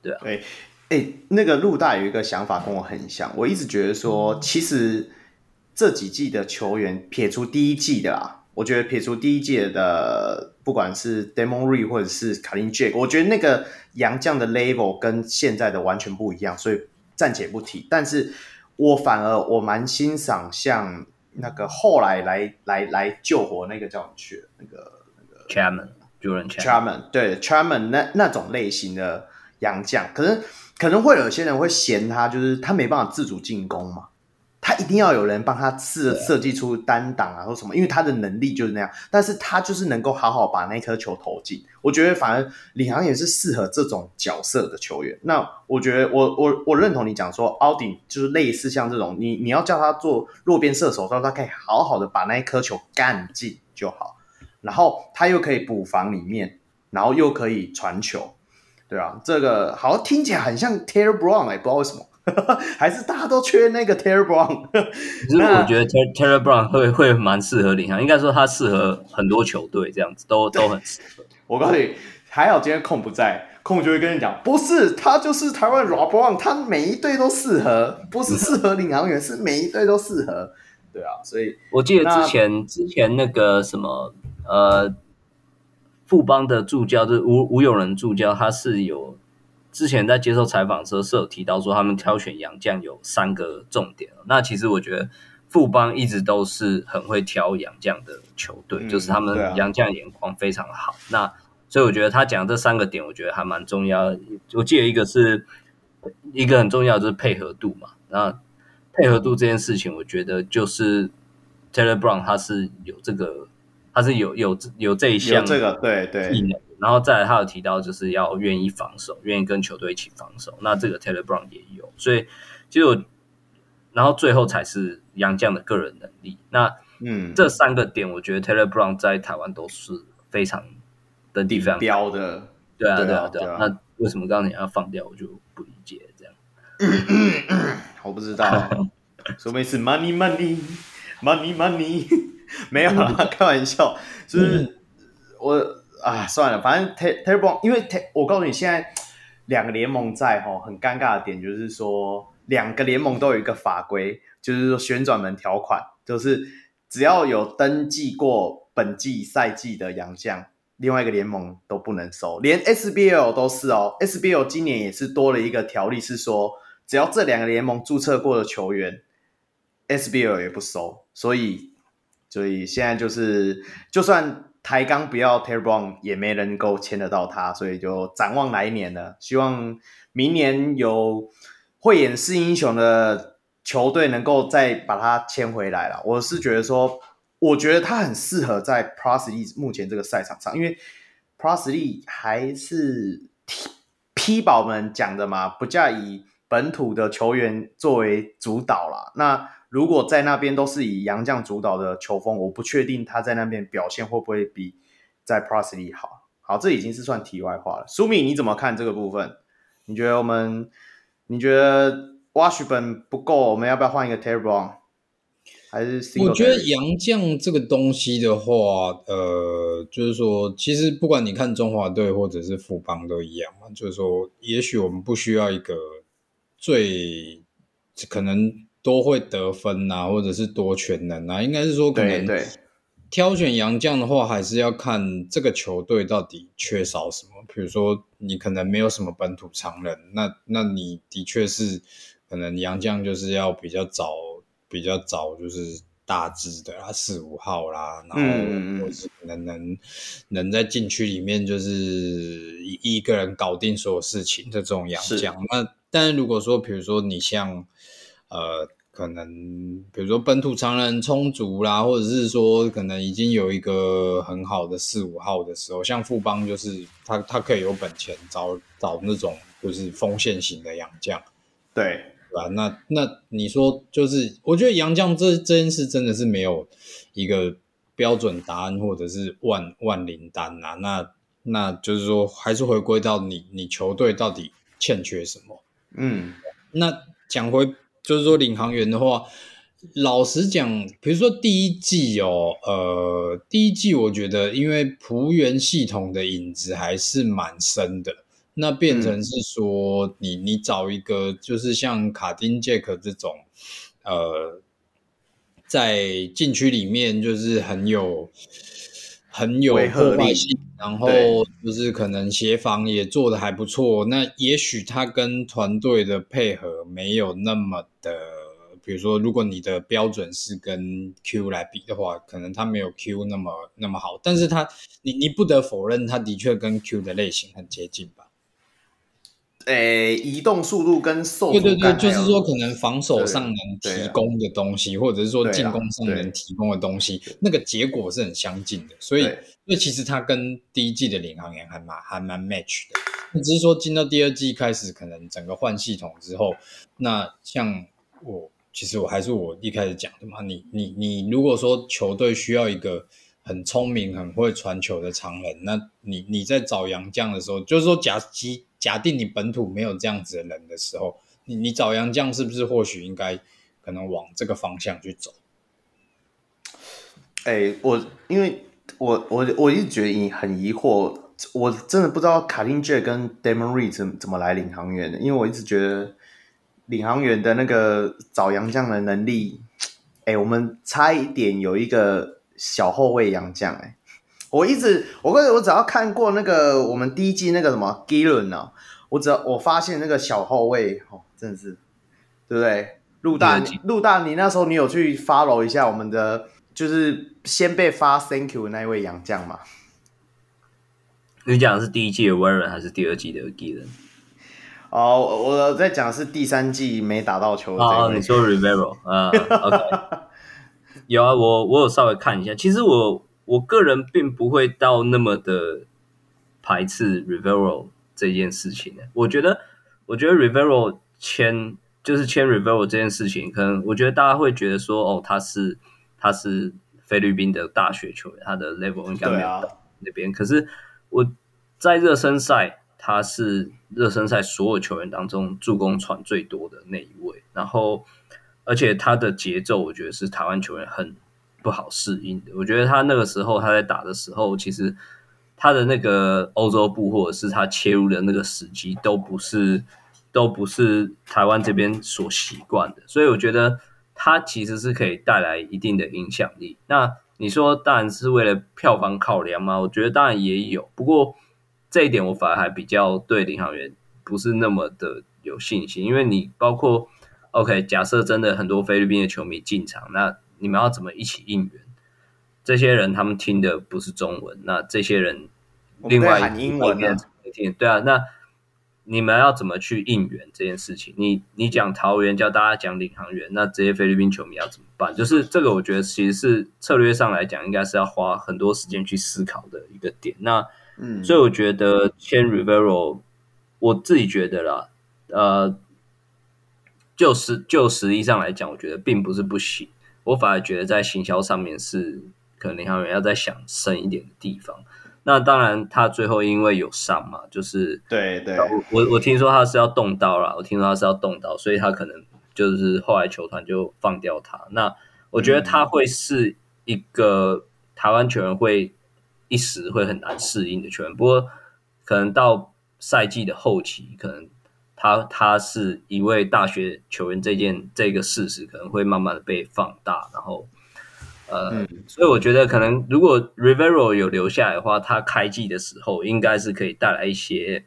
对啊，对，哎，那个陆大有一个想法跟我很像，我一直觉得说，其实这几季的球员撇除第一季的啊，我觉得撇除第一届的，不管是 Damon Reed 或者是 Khalil Jack，我觉得那个洋将的 level 跟现在的完全不一样，所以暂且不提。但是我反而我蛮欣赏像那个后来来来来救火那个叫什么去那个那个 Chapman，Jordan Chapman，对 Chapman 那那种类型的。洋将，可能可能会有些人会嫌他，就是他没办法自主进攻嘛，他一定要有人帮他设设计出单挡啊或什么，因为他的能力就是那样，但是他就是能够好好把那颗球投进。我觉得反而李航也是适合这种角色的球员。那我觉得我我我认同你讲说，奥丁就是类似像这种，你你要叫他做弱边射手，让他可以好好的把那一颗球干进就好，然后他又可以补防里面，然后又可以传球。对啊，这个好像听起来很像 Taylor Brown 哎，不知道为什么，还是大家都缺那个 Terry Brown？。其实我觉得 Taylor Brown 会会蛮适合领航，应该说他适合很多球队，这样子都都很适合。我告诉你，还好今天空不在，空就会跟你讲，不是他就是台湾 Rob Brown，他每一队都适合，不是适合领航员，是每一队都适合。对啊，所以我记得之前之前那个什么呃。富邦的助教就是吴吴永仁助教，他是有之前在接受采访的时候是有提到说，他们挑选洋将有三个重点。那其实我觉得富邦一直都是很会挑洋将的球队，嗯、就是他们洋将眼光非常好。啊、那所以我觉得他讲这三个点，我觉得还蛮重要。我记得一个是一个很重要的就是配合度嘛。那配合度这件事情，我觉得就是 Taylor Brown 他是有这个。他是有有有这一项这个对对技能，然后再来他有提到就是要愿意防守，愿意跟球队一起防守。那这个 Taylor Brown 也有，所以其实我，然后最后才是杨绛的个人能力。那嗯，这三个点我觉得 Taylor Brown 在台湾都是非常的地方标的。对啊对啊对啊。那为什么刚才你要放掉，我就不理解这样。我不知道，说明是 money money money money。没有啦，开玩笑，就是、嗯、我啊，算了，反正 Taylor Brown，因为我告诉你，现在两个联盟在吼，很尴尬的点就是说，两个联盟都有一个法规，就是说旋转门条款，就是只要有登记过本季赛季的洋将，另外一个联盟都不能收，连 SBL 都是哦，SBL 今年也是多了一个条例，是说只要这两个联盟注册过的球员，SBL 也不收，所以。所以现在就是，就算台钢不要 Taylor Brown，也没人够签得到他，所以就展望来年了。希望明年有慧眼识英雄的球队能够再把他签回来了。我是觉得说，我觉得他很适合在 Plus League 目前这个赛场上，因为 Plus League 还是 P 宝们讲的嘛，不再以本土的球员作为主导了。那如果在那边都是以杨将主导的球风，我不确定他在那边表现会不会比在 Plus League 好。好，这已经是算题外话了。苏米，你怎么看这个部分？你觉得我们，你觉得 Washburn 不够，我们要不要换一个 Taylor Brown？还是我觉得杨将这个东西的话，呃，就是说，其实不管你看中华队或者是富邦都一样嘛，就是说，也许我们不需要一个最可能。都会得分啊，或者是多全能啊，应该是说可能挑选洋将的话，还是要看这个球队到底缺少什么。比如说你可能没有什么本土常人，那那你的确是可能洋将就是要比较早，比较早就是大只的啦，四五号啦，然后或是可能能能在禁区里面就是一一个人搞定所有事情的这种洋将。那但是如果说比如说你像呃。可能比如说本土常人充足啦，或者是说可能已经有一个很好的四五号的时候，像富邦就是他他可以有本钱找找那种就是锋线型的洋将，对对吧？那那你说就是我觉得洋将这这件事真的是没有一个标准答案或者是万万灵丹啊，那那就是说还是回归到你你球队到底欠缺什么？嗯，那讲回。就是说，领航员的话，老实讲，比如说第一季哦，呃，第一季我觉得因为仆员系统的影子还是蛮深的，那变成是说你、嗯、你找一个就是像卡丁杰克这种，呃，在禁区里面就是很有很有破坏性，然后就是可能协防也做得还不错，那也许他跟团队的配合没有那么的。比如说，如果你的标准是跟 Q 来比的话，可能他没有 Q 那么那么好，但是他你你不得否认，他的确跟 Q 的类型很接近吧？诶，移动速度跟受对对对，就是说可能防守上能提供的东西，或者是说进攻上能提供的东西，那个结果是很相近的。所以，那其实它跟第一季的领航员还蛮还蛮 match 的。只是说进到第二季开始，可能整个换系统之后，那像我。其实我还是我一开始讲的嘛，你你你如果说球队需要一个很聪明、很会传球的常人，那你你在找洋将的时候，就是说假基假定你本土没有这样子的人的时候，你你找洋将是不是或许应该可能往这个方向去走？哎、我因为我我我一直觉得你很疑惑，我真的不知道卡丁杰跟 Damon Reed 怎怎么来领航员的，因为我一直觉得。领航员的那个找洋将的能力，哎，我们差一点有一个小后卫洋将，哎，我一直，我跟我只要看过那个我们第一季那个什么 Gillen 啊，我只要我发现那个小后卫，哦，真的是，对不对？陆大，陆大，你那时候你有去 follow 一下我们的，就是先被发 Thank you 的那一位洋将吗？你讲的是第一季的 Warren 还是第二季的 Gillen？哦，我在讲的是第三季没打到球的。哦，你说 Rivero 啊，OK，有啊，我我有稍微看一下。其实我我个人并不会到那么的排斥 Rivero 这件事情的。我觉得，我觉得 Rivero 签就是签 Rivero 这件事情，可能我觉得大家会觉得说，哦，他是他是菲律宾的大学球员，他的 level 应该没有到那边。啊、可是我在热身赛。他是热身赛所有球员当中助攻传最多的那一位，然后而且他的节奏，我觉得是台湾球员很不好适应的。我觉得他那个时候他在打的时候，其实他的那个欧洲步或者是他切入的那个时机，都不是都不是台湾这边所习惯的。所以我觉得他其实是可以带来一定的影响力。那你说当然是为了票房考量吗？我觉得当然也有，不过。这一点我反而还比较对领航员不是那么的有信心，因为你包括 OK，假设真的很多菲律宾的球迷进场，那你们要怎么一起应援？这些人他们听的不是中文，那这些人另外喊英文的听，对啊，那你们要怎么去应援这件事情？你你讲桃园，叫大家讲领航员，那这些菲律宾球迷要怎么办？就是这个，我觉得其实是策略上来讲，应该是要花很多时间去思考的一个点。那嗯，所以我觉得签 Rivero，我自己觉得啦，呃，就实就实力上来讲，我觉得并不是不行。我反而觉得在行销上面是可能领航员要再想深一点的地方。那当然，他最后因为有伤嘛，就是对对，我我听说他是要动刀啦，我听说他是要动刀，所以他可能就是后来球团就放掉他。那我觉得他会是一个台湾球员会。一时会很难适应的球员，不过可能到赛季的后期，可能他他是一位大学球员这件这个事实可能会慢慢的被放大，然后呃，嗯、所以我觉得可能如果 Rivero 有留下来的话，他开季的时候应该是可以带来一些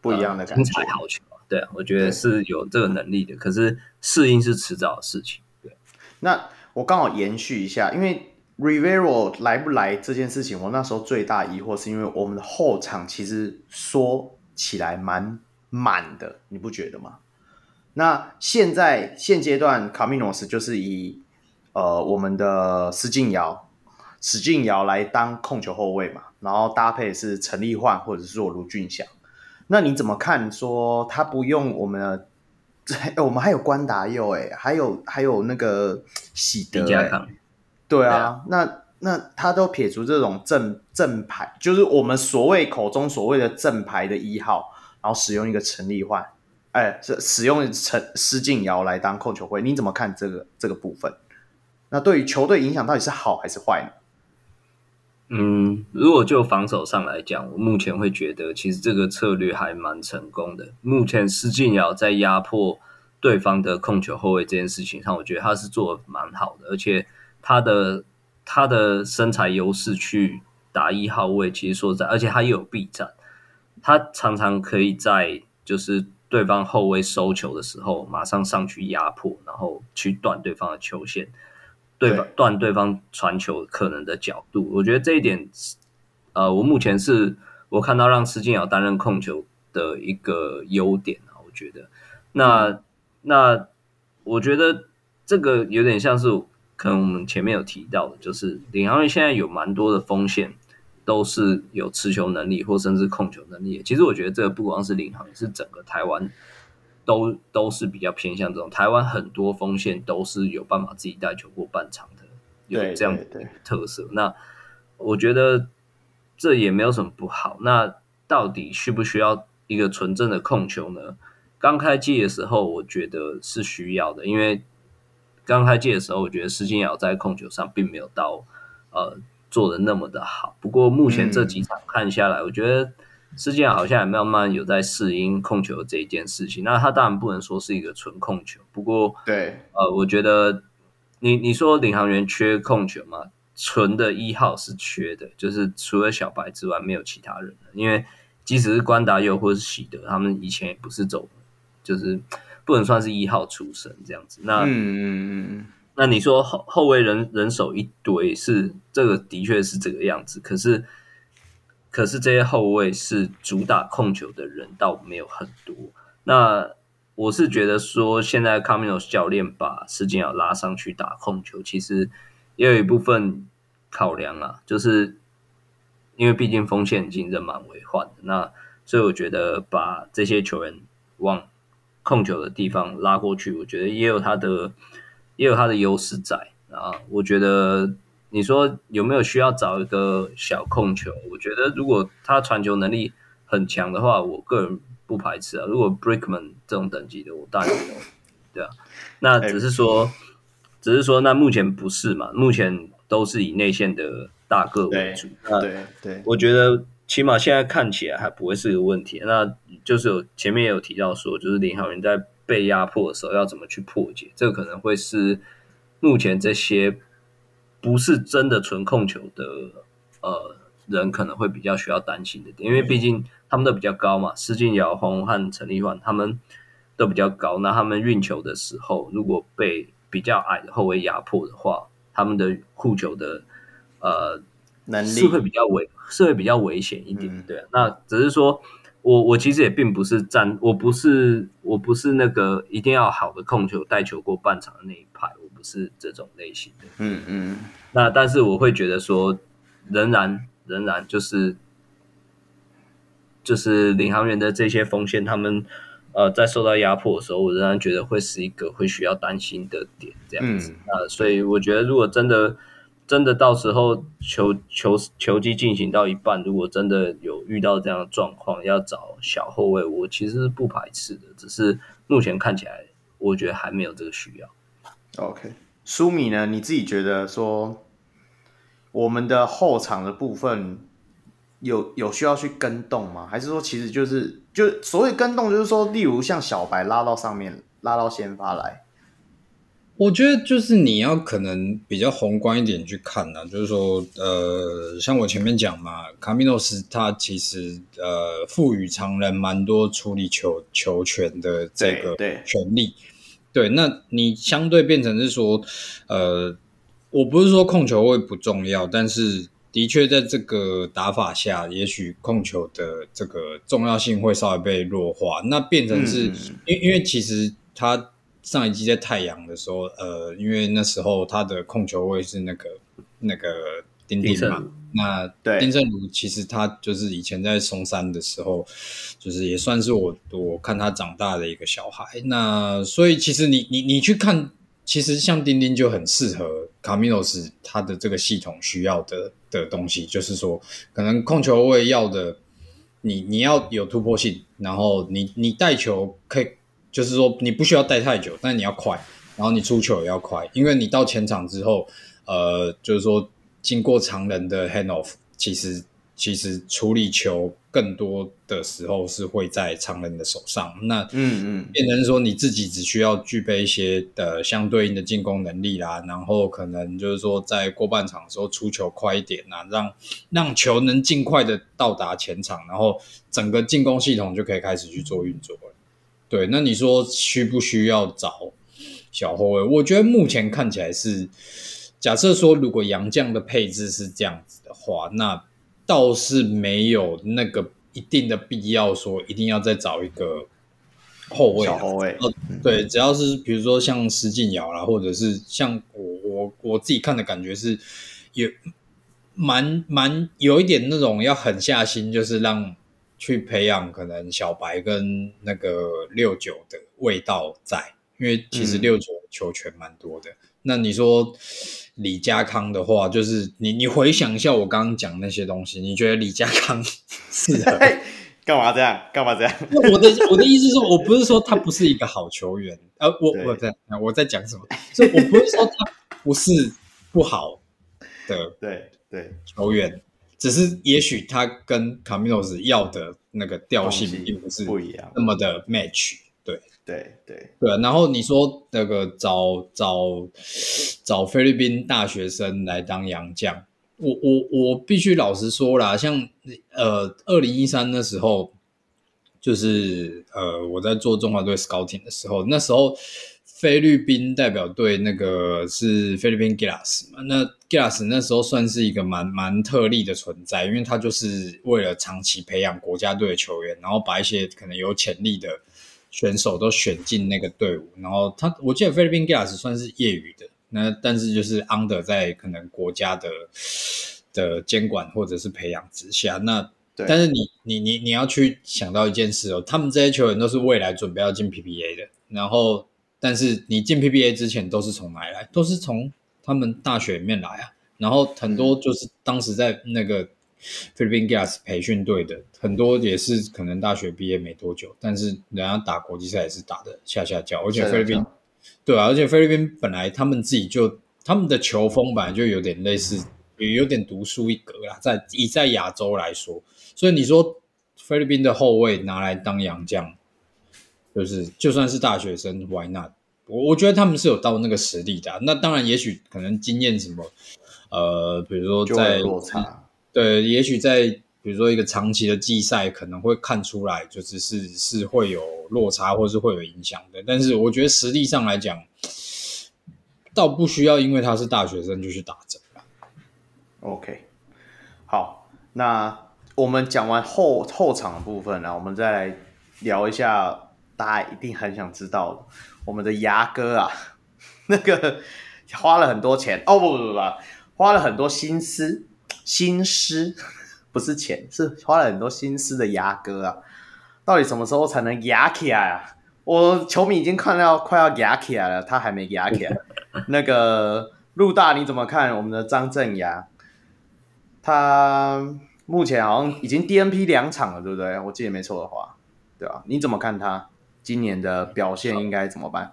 不一样的精彩好球。对啊，我觉得是有这个能力的，可是适应是迟早的事情。对，那我刚好延续一下，因为。Rivero 来不来这件事情，我那时候最大疑惑是因为我们的后场其实说起来蛮满的，你不觉得吗？那现在现阶段卡米诺斯就是以呃我们的施晋尧史晋尧来当控球后卫嘛，然后搭配是陈立焕或者是说卢俊祥，那你怎么看？说他不用我们的，欸、我们还有关达佑哎，还有还有那个喜德对啊，对啊，那那他都撇除这种正正牌，就是我们所谓口中所谓的正牌的一号，然后使用一个陈立焕，哎，是使用陈施晋尧来当控球会，你怎么看这个这个部分？那对于球队影响到底是好还是坏呢？嗯，如果就防守上来讲，我目前会觉得其实这个策略还蛮成功的。目前施晋尧在压迫对方的控球后卫这件事情上，我觉得他是做的蛮好的，而且他的他的身材优势去打一号位，其实说在，而且他又有臂展，他常常可以在就是对方后卫收球的时候，马上上去压迫，然后去断对方的球线。对吧？断对方传球可能的角度，我觉得这一点，呃，我目前是我看到让施晋尧担任控球的一个优点啊。我觉得，那那我觉得这个有点像是可能我们前面有提到的，就是领航员现在有蛮多的锋线都是有持球能力或甚至控球能力。其实我觉得这个不光是领航，是整个台湾。都都是比较偏向这种，台湾很多锋线都是有办法自己带球过半场的，有这样的特色。那我觉得这也没有什么不好。那到底需不需要一个纯正的控球呢？刚开季的时候，我觉得是需要的，因为刚开季的时候，我觉得施金尧在控球上并没有到呃做的那么的好。不过目前这几场看下来，嗯、我觉得。施晋尧好像也慢慢有在适应控球这一件事情。那他当然不能说是一个纯控球，不过对，呃，我觉得你你说领航员缺控球吗？纯的一号是缺的，就是除了小白之外没有其他人了。因为即使是关达佑或是喜德，他们以前也不是走，就是不能算是一号出身这样子。那嗯嗯嗯，那你说后后卫人人手一堆是这个的确是这个样子，可是。可是这些后卫是主打控球的人，倒没有很多。那我是觉得说，现在卡米诺斯教练把施晋尧拉上去打控球，其实也有一部分考量啊，就是因为毕竟锋线已经人满为患，那所以我觉得把这些球员往控球的地方拉过去，我觉得也有他的也有他的优势在啊。我觉得。你说有没有需要找一个小控球？我觉得如果他传球能力很强的话，我个人不排斥啊。如果 Brickman 这种等级的，我当然有。对啊，那只是说，只是说，那目前不是嘛？目前都是以内线的大个为主。对对，对，我觉得起码现在看起来还不会是个问题。那就是有前面也有提到说，就是林浩源在被压迫的时候要怎么去破解，这个可能会是目前这些。不是真的纯控球的呃人，可能会比较需要担心的点，因为毕竟他们都比较高嘛，施晋尧、黄宏汉、陈立焕他们都比较高，那他们运球的时候，如果被比较矮的后卫压迫的话，他们的护球的呃能力是会比较危，是会比较危险一点，嗯、对。那只是说我我其实也并不是站，我不是我不是那个一定要好的控球带球过半场的那一派。我不是这种类型的，嗯嗯，那但是我会觉得说，仍然仍然就是就是领航员的这些锋线，他们呃在受到压迫的时候，我仍然觉得会是一个会需要担心的点，这样子。那、嗯、所以我觉得，如果真的真的到时候球球球季进行到一半，如果真的有遇到这样的状况，要找小后卫，我其实是不排斥的，只是目前看起来，我觉得还没有这个需要。OK，舒米呢？你自己觉得说，我们的后场的部分有有需要去跟动吗？还是说，其实就是就所谓跟动，就是说，例如像小白拉到上面，拉到先发来。我觉得就是你要可能比较宏观一点去看呢、啊，就是说，呃，像我前面讲嘛，卡米诺斯他其实呃赋予常人蛮多处理球球权的这个权利。对，那你相对变成是说，呃，我不是说控球位不重要，但是的确在这个打法下，也许控球的这个重要性会稍微被弱化。那变成是，嗯、因为因为其实他上一季在太阳的时候，呃，因为那时候他的控球位是那个那个。丁丁嘛，那丁胜儒其实他就是以前在松山的时候，就是也算是我我看他长大的一个小孩。那所以其实你你你去看，其实像丁丁就很适合卡米诺斯他的这个系统需要的的东西，就是说可能控球位要的，你你要有突破性，然后你你带球可以，就是说你不需要待太久，但你要快。然后你出球也要快，因为你到前场之后，呃，就是说经过常人的 hand off，其实其实处理球更多的时候是会在常人的手上。那嗯嗯，变成说你自己只需要具备一些的相对应的进攻能力啦，然后可能就是说在过半场的时候出球快一点啊，让让球能尽快的到达前场，然后整个进攻系统就可以开始去做运作了。对，那你说需不需要找？小后卫，我觉得目前看起来是，假设说如果杨将的配置是这样子的话，那倒是没有那个一定的必要说一定要再找一个后卫。小后卫，对，只要是比如说像施晋尧啦，或者是像我我我自己看的感觉是有蛮蛮有一点那种要狠下心，就是让去培养可能小白跟那个六九的味道在。因为其实六九球权蛮多的，嗯、那你说李家康的话，就是你你回想一下我刚刚讲那些东西，你觉得李家康 适合 干嘛这样？干嘛这样？我的我的意思是，我不是说他不是一个好球员，呃，我我在我在讲什么？所以我不是说他不是不好的，对对球员，只是也许他跟卡米诺斯要的那个调性并不是不一样，那么的 match。对对对，然后你说那个找找找菲律宾大学生来当洋将，我我我必须老实说啦，像呃二零一三那时候，就是呃我在做中华队 scouting 的时候，那时候菲律宾代表队那个是菲律宾 Gilas 嘛，那 Gilas 那时候算是一个蛮蛮特例的存在，因为他就是为了长期培养国家队的球员，然后把一些可能有潜力的。选手都选进那个队伍，然后他我记得菲律宾 Gilas 算是业余的，那但是就是 under 在可能国家的的监管或者是培养之下，那对但是你你你你要去想到一件事哦，他们这些球员都是未来准备要进 PPA 的，然后但是你进 PBA 之前都是从哪里来？都是从他们大学里面来啊，然后很多就是当时在那个。菲律宾 Gilas 培训队的很多也是可能大学毕业没多久，但是人家打国际赛也是打的下下脚，而且菲律宾，对啊，而且菲律宾本来他们自己就他们的球风本来就有点类似，也有点独树一格啦，在以在亚洲来说，所以你说菲律宾的后卫拿来当洋将，就是就算是大学生，Why not？我我觉得他们是有到那个实力的啊，那当然也许可能经验什么，呃，比如说在落差。对，也许在比如说一个长期的季赛，可能会看出来，就只是是会有落差，或是会有影响的。但是我觉得实力上来讲，倒不需要因为他是大学生就去打折。OK，好，那我们讲完后后场的部分呢，我们再来聊一下大家一定很想知道的，我们的牙哥啊，那个花了很多钱哦，不不不不，花了很多心思。心思 不是钱，是花了很多心思的牙哥啊！到底什么时候才能牙起来啊？我球迷已经看到快要牙起来了，他还没牙起来。那个陆大你怎么看我们的张镇牙？他目前好像已经 DNP 两场了，对不对？我记得没错的话，对吧？你怎么看他今年的表现应该怎么办？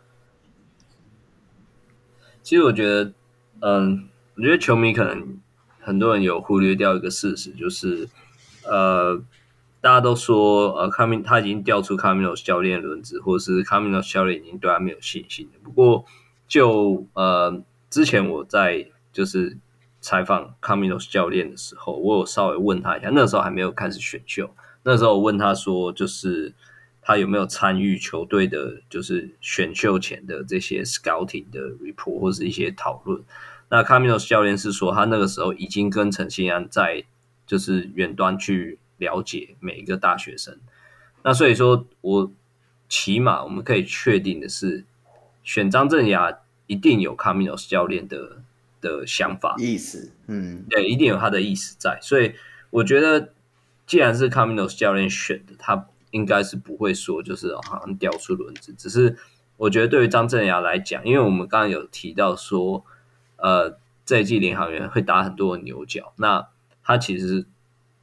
其实我觉得，嗯，我觉得球迷可能。很多人有忽略掉一个事实，就是，呃，大家都说，呃，卡米他已经调出卡米诺斯教练轮子，或者是卡米诺斯教练已经对他没有信心。不过就，就呃，之前我在就是采访卡米诺斯教练的时候，我有稍微问他一下，那时候还没有开始选秀，那时候我问他说，就是他有没有参与球队的，就是选秀前的这些 scouting 的 report 或是一些讨论。那卡米诺斯教练是说，他那个时候已经跟陈信安在就是远端去了解每一个大学生。那所以说，我起码我们可以确定的是，选张镇雅一定有卡米诺斯教练的的想法意思，嗯，对，一定有他的意思在。所以我觉得，既然是卡米诺斯教练选的，他应该是不会说就是好像掉出轮子。只是我觉得对于张镇雅来讲，因为我们刚刚有提到说。呃，这一季领航员会打很多的牛角，那他其实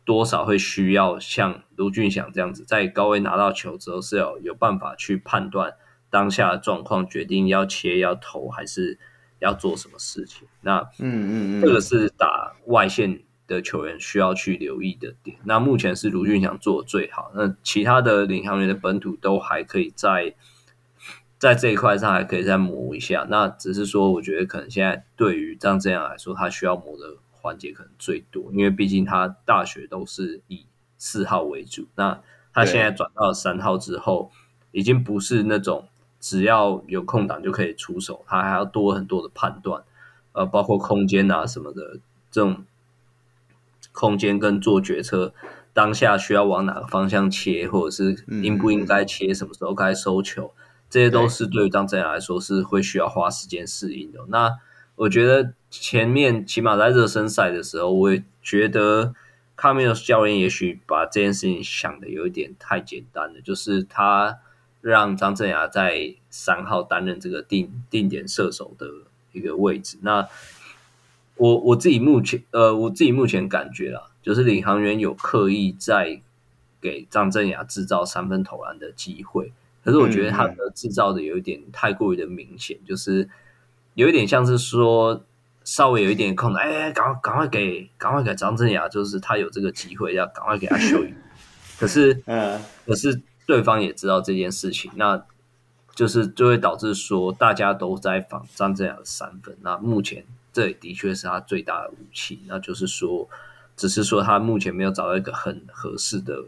多少会需要像卢俊祥这样子，在高位拿到球之后是要有办法去判断当下的状况决定要切要投还是要做什么事情。那嗯嗯嗯，这个是打外线的球员需要去留意的点。那目前是卢俊祥做的最好，那其他的领航员的本土都还可以在在这一块上还可以再磨一下。那只是说，我觉得可能现在对于张振阳来说，他需要磨的环节可能最多，因为毕竟他大学都是以四号为主。那他现在转到了三号之后，已经不是那种只要有空档就可以出手，他还要多很多的判断，呃，包括空间啊什么的这种空间跟做决策，当下需要往哪个方向切，或者是应不应该切，什么时候该收球，这些都是对于张振阳来说是会需要花时间适应的。那我觉得前面起码在热身赛的时候，我也觉得。卡米诺斯教练也许把这件事情想的有一点太简单了，就是他让张镇雅在三号担任这个定定点射手的一个位置。那我我自己目前呃，我自己目前感觉啦，就是领航员有刻意在给张镇雅制造三分投篮的机会，可是我觉得他的制造的有一点太过于的明显，嗯、就是有一点像是说。稍微有一点空的，哎，赶快赶快给，赶快给张镇雅，就是他有这个机会，要赶快给他秀一。可是，嗯，可是对方也知道这件事情，那就是就会导致说，大家都在防张镇雅的三分。那目前这的确是他最大的武器，那就是说，只是说他目前没有找到一个很合适的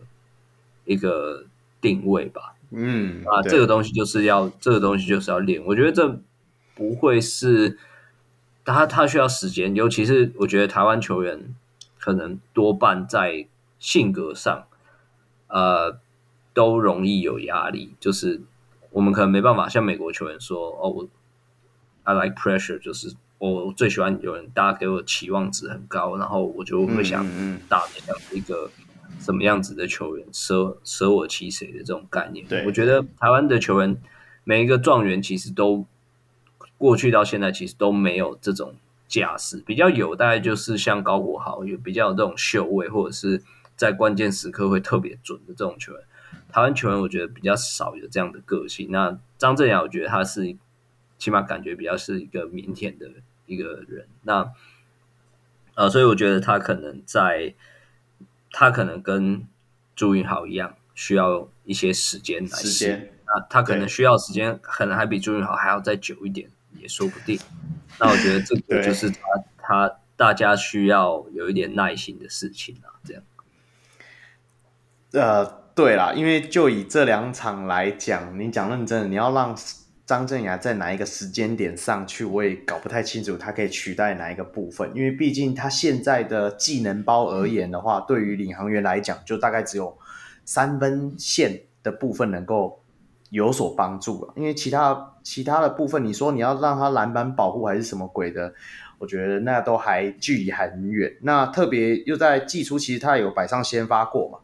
一个定位吧。嗯，啊，这个东西就是要，这个东西就是要练。我觉得这不会是。他他需要时间，尤其是我觉得台湾球员可能多半在性格上，呃，都容易有压力。就是我们可能没办法像美国球员说：“哦，我 I like pressure，就是我最喜欢有人大家给我期望值很高，然后我就会想打这样一个什么样子的球员，舍舍我其谁的这种概念。”对，我觉得台湾的球员每一个状元其实都。过去到现在，其实都没有这种架势，比较有大概就是像高国豪，有比较有这种秀位，或者是在关键时刻会特别准的这种球员。台湾球员我觉得比较少有这样的个性。那张镇衙，我觉得他是起码感觉比较是一个腼腆的一个人。那呃，所以我觉得他可能在，他可能跟朱云豪一样，需要一些时间来时间。那他可能需要时间，可能还比朱云豪还要再久一点。也说不定，那我觉得这个就是他他大家需要有一点耐心的事情啊，这样。呃，对啦，因为就以这两场来讲，你讲认真的，你要让张镇雅在哪一个时间点上去，我也搞不太清楚他可以取代哪一个部分，因为毕竟他现在的技能包而言的话，对于领航员来讲，就大概只有三分线的部分能够。有所帮助了，因为其他其他的部分，你说你要让他篮板保护还是什么鬼的，我觉得那都还距离还很远。那特别又在季初，其实他有摆上先发过嘛，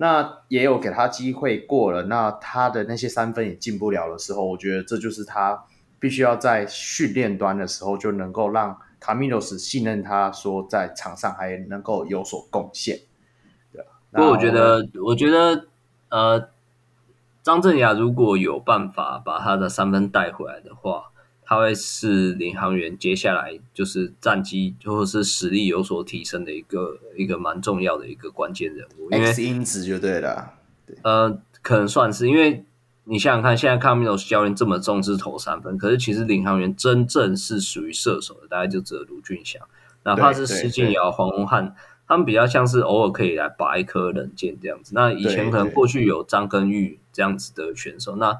那也有给他机会过了，那他的那些三分也进不了的时候，我觉得这就是他必须要在训练端的时候就能够让卡米诺斯信任他，说在场上还能够有所贡献。对，不过我觉得，我觉得，呃。张镇雅如果有办法把他的三分带回来的话，他会是领航员接下来就是战绩或者是实力有所提升的一个一个蛮重要的一个关键人物。因为因子就对了。对呃，可能算是，因为你想想看，现在卡米诺斯教练这么重视投三分，可是其实领航员真正是属于射手的，大概就只有卢俊祥，哪怕是施晋尧、黄宏汉。他们比较像是偶尔可以来拔一颗冷箭这样子。那以前可能过去有张根玉这样子的选手，那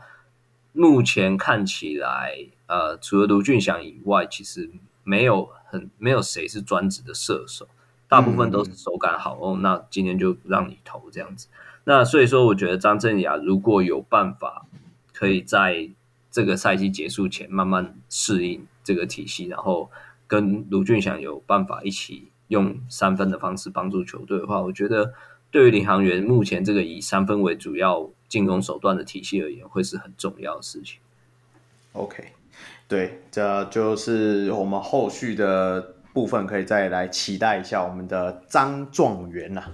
目前看起来，呃，除了卢俊祥以外，其实没有很没有谁是专职的射手，大部分都是手感好哦。那今天就让你投这样子。那所以说，我觉得张镇雅如果有办法可以在这个赛季结束前慢慢适应这个体系，然后跟卢俊祥有办法一起。用三分的方式帮助球队的话，我觉得对于领航员目前这个以三分为主要进攻手段的体系而言，会是很重要的事情。OK，对，这就是我们后续的部分，可以再来期待一下我们的张状元呐。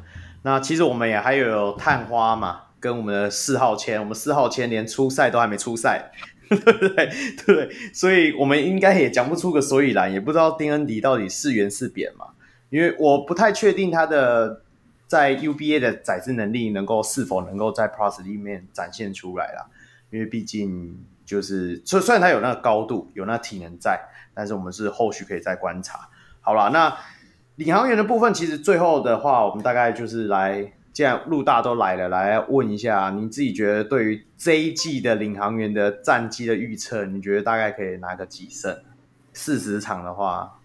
那其实我们也还有探花嘛，跟我们的四号签，我们四号签连出赛都还没出赛，对不对？对，所以我们应该也讲不出个所以然，也不知道丁恩迪到底是圆是扁嘛，因为我不太确定他的在 UBA 的载制能力能够是否能够在 Plus 里面展现出来啦，因为毕竟就是虽虽然他有那个高度，有那体能在，但是我们是后续可以再观察。好了，那领航员的部分，其实最后的话，我们大概就是来。既然陆大都来了，来问一下，你自己觉得对于这一季的领航员的战绩的预测，你觉得大概可以拿个几胜？四十场的话，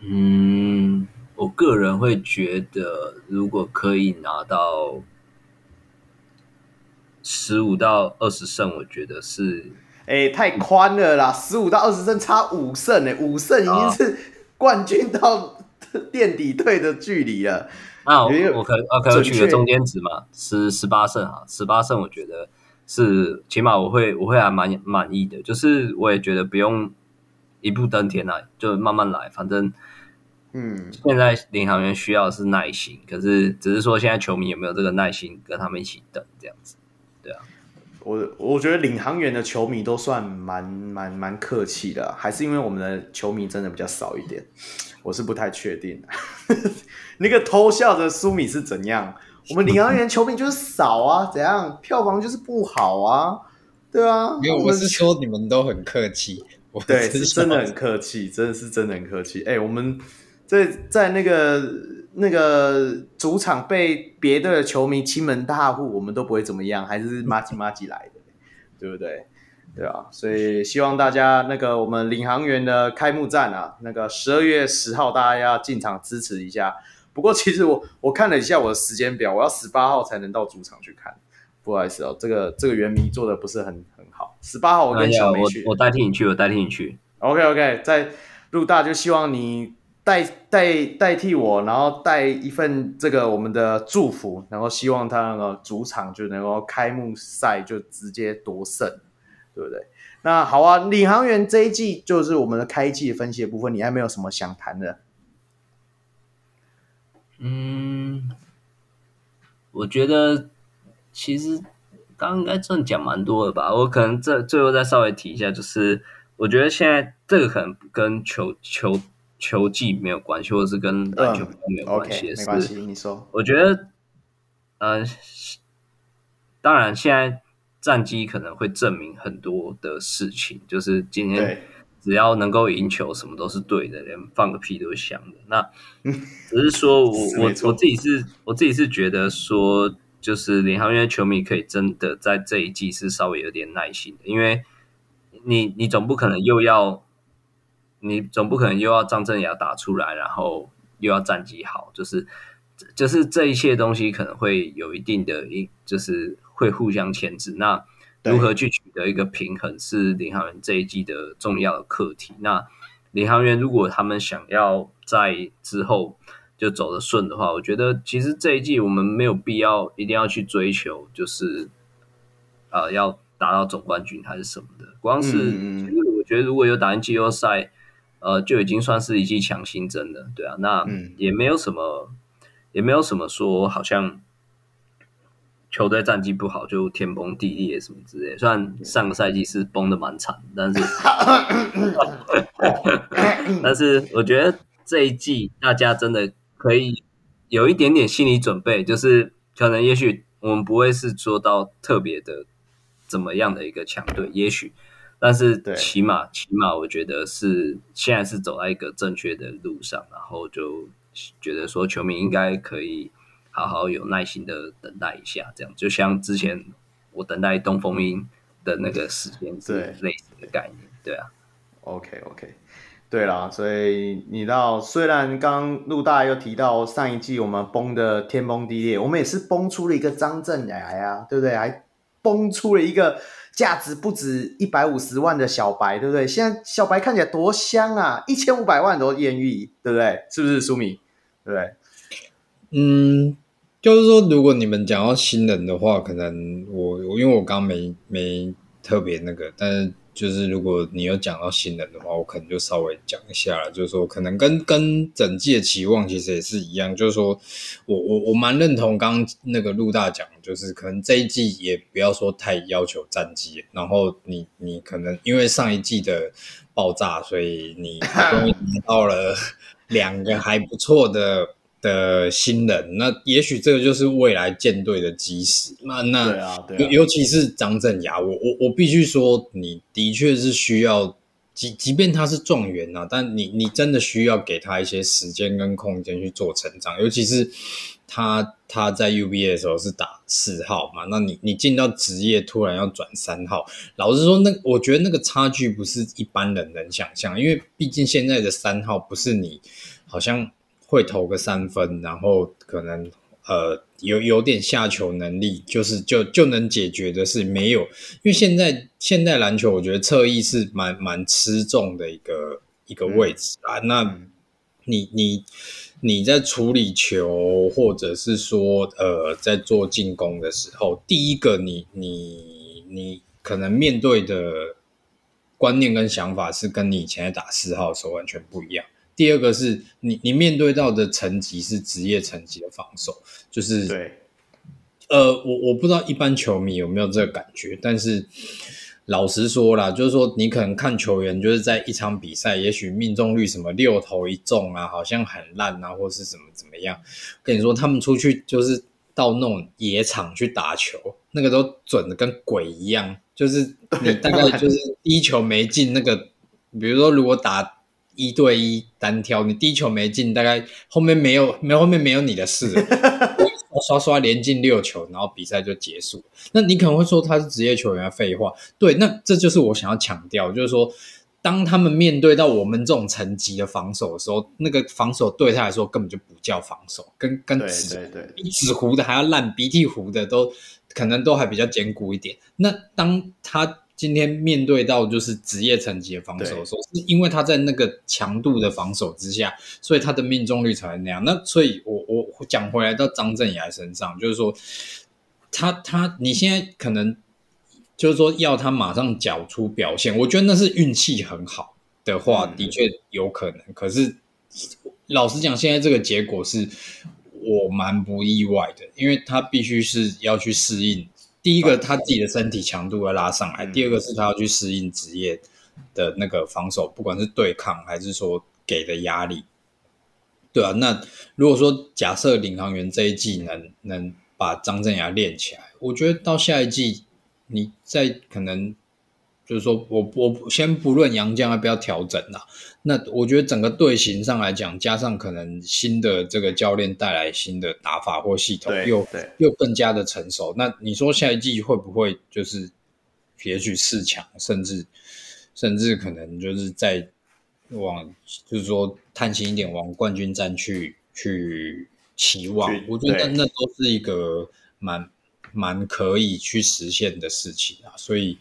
嗯，我个人会觉得，如果可以拿到十五到二十胜，我觉得是，哎，太宽了啦，十五到二十胜差五胜，哎，五胜已经是冠军到垫底队的距离了。那我我可我可能取个中间值嘛，十十八胜啊，十八胜我觉得是起码我会我会还蛮满意的，就是我也觉得不用一步登天啊，就慢慢来，反正嗯，现在领航员需要的是耐心，可是只是说现在球迷有没有这个耐心跟他们一起等这样子，对啊，我我觉得领航员的球迷都算蛮蛮蛮客气的，还是因为我们的球迷真的比较少一点。我是不太确定，那个偷笑的苏米是怎样？我们领航员球迷就是少啊，怎样？票房就是不好啊，对啊。没有，我是说你们都很客气，对，是真的很客气，真的是真的很客气。哎、欸，我们在在那个那个主场被别的球迷欺门大户，我们都不会怎么样，还是麻吉麻吉来的，对不对？对啊，所以希望大家那个我们领航员的开幕战啊，那个十二月十号大家要进场支持一下。不过其实我我看了一下我的时间表，我要十八号才能到主场去看。不好意思哦，这个这个原迷做的不是很很好。十八号我跟小梅去，我我代替你去，我代替你去。OK OK，在陆大就希望你代代代替我，然后带一份这个我们的祝福，然后希望他那个主场就能够开幕赛就直接夺胜。对不对？那好啊，领航员这一季就是我们的开季分析的部分，你还没有什么想谈的？嗯，我觉得其实刚刚应该真的讲蛮多的吧。我可能这最后再稍微提一下，就是我觉得现在这个可能跟球球球技没有关系，或者是跟篮球没有关系。嗯、okay, 没关系，你说。我觉得，呃，当然现在。战绩可能会证明很多的事情，就是今天只要能够赢球，什么都是对的，连放个屁都是香的。那只是说我我我自己是我自己是觉得说，就是领航员球迷可以真的在这一季是稍微有点耐心的，因为你你总不可能又要你总不可能又要张镇雅打出来，然后又要战绩好，就是就是这一切东西可能会有一定的一就是。会互相牵制，那如何去取得一个平衡是领航员这一季的重要的课题。那领航员如果他们想要在之后就走得顺的话，我觉得其实这一季我们没有必要一定要去追求，就是呃要达到总冠军还是什么的。光是其实我觉得如果有打进季后赛，呃就已经算是一剂强心针了。对啊，那也没有什么，也没有什么说好像。球队战绩不好就天崩地裂什么之类，虽然上个赛季是崩的蛮惨，但是 但是我觉得这一季大家真的可以有一点点心理准备，就是可能也许我们不会是做到特别的怎么样的一个强队，也许，但是起码起码我觉得是现在是走在一个正确的路上，然后就觉得说球迷应该可以。好好有耐心的等待一下，这样就像之前我等待东风鹰的那个时间是类似的概念，对，对啊。OK OK，对啦，所以你知道，虽然刚陆大又提到上一季我们崩的天崩地裂，我们也是崩出了一个张镇衙呀，对不对？还崩出了一个价值不止一百五十万的小白，对不对？现在小白看起来多香啊，一千五百万都艳遇，对不对？是不是苏米？对不对？嗯。就是说，如果你们讲到新人的话，可能我我因为我刚没没特别那个，但是就是如果你有讲到新人的话，我可能就稍微讲一下了。就是说，可能跟跟整季的期望其实也是一样。就是说我我我蛮认同刚刚那个陆大讲，就是可能这一季也不要说太要求战绩，然后你你可能因为上一季的爆炸，所以你终于拿到了两个还不错的。的新人，那也许这个就是未来舰队的基石。那那对啊，对啊，尤尤其是张镇雅，我我我必须说，你的确是需要，即即便他是状元啊，但你你真的需要给他一些时间跟空间去做成长。尤其是他他在 UBA 的时候是打四号嘛，那你你进到职业突然要转三号，老实说，那我觉得那个差距不是一般人能想象，因为毕竟现在的三号不是你好像。会投个三分，然后可能呃有有点下球能力，就是就就能解决的是没有，因为现在现在篮球我觉得侧翼是蛮蛮吃重的一个一个位置啊。嗯、那你你你在处理球，或者是说呃在做进攻的时候，第一个你你你可能面对的观念跟想法是跟你以前在打四号的时候完全不一样。第二个是你，你面对到的层级是职业层级的防守，就是对，呃，我我不知道一般球迷有没有这个感觉，但是老实说啦，就是说你可能看球员，就是在一场比赛，也许命中率什么六投一中啊，好像很烂啊，或是怎么怎么样，跟你说他们出去就是到那种野场去打球，那个都准的跟鬼一样，就是你大概就是 第一球没进，那个比如说如果打。一对一单挑，你第一球没进，大概后面没有，没后面没有你的事了，刷刷连进六球，然后比赛就结束。那你可能会说他是职业球员，废话，对，那这就是我想要强调，就是说，当他们面对到我们这种层级的防守的时候，那个防守对他来说根本就不叫防守，跟跟纸比纸糊的还要烂，鼻涕糊的都可能都还比较坚固一点。那当他今天面对到就是职业层级的防守的时候，是因为他在那个强度的防守之下，所以他的命中率才会那样。那所以我，我我讲回来到张镇雅身上，就是说，他他你现在可能就是说要他马上缴出表现，我觉得那是运气很好的话，的确有可能。可是老实讲，现在这个结果是我蛮不意外的，因为他必须是要去适应。第一个，他自己的身体强度要拉上来；第二个是他要去适应职业的那个防守，不管是对抗还是说给的压力，对啊，那如果说假设领航员这一季能能把张镇牙练起来，我觉得到下一季你在可能。就是说我我先不论杨将要不要调整啦，那我觉得整个队形上来讲，加上可能新的这个教练带来新的打法或系统，又又更加的成熟。那你说下一季会不会就是也许四强，甚至甚至可能就是在往就是说探险一点往冠军战去去期望？我觉得那都是一个蛮蛮可以去实现的事情啊，所以。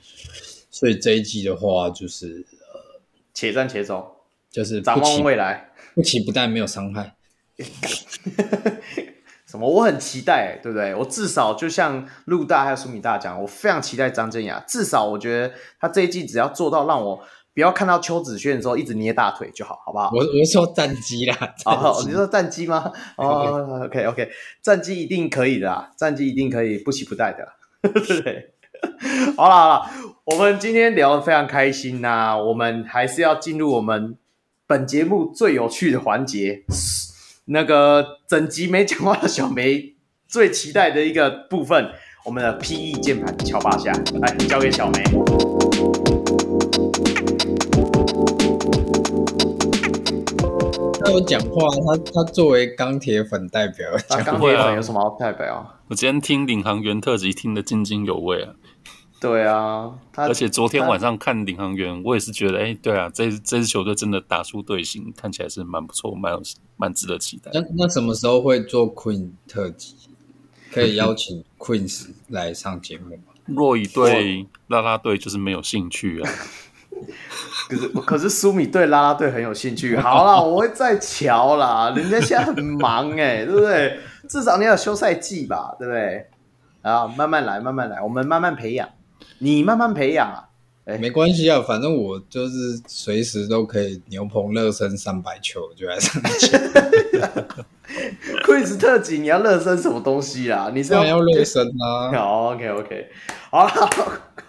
所以这一季的话，就是呃，且战且走，就是展望未来，不期不待，没有伤害。什么？我很期待，对不对？我至少就像陆大还有苏米大讲，我非常期待张镇雅。至少我觉得他这一季只要做到让我不要看到邱子轩的时候一直捏大腿就好，好不好？我我说战绩啦，哦，你说战绩吗？哦，OK OK，战绩一定可以的啦，战绩一定可以不期不待的，对不对？好了好了，我们今天聊得非常开心呐、啊，我们还是要进入我们本节目最有趣的环节，那个整集没讲话的小梅最期待的一个部分，我们的 PE 键盘敲八下，来交给小梅。他有讲话，他他作为钢铁粉代表，钢铁粉有什么好代表啊？我今天听领航员特辑听得津津有味啊。对啊，而且昨天晚上看领航员，我也是觉得，哎，对啊，这这支球队真的打出队形，看起来是蛮不错，蛮有蛮值得期待。那那什么时候会做 Queen 特辑？可以邀请 Queen 来上节目吗？若以对拉拉队就是没有兴趣啊。可是可是苏米对拉拉队很有兴趣。好啦，我会再瞧啦，人家现在很忙哎，对不对？至少你要休赛季吧，对不对？啊，慢慢来，慢慢来，我们慢慢培养。你慢慢培养啊，没关系啊，反正我就是随时都可以牛棚热身三百球，就在上面。Quiz 特辑，你要热身什么东西啊？你是要要热身啊？好，OK OK，好了，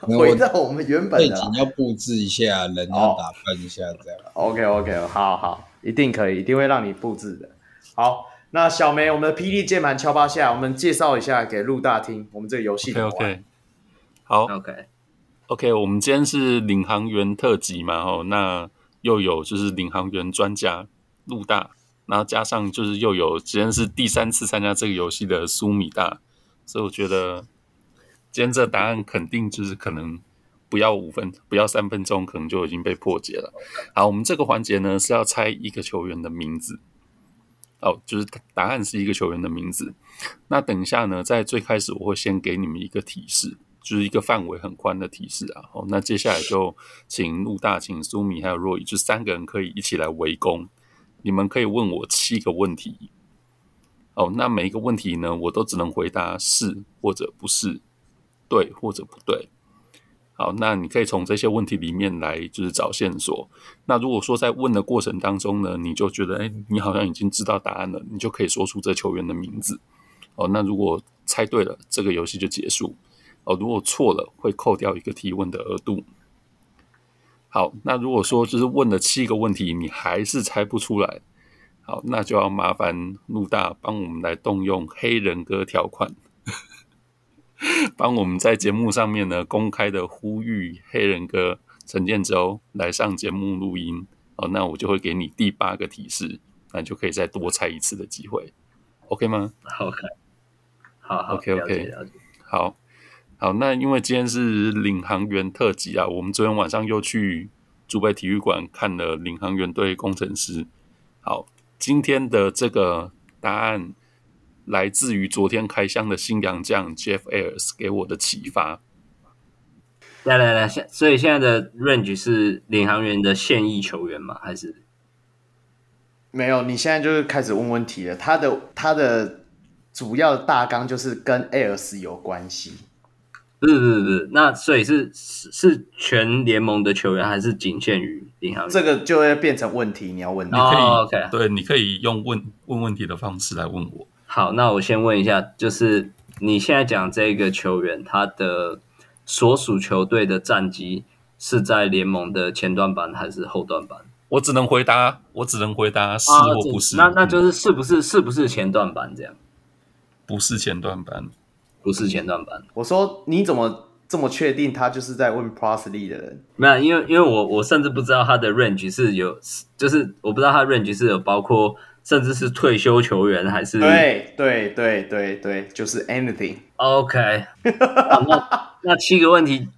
回到我们原本的背景要布置一下，人要打扮一下，这样。OK OK，好好，一定可以，一定会让你布置的。好，那小梅，我们的霹雳键盘敲八下，我们介绍一下给陆大听，我们这个游戏。OK，好，OK OK，我们今天是领航员特辑嘛，哦，那又有就是领航员专家陆大。然后加上就是又有，今天是第三次参加这个游戏的苏米大，所以我觉得今天这答案肯定就是可能不要五分，不要三分钟，可能就已经被破解了。好，我们这个环节呢是要猜一个球员的名字，哦，就是答案是一个球员的名字。那等一下呢，在最开始我会先给你们一个提示，就是一个范围很宽的提示啊。哦，那接下来就请陆大、请苏米还有若雨，就三个人可以一起来围攻。你们可以问我七个问题，哦，那每一个问题呢，我都只能回答是或者不是，对或者不对。好，那你可以从这些问题里面来就是找线索。那如果说在问的过程当中呢，你就觉得哎，你好像已经知道答案了，你就可以说出这球员的名字。哦，那如果猜对了，这个游戏就结束。哦，如果错了，会扣掉一个提问的额度。好，那如果说就是问了七个问题，你还是猜不出来，好，那就要麻烦陆大帮我们来动用黑人哥条款，帮我们在节目上面呢公开的呼吁黑人哥陈建州来上节目录音。哦，那我就会给你第八个提示，那你就可以再多猜一次的机会，OK 吗？OK，好好，OK OK，好。好，那因为今天是领航员特辑啊，我们昨天晚上又去竹北体育馆看了领航员对工程师。好，今天的这个答案来自于昨天开箱的新洋将 Jeff Ayers 给我的启发。来来来，现所以现在的 range 是领航员的现役球员吗？还是没有？你现在就是开始问问题了。他的他的主要大纲就是跟 Ayers 有关系。不是不是不是，那所以是是是全联盟的球员，还是仅限于银行员？这个就会变成问题，你要问。你可以、oh, OK，对，你可以用问问问题的方式来问我。好，那我先问一下，就是你现在讲这个球员，他的所属球队的战绩是在联盟的前段班还是后段班？我只能回答，我只能回答是或不是。啊、那那就是是不是是不是前段班这样？不是前段班。不是前段班。我说你怎么这么确定他就是在问 Prosley 的人？没有，因为因为我我甚至不知道他的 range 是有，就是我不知道他的 range 是有包括甚至是退休球员还是？对对对对对，就是 anything。OK，那那七个问题，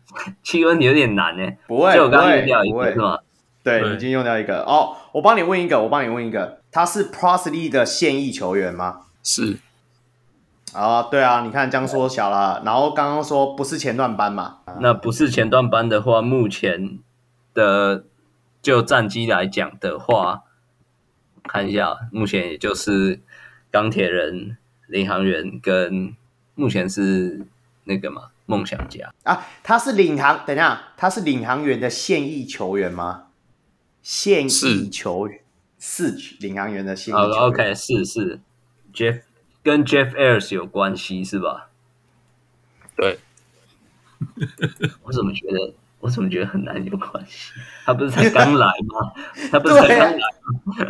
七个问题有点难呢。不会，就我刚刚用掉一个是吗？对，对已经用掉一个哦。我帮你问一个，我帮你问一个，他是 Parsley 的现役球员吗？是。啊，oh, 对啊，你看这样缩小了，然后刚刚说不是前段班嘛，那不是前段班的话，目前的就战绩来讲的话，看一下，目前也就是钢铁人、领航员跟目前是那个嘛梦想家啊，他是领航，等一下，他是领航员的现役球员吗？现役球员是领航员的现役球员，OK，是是 Jeff。跟 Jeff Ayers 有关系是吧？对，我怎么觉得我怎么觉得很难有关系？他不是才刚来吗？他不是才刚来吗？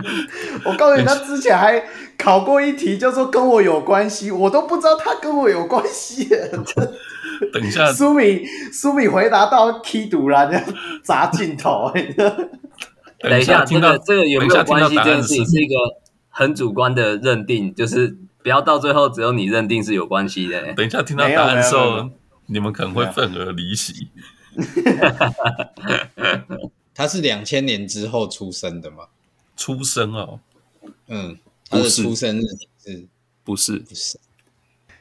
我告诉你，他之前还考过一题，就说跟我有关系，我都不知道他跟我有关系。等一下，苏米苏米回答到踢堵了，这样砸镜头。等一下，这个这个有没有关系？这件事情是一个很主观的认定，就是。不要到最后只有你认定是有关系的。等一下听到答案的时候，你们可能会愤而离席。他是两千年之后出生的吗？出生哦，嗯，他的出生日是？不是，不是。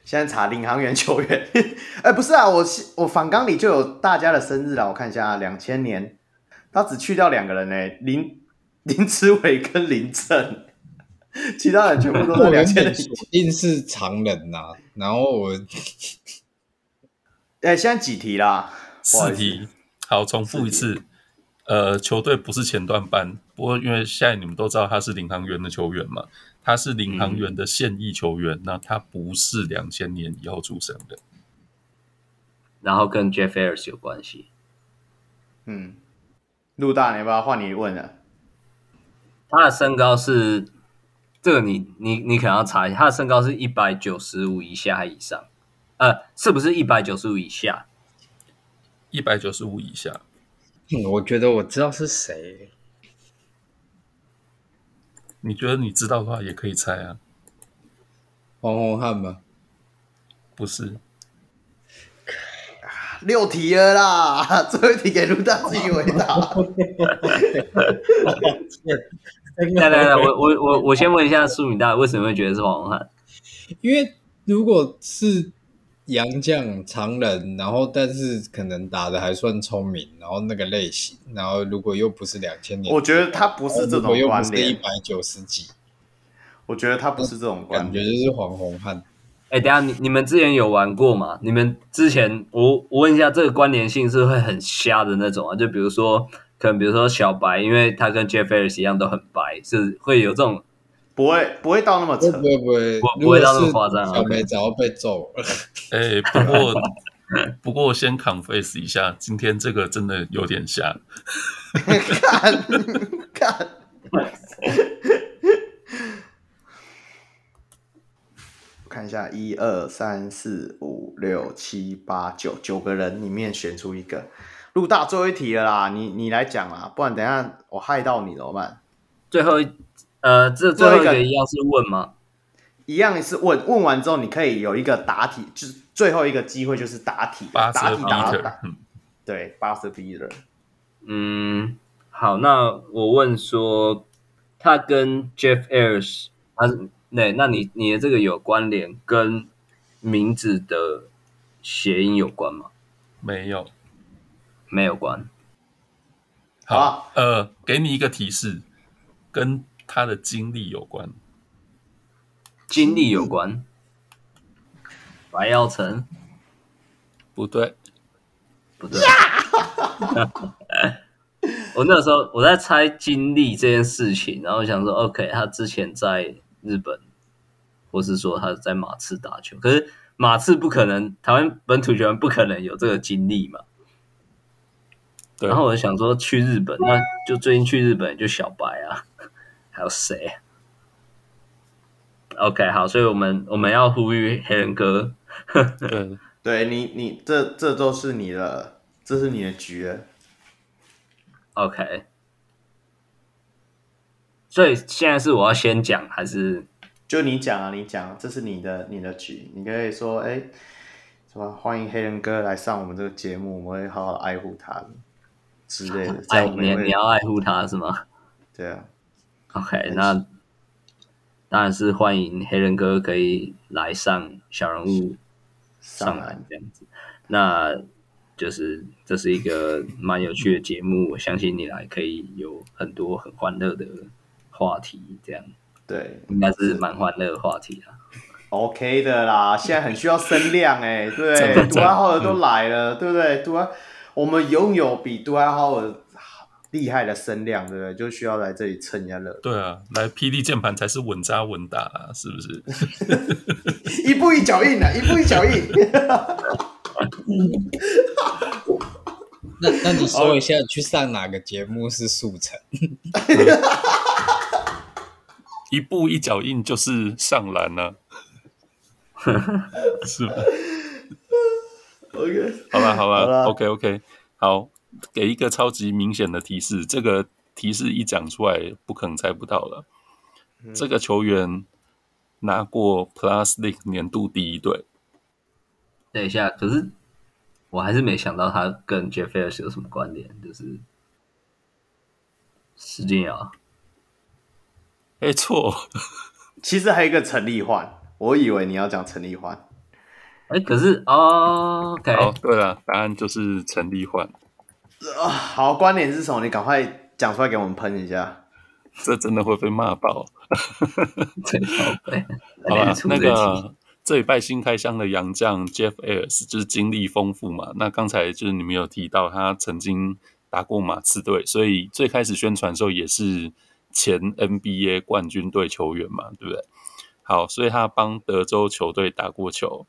现在查领航员球员，哎，不是啊，我我访纲里就有大家的生日了，我看一下，两千年，他只去掉两个人呢，林 林志伟跟林正。其他人全部都是两千年，一定是常人呐、啊。然后我，哎、欸，现在几题啦？四题，好，重复一次。呃，球队不是前段班，不过因为现在你们都知道他是领航员的球员嘛，他是领航员的现役球员，嗯、那他不是两千年以后出生的，然后跟 Jeff Ayers 有关系。嗯，陆大，你要不要换你问了？他的身高是这个你，你你你可能要查一下，他的身高是一百九十五以下还以上？呃，是不是一百九十五以下？一百九十五以下。嗯，我觉得我知道是谁。你觉得你知道的话，也可以猜啊。黄宏汉吗？不是。六题了啦，最后一题给卢大自己回答。来来来，我我我我先问一下苏敏大，为什么会觉得是黄宏汉？因为如果是。杨将常人，然后但是可能打的还算聪明，然后那个类型，然后如果又不是两千年，我觉得他不是这种观点，一百九十几，我觉得他不是这种观点，感觉就是黄宏汉。哎，等下你你们之前有玩过吗？你们之前我我问一下，这个关联性是会很瞎的那种啊？就比如说，可能比如说小白，因为他跟 Jeff Ayers 一样都很白，是会有这种。不会，不会到那么扯，不会不会，不会到那么夸张。小白早要被揍了。哎、欸，不过不过我先 confess 一下，今天这个真的有点像。看看，我看一下，一二三四五六七八九九个人里面选出一个。陆大最后一题了啦，你你来讲啦，不然等一下我害到你怎么办？最后一。呃，这最后一个一样是问吗？一样是问，问完之后你可以有一个答题，就是最后一个机会就是答题，答题答答。对，八十比尔。嗯，好，那我问说，他跟 Jeff Ayers，他是那，那你你的这个有关联，跟名字的谐音有关吗？没有，没有关。好，啊、呃，给你一个提示，跟。他的经历有关，经历有关，白耀成，不对，不对。我那时候我在猜经历这件事情，然后想说，OK，他之前在日本，或是说他在马刺打球，可是马刺不可能，台湾本土球员不可能有这个经历嘛。对。然后我就想说，去日本，那就最近去日本就小白啊。还有谁？OK，好，所以我们我们要呼吁黑人哥。对，对你，你这这都是你的，这是你的局了。OK，所以现在是我要先讲还是？就你讲啊，你讲，这是你的你的局，你可以说，哎，什么欢迎黑人哥来上我们这个节目，我们会好好爱护他之类的。爱你，你要爱护他是吗？对啊。OK，那当然是欢迎黑人哥可以来上小人物上来这样子，那就是这是一个蛮有趣的节目，我相信你来可以有很多很欢乐的话题，这样对，应该是蛮欢乐的话题啊。OK 的啦，现在很需要声量哎，对，杜爱浩的都来了，嗯、对不对？杜爱，我们拥有比杜爱浩尔。厉害的声量，对不对？就需要来这里蹭一下热。对啊，来 PD 键盘才是稳扎稳打啊，是不是？一步一脚印啊，一步一脚印。那那你说一下，你去上哪个节目是速成？一步一脚印就是上篮呢、啊，是吧？OK，好吧，好吧，OK OK，好。给一个超级明显的提示，这个提示一讲出来，不可能猜不到了。嗯、这个球员拿过 Plus League 年度第一队。等一下，可是我还是没想到他跟 Jeff Ayers 有什么关联，就是施晋尧。哎，错，其实还有一个陈立焕，我以为你要讲陈立焕。哎，可是哦，OK，好，对了，答案就是陈立焕。啊，好，观点是什么？你赶快讲出来给我们喷一下。这真的会被骂爆。真 好，好吧，那个这礼拜新开箱的洋将 Jeff Ayres 就是经历丰富嘛。那刚才就是你们有提到他曾经打过马刺队，所以最开始宣传的时候也是前 NBA 冠军队球员嘛，对不对？好，所以他帮德州球队打过球。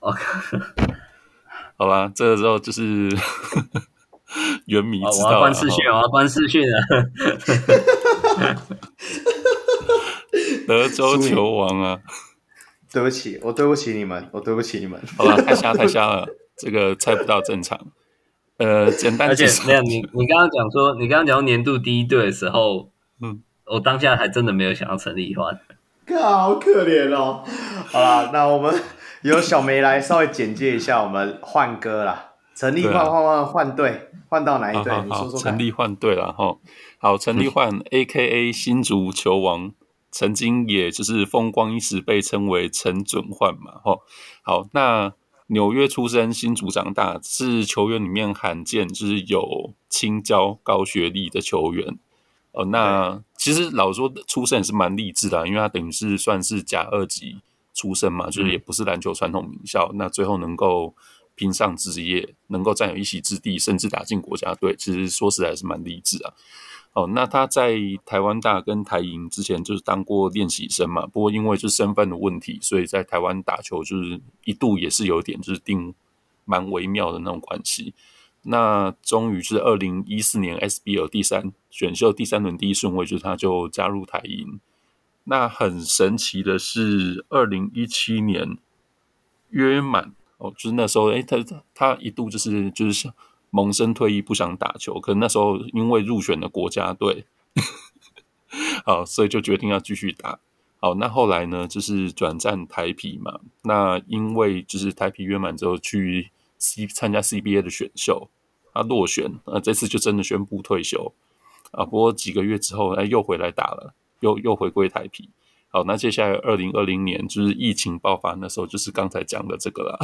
OK，好吧，这个时候就是 原迷知道了。我要关视讯，我要关视讯了。德州球王啊！对不起，我对不起你们，我对不起你们。好吧，太瞎太瞎了，这个猜不到正常。呃，简单。而且没有你，你刚刚讲说，你刚刚讲年度第一队的时候，嗯，我当下还真的没有想要陈立焕。好可怜哦！好了，那我们由小梅来稍微简介一下我们换歌啦。陈立焕换换换队，换到哪一队？你说说。陈立换队了哈。好，陈立焕 A.K.A 新足球王，曾经也就是风光一时，被称为陈准焕嘛。哈，好，那纽约出生，新竹长大，是球员里面罕见就是有青椒高学历的球员。哦，那其实老实说，出身也是蛮励志的，因为他等于是算是甲二级出身嘛，就是也不是篮球传统名校，嗯、那最后能够拼上职业，能够占有一席之地，甚至打进国家队，其实说实在是蛮励志啊。哦，那他在台湾大跟台银之前就是当过练习生嘛，不过因为就是身份的问题，所以在台湾打球就是一度也是有点就是定蛮微妙的那种关系。那终于是二零一四年 SBL 第三选秀第三轮第一顺位，就是他就加入台银。那很神奇的是，二零一七年约满哦，就是那时候，哎，他他他一度就是就是想萌生退役，不想打球。可能那时候因为入选了国家队，好，所以就决定要继续打。好，那后来呢，就是转战台啤嘛。那因为就是台啤约满之后去。C 参加 CBA 的选秀，他落选，那这次就真的宣布退休啊。不过几个月之后，哎，又回来打了，又又回归台啤。好，那接下来二零二零年就是疫情爆发那时候，就是刚才讲的这个啦，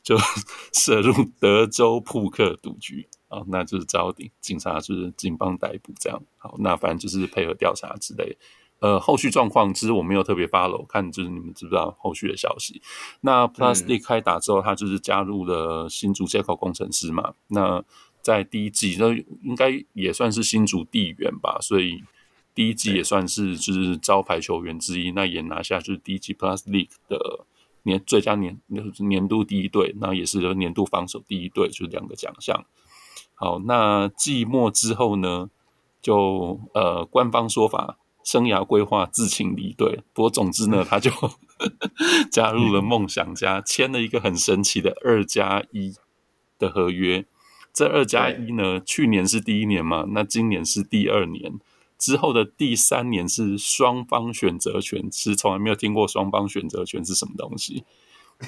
就 涉入德州扑克赌局啊，那就是招警警察就是警方逮捕这样。好，那反正就是配合调查之类。呃，后续状况其实我没有特别 follow，看就是你们知不知道后续的消息。那 League 开打之后，他就是加入了新竹接口工程师嘛。那在第一季，那应该也算是新竹地缘吧，所以第一季也算是就是招牌球员之一。那也拿下就是第一季 Plus League 的年最佳年年度第一队，那也是年度防守第一队，就是两个奖项。好，那季末之后呢，就呃官方说法。生涯规划自请离队，不过总之呢，他就 加入了梦想家，签了一个很神奇的二加一的合约。这二加一呢，去年是第一年嘛，那今年是第二年，之后的第三年是双方选择权，其实从来没有听过双方选择权是什么东西。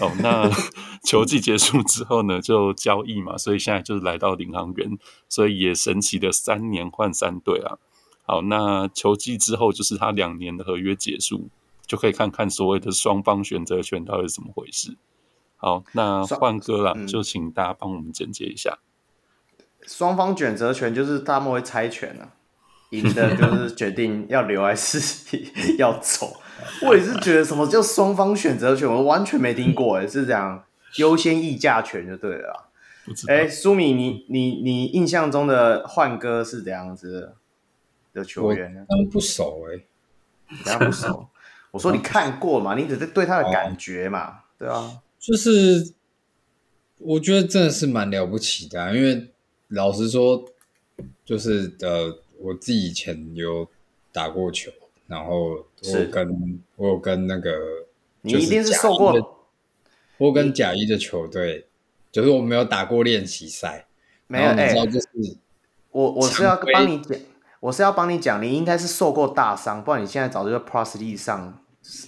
哦，那 球季结束之后呢，就交易嘛，所以现在就是来到领航员，所以也神奇的三年换三队啊。好，那球季之后就是他两年的合约结束，就可以看看所谓的双方选择权到底是怎么回事。好，那换歌了，嗯、就请大家帮我们简介一下。双方选择权就是他们会猜拳啊，赢的 就是决定要留还是 要走。我也是觉得什么叫双方选择权，我完全没听过，哎，是这样优先议价权就对了。哎，苏米，你你你印象中的换歌是怎样子？的球员呢？我不熟哎、欸，当然不熟。我说你看过嘛？你只是对他的感觉嘛？哦、对啊，就是我觉得真的是蛮了不起的、啊，因为老实说，就是呃，我自己以前有打过球，然后我有跟我有跟那个，你一定是受过，我跟甲一的球队，就是我没有打过练习赛，没有，你知道就是、欸、我我是要帮你讲。我是要帮你讲，你应该是受过大伤，不然你现在早就在 Plus League 上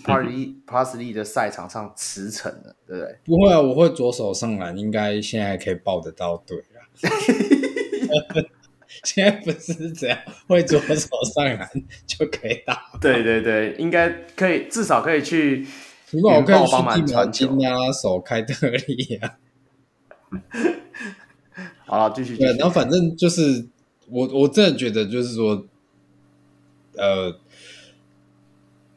，Plus League Plus League 的赛场上驰骋了，对不对？不会啊，我会左手上篮，应该现在还可以抱得到队啊。现在不是只要，会左手上篮就可以打。对对对，应该可以，至少可以去云豹帮忙传球啊，手开特例啊。好，继续。对，然后反正就是。我我真的觉得，就是说，呃，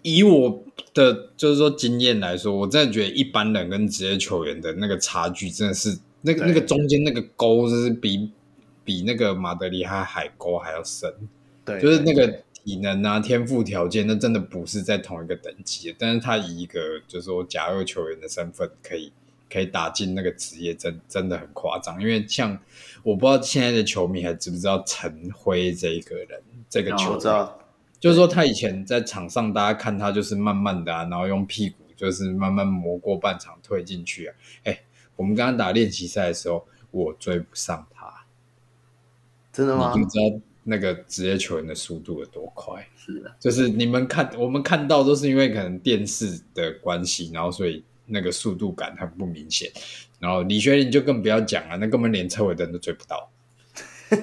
以我的就是说经验来说，我真的觉得一般人跟职业球员的那个差距真的是那个那个中间那个沟，就是比比那个马德里还海沟还要深。对，就是那个体能啊、天赋条件，那真的不是在同一个等级。但是他以一个就是说假二球员的身份，可以可以打进那个职业，真真的很夸张。因为像我不知道现在的球迷还知不知道陈辉这一个人，这个球员。就是说，他以前在场上，大家看他就是慢慢的啊，然后用屁股就是慢慢磨过半场退进去啊。哎，我们刚刚打练习赛的时候，我追不上他，真的吗？你就知道那个职业球员的速度有多快。是的，就是你们看，我们看到都是因为可能电视的关系，然后所以那个速度感很不明显。然后李学林就更不要讲了，那根本连车尾灯都追不到。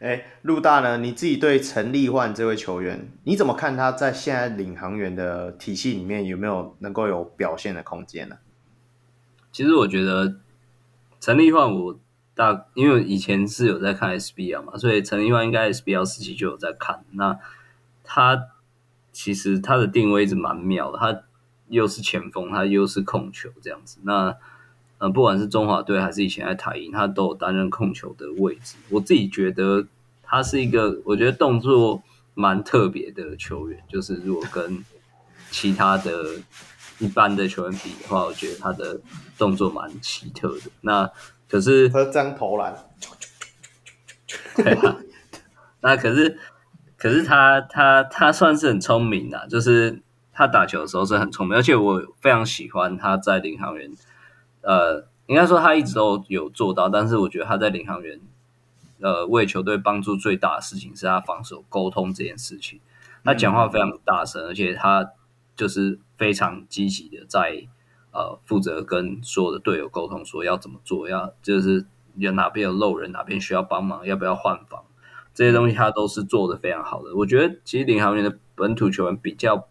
哎，陆大呢？你自己对陈立焕这位球员，你怎么看他在现在领航员的体系里面有没有能够有表现的空间呢？其实我觉得陈立焕，我大因为以前是有在看 SBL 嘛，所以陈立焕应该 SBL 时期就有在看。那他其实他的定位一直蛮妙的，他又是前锋，他又是控球这样子。那呃，不管是中华队还是以前在台银，他都有担任控球的位置。我自己觉得他是一个，我觉得动作蛮特别的球员。就是如果跟其他的一般的球员比的话，我觉得他的动作蛮奇特的。那可是他这样投篮，对啊。那可是可是他他他算是很聪明的，就是他打球的时候是很聪明，而且我非常喜欢他在领航员。呃，应该说他一直都有做到，但是我觉得他在领航员，呃，为球队帮助最大的事情是他防守沟通这件事情。他讲话非常大声，而且他就是非常积极的在呃负责跟所有的队友沟通，说要怎么做，要就是有哪边有漏人，哪边需要帮忙，要不要换防，这些东西他都是做的非常好的。我觉得其实领航员的本土球员比较，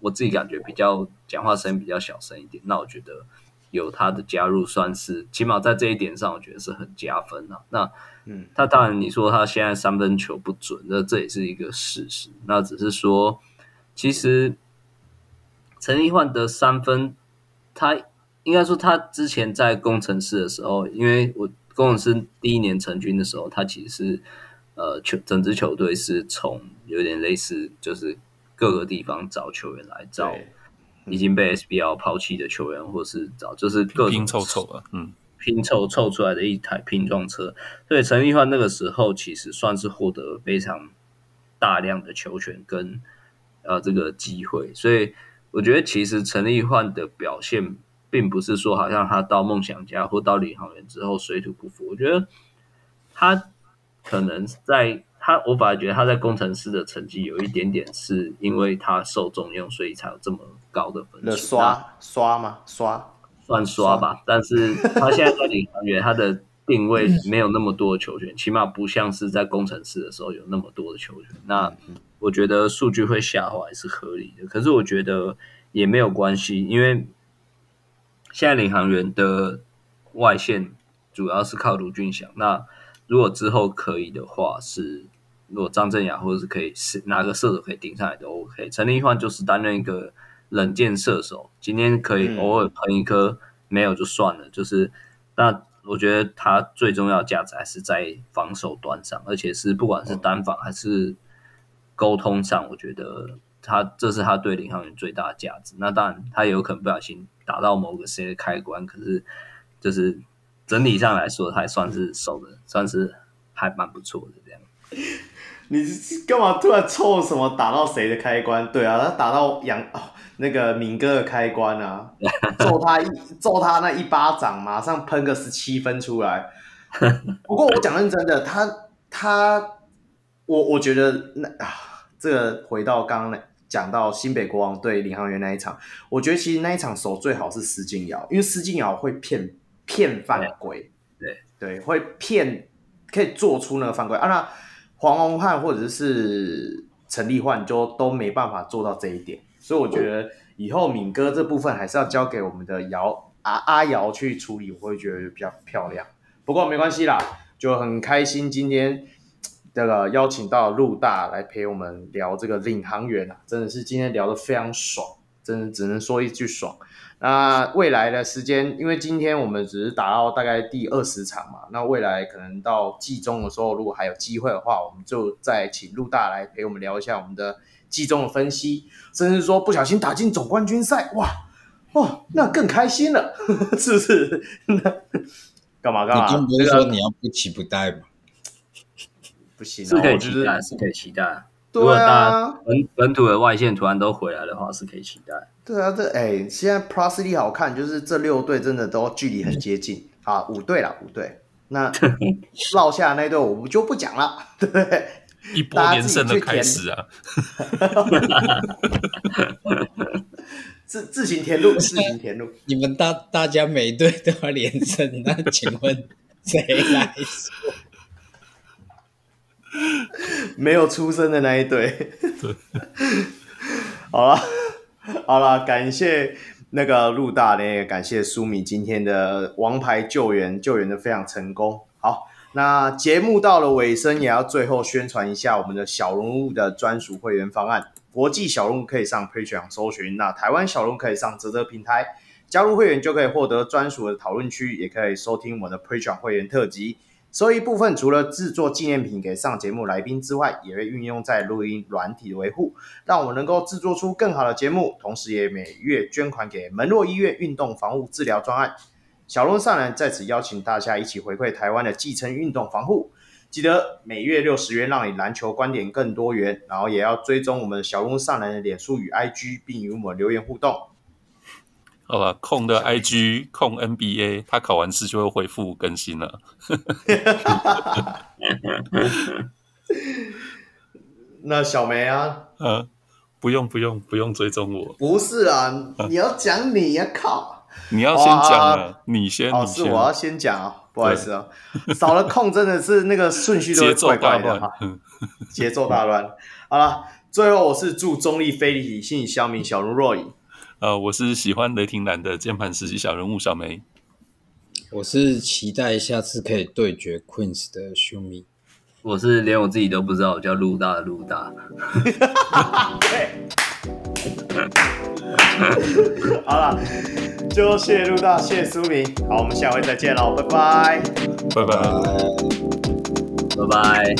我自己感觉比较讲话声音比较小声一点，那我觉得。有他的加入，算是起码在这一点上，我觉得是很加分的。那，嗯，他当然你说他现在三分球不准，那这也是一个事实。那只是说，其实陈立焕的三分，他应该说他之前在工程师的时候，因为我工程师第一年成军的时候，他其实是呃球整支球队是从有点类似，就是各个地方找球员来找。已经被 SBL 抛弃的球员，或是找就是各拼凑凑的，嗯，拼凑凑出来的一台拼装车。所以陈立焕那个时候其实算是获得非常大量的球权跟呃这个机会。所以我觉得其实陈立焕的表现，并不是说好像他到梦想家或到领航员之后水土不服。我觉得他可能在。他我反而觉得他在工程师的成绩有一点点是因为他受重用，所以才有这么高的分数。刷刷吗？刷算刷吧。刷但是他现在在领航员，他的定位没有那么多的球权，起码不像是在工程师的时候有那么多的球权。那我觉得数据会下滑也是合理的。可是我觉得也没有关系，因为现在领航员的外线主要是靠卢俊祥。那如果之后可以的话，是。如果张镇雅或者是可以是哪个射手可以顶上来都 OK。陈立焕就是担任一个冷箭射手，今天可以偶尔喷一颗，没有就算了。嗯、就是那我觉得他最重要的价值还是在防守端上，而且是不管是单防还是沟通上，我觉得他这是他对领航员最大的价值。那当然他也有可能不小心打到某个谁的开关，可是就是整体上来说，他还算是守的算是还蛮不错的这样。你干嘛突然凑什么打到谁的开关？对啊，他打到杨哦那个敏哥的开关啊，揍他一揍他那一巴掌，马上喷个十七分出来。不过我讲认真的，他他我我觉得那啊，这个回到刚刚讲到新北国王对领航员那一场，我觉得其实那一场守最好是施晋尧，因为施晋尧会骗骗犯规，对对，会骗可以做出那个犯规啊那。黄宏汉或者是陈立焕就都没办法做到这一点，所以我觉得以后敏哥这部分还是要交给我们的姚阿阿姚去处理，我会觉得比较漂亮。不过没关系啦，就很开心今天这个邀请到陆大来陪我们聊这个领航员啊，真的是今天聊得非常爽，真的只能说一句爽。那未来的时间，因为今天我们只是打到大概第二十场嘛，那未来可能到季中的时候，如果还有机会的话，我们就再请陆大来陪我们聊一下我们的季中的分析，甚至说不小心打进总冠军赛，哇哇，那更开心了，是不是？干嘛干嘛？你刚不是说你要不期不待吗？不行，是可以期待，是可以期待。如果大家本本土的外线突然都回来的话，是可以期待。对啊，这哎、欸，现在 Plus D 好看，就是这六队真的都距离很接近啊，五队了，五队。那 落下那队我们就不讲了，对不对？一波连胜的开始啊！自自行填入，自行填入。你们大大家每队都要连胜，那请问谁来说？没有出生的那一对。好了，好了，感谢那个陆大呢，也感谢苏米今天的王牌救援，救援的非常成功。好，那节目到了尾声，也要最后宣传一下我们的小人物的专属会员方案。国际小人物可以上 Patreon 搜寻，那台湾小人物可以上啧啧平台加入会员，就可以获得专属的讨论区，也可以收听我们的 Patreon 会员特辑。收益部分除了制作纪念品给上节目来宾之外，也会运用在录音软体维护，让我们能够制作出更好的节目。同时，也每月捐款给门诺医院运动防护治疗专案。小龙上篮在此邀请大家一起回馈台湾的基层运动防护。记得每月六十元，让你篮球观点更多元。然后也要追踪我们小龙上篮的脸书与 IG，并与我们留言互动。好吧，控的 IG 控 NBA，他考完试就会恢复更新了。那小梅啊，嗯，不用不用不用追踪我。不是啊，你要讲你呀，靠！你要先讲啊，你先。哦，是我要先讲啊，不好意思啊，少了控真的是那个顺序都会怪怪的哈，节奏大乱。好了，最后我是祝中立非理性小民小如若隐。呃，我是喜欢雷霆蓝的键盘实习小人物小梅。我是期待下次可以对决 Queens 的 Shumi。我是连我自己都不知道我叫陆大的陆大。对。好了，就谢谢陆大，谢谢苏明。好，我们下回再见喽，拜拜，拜拜，拜拜。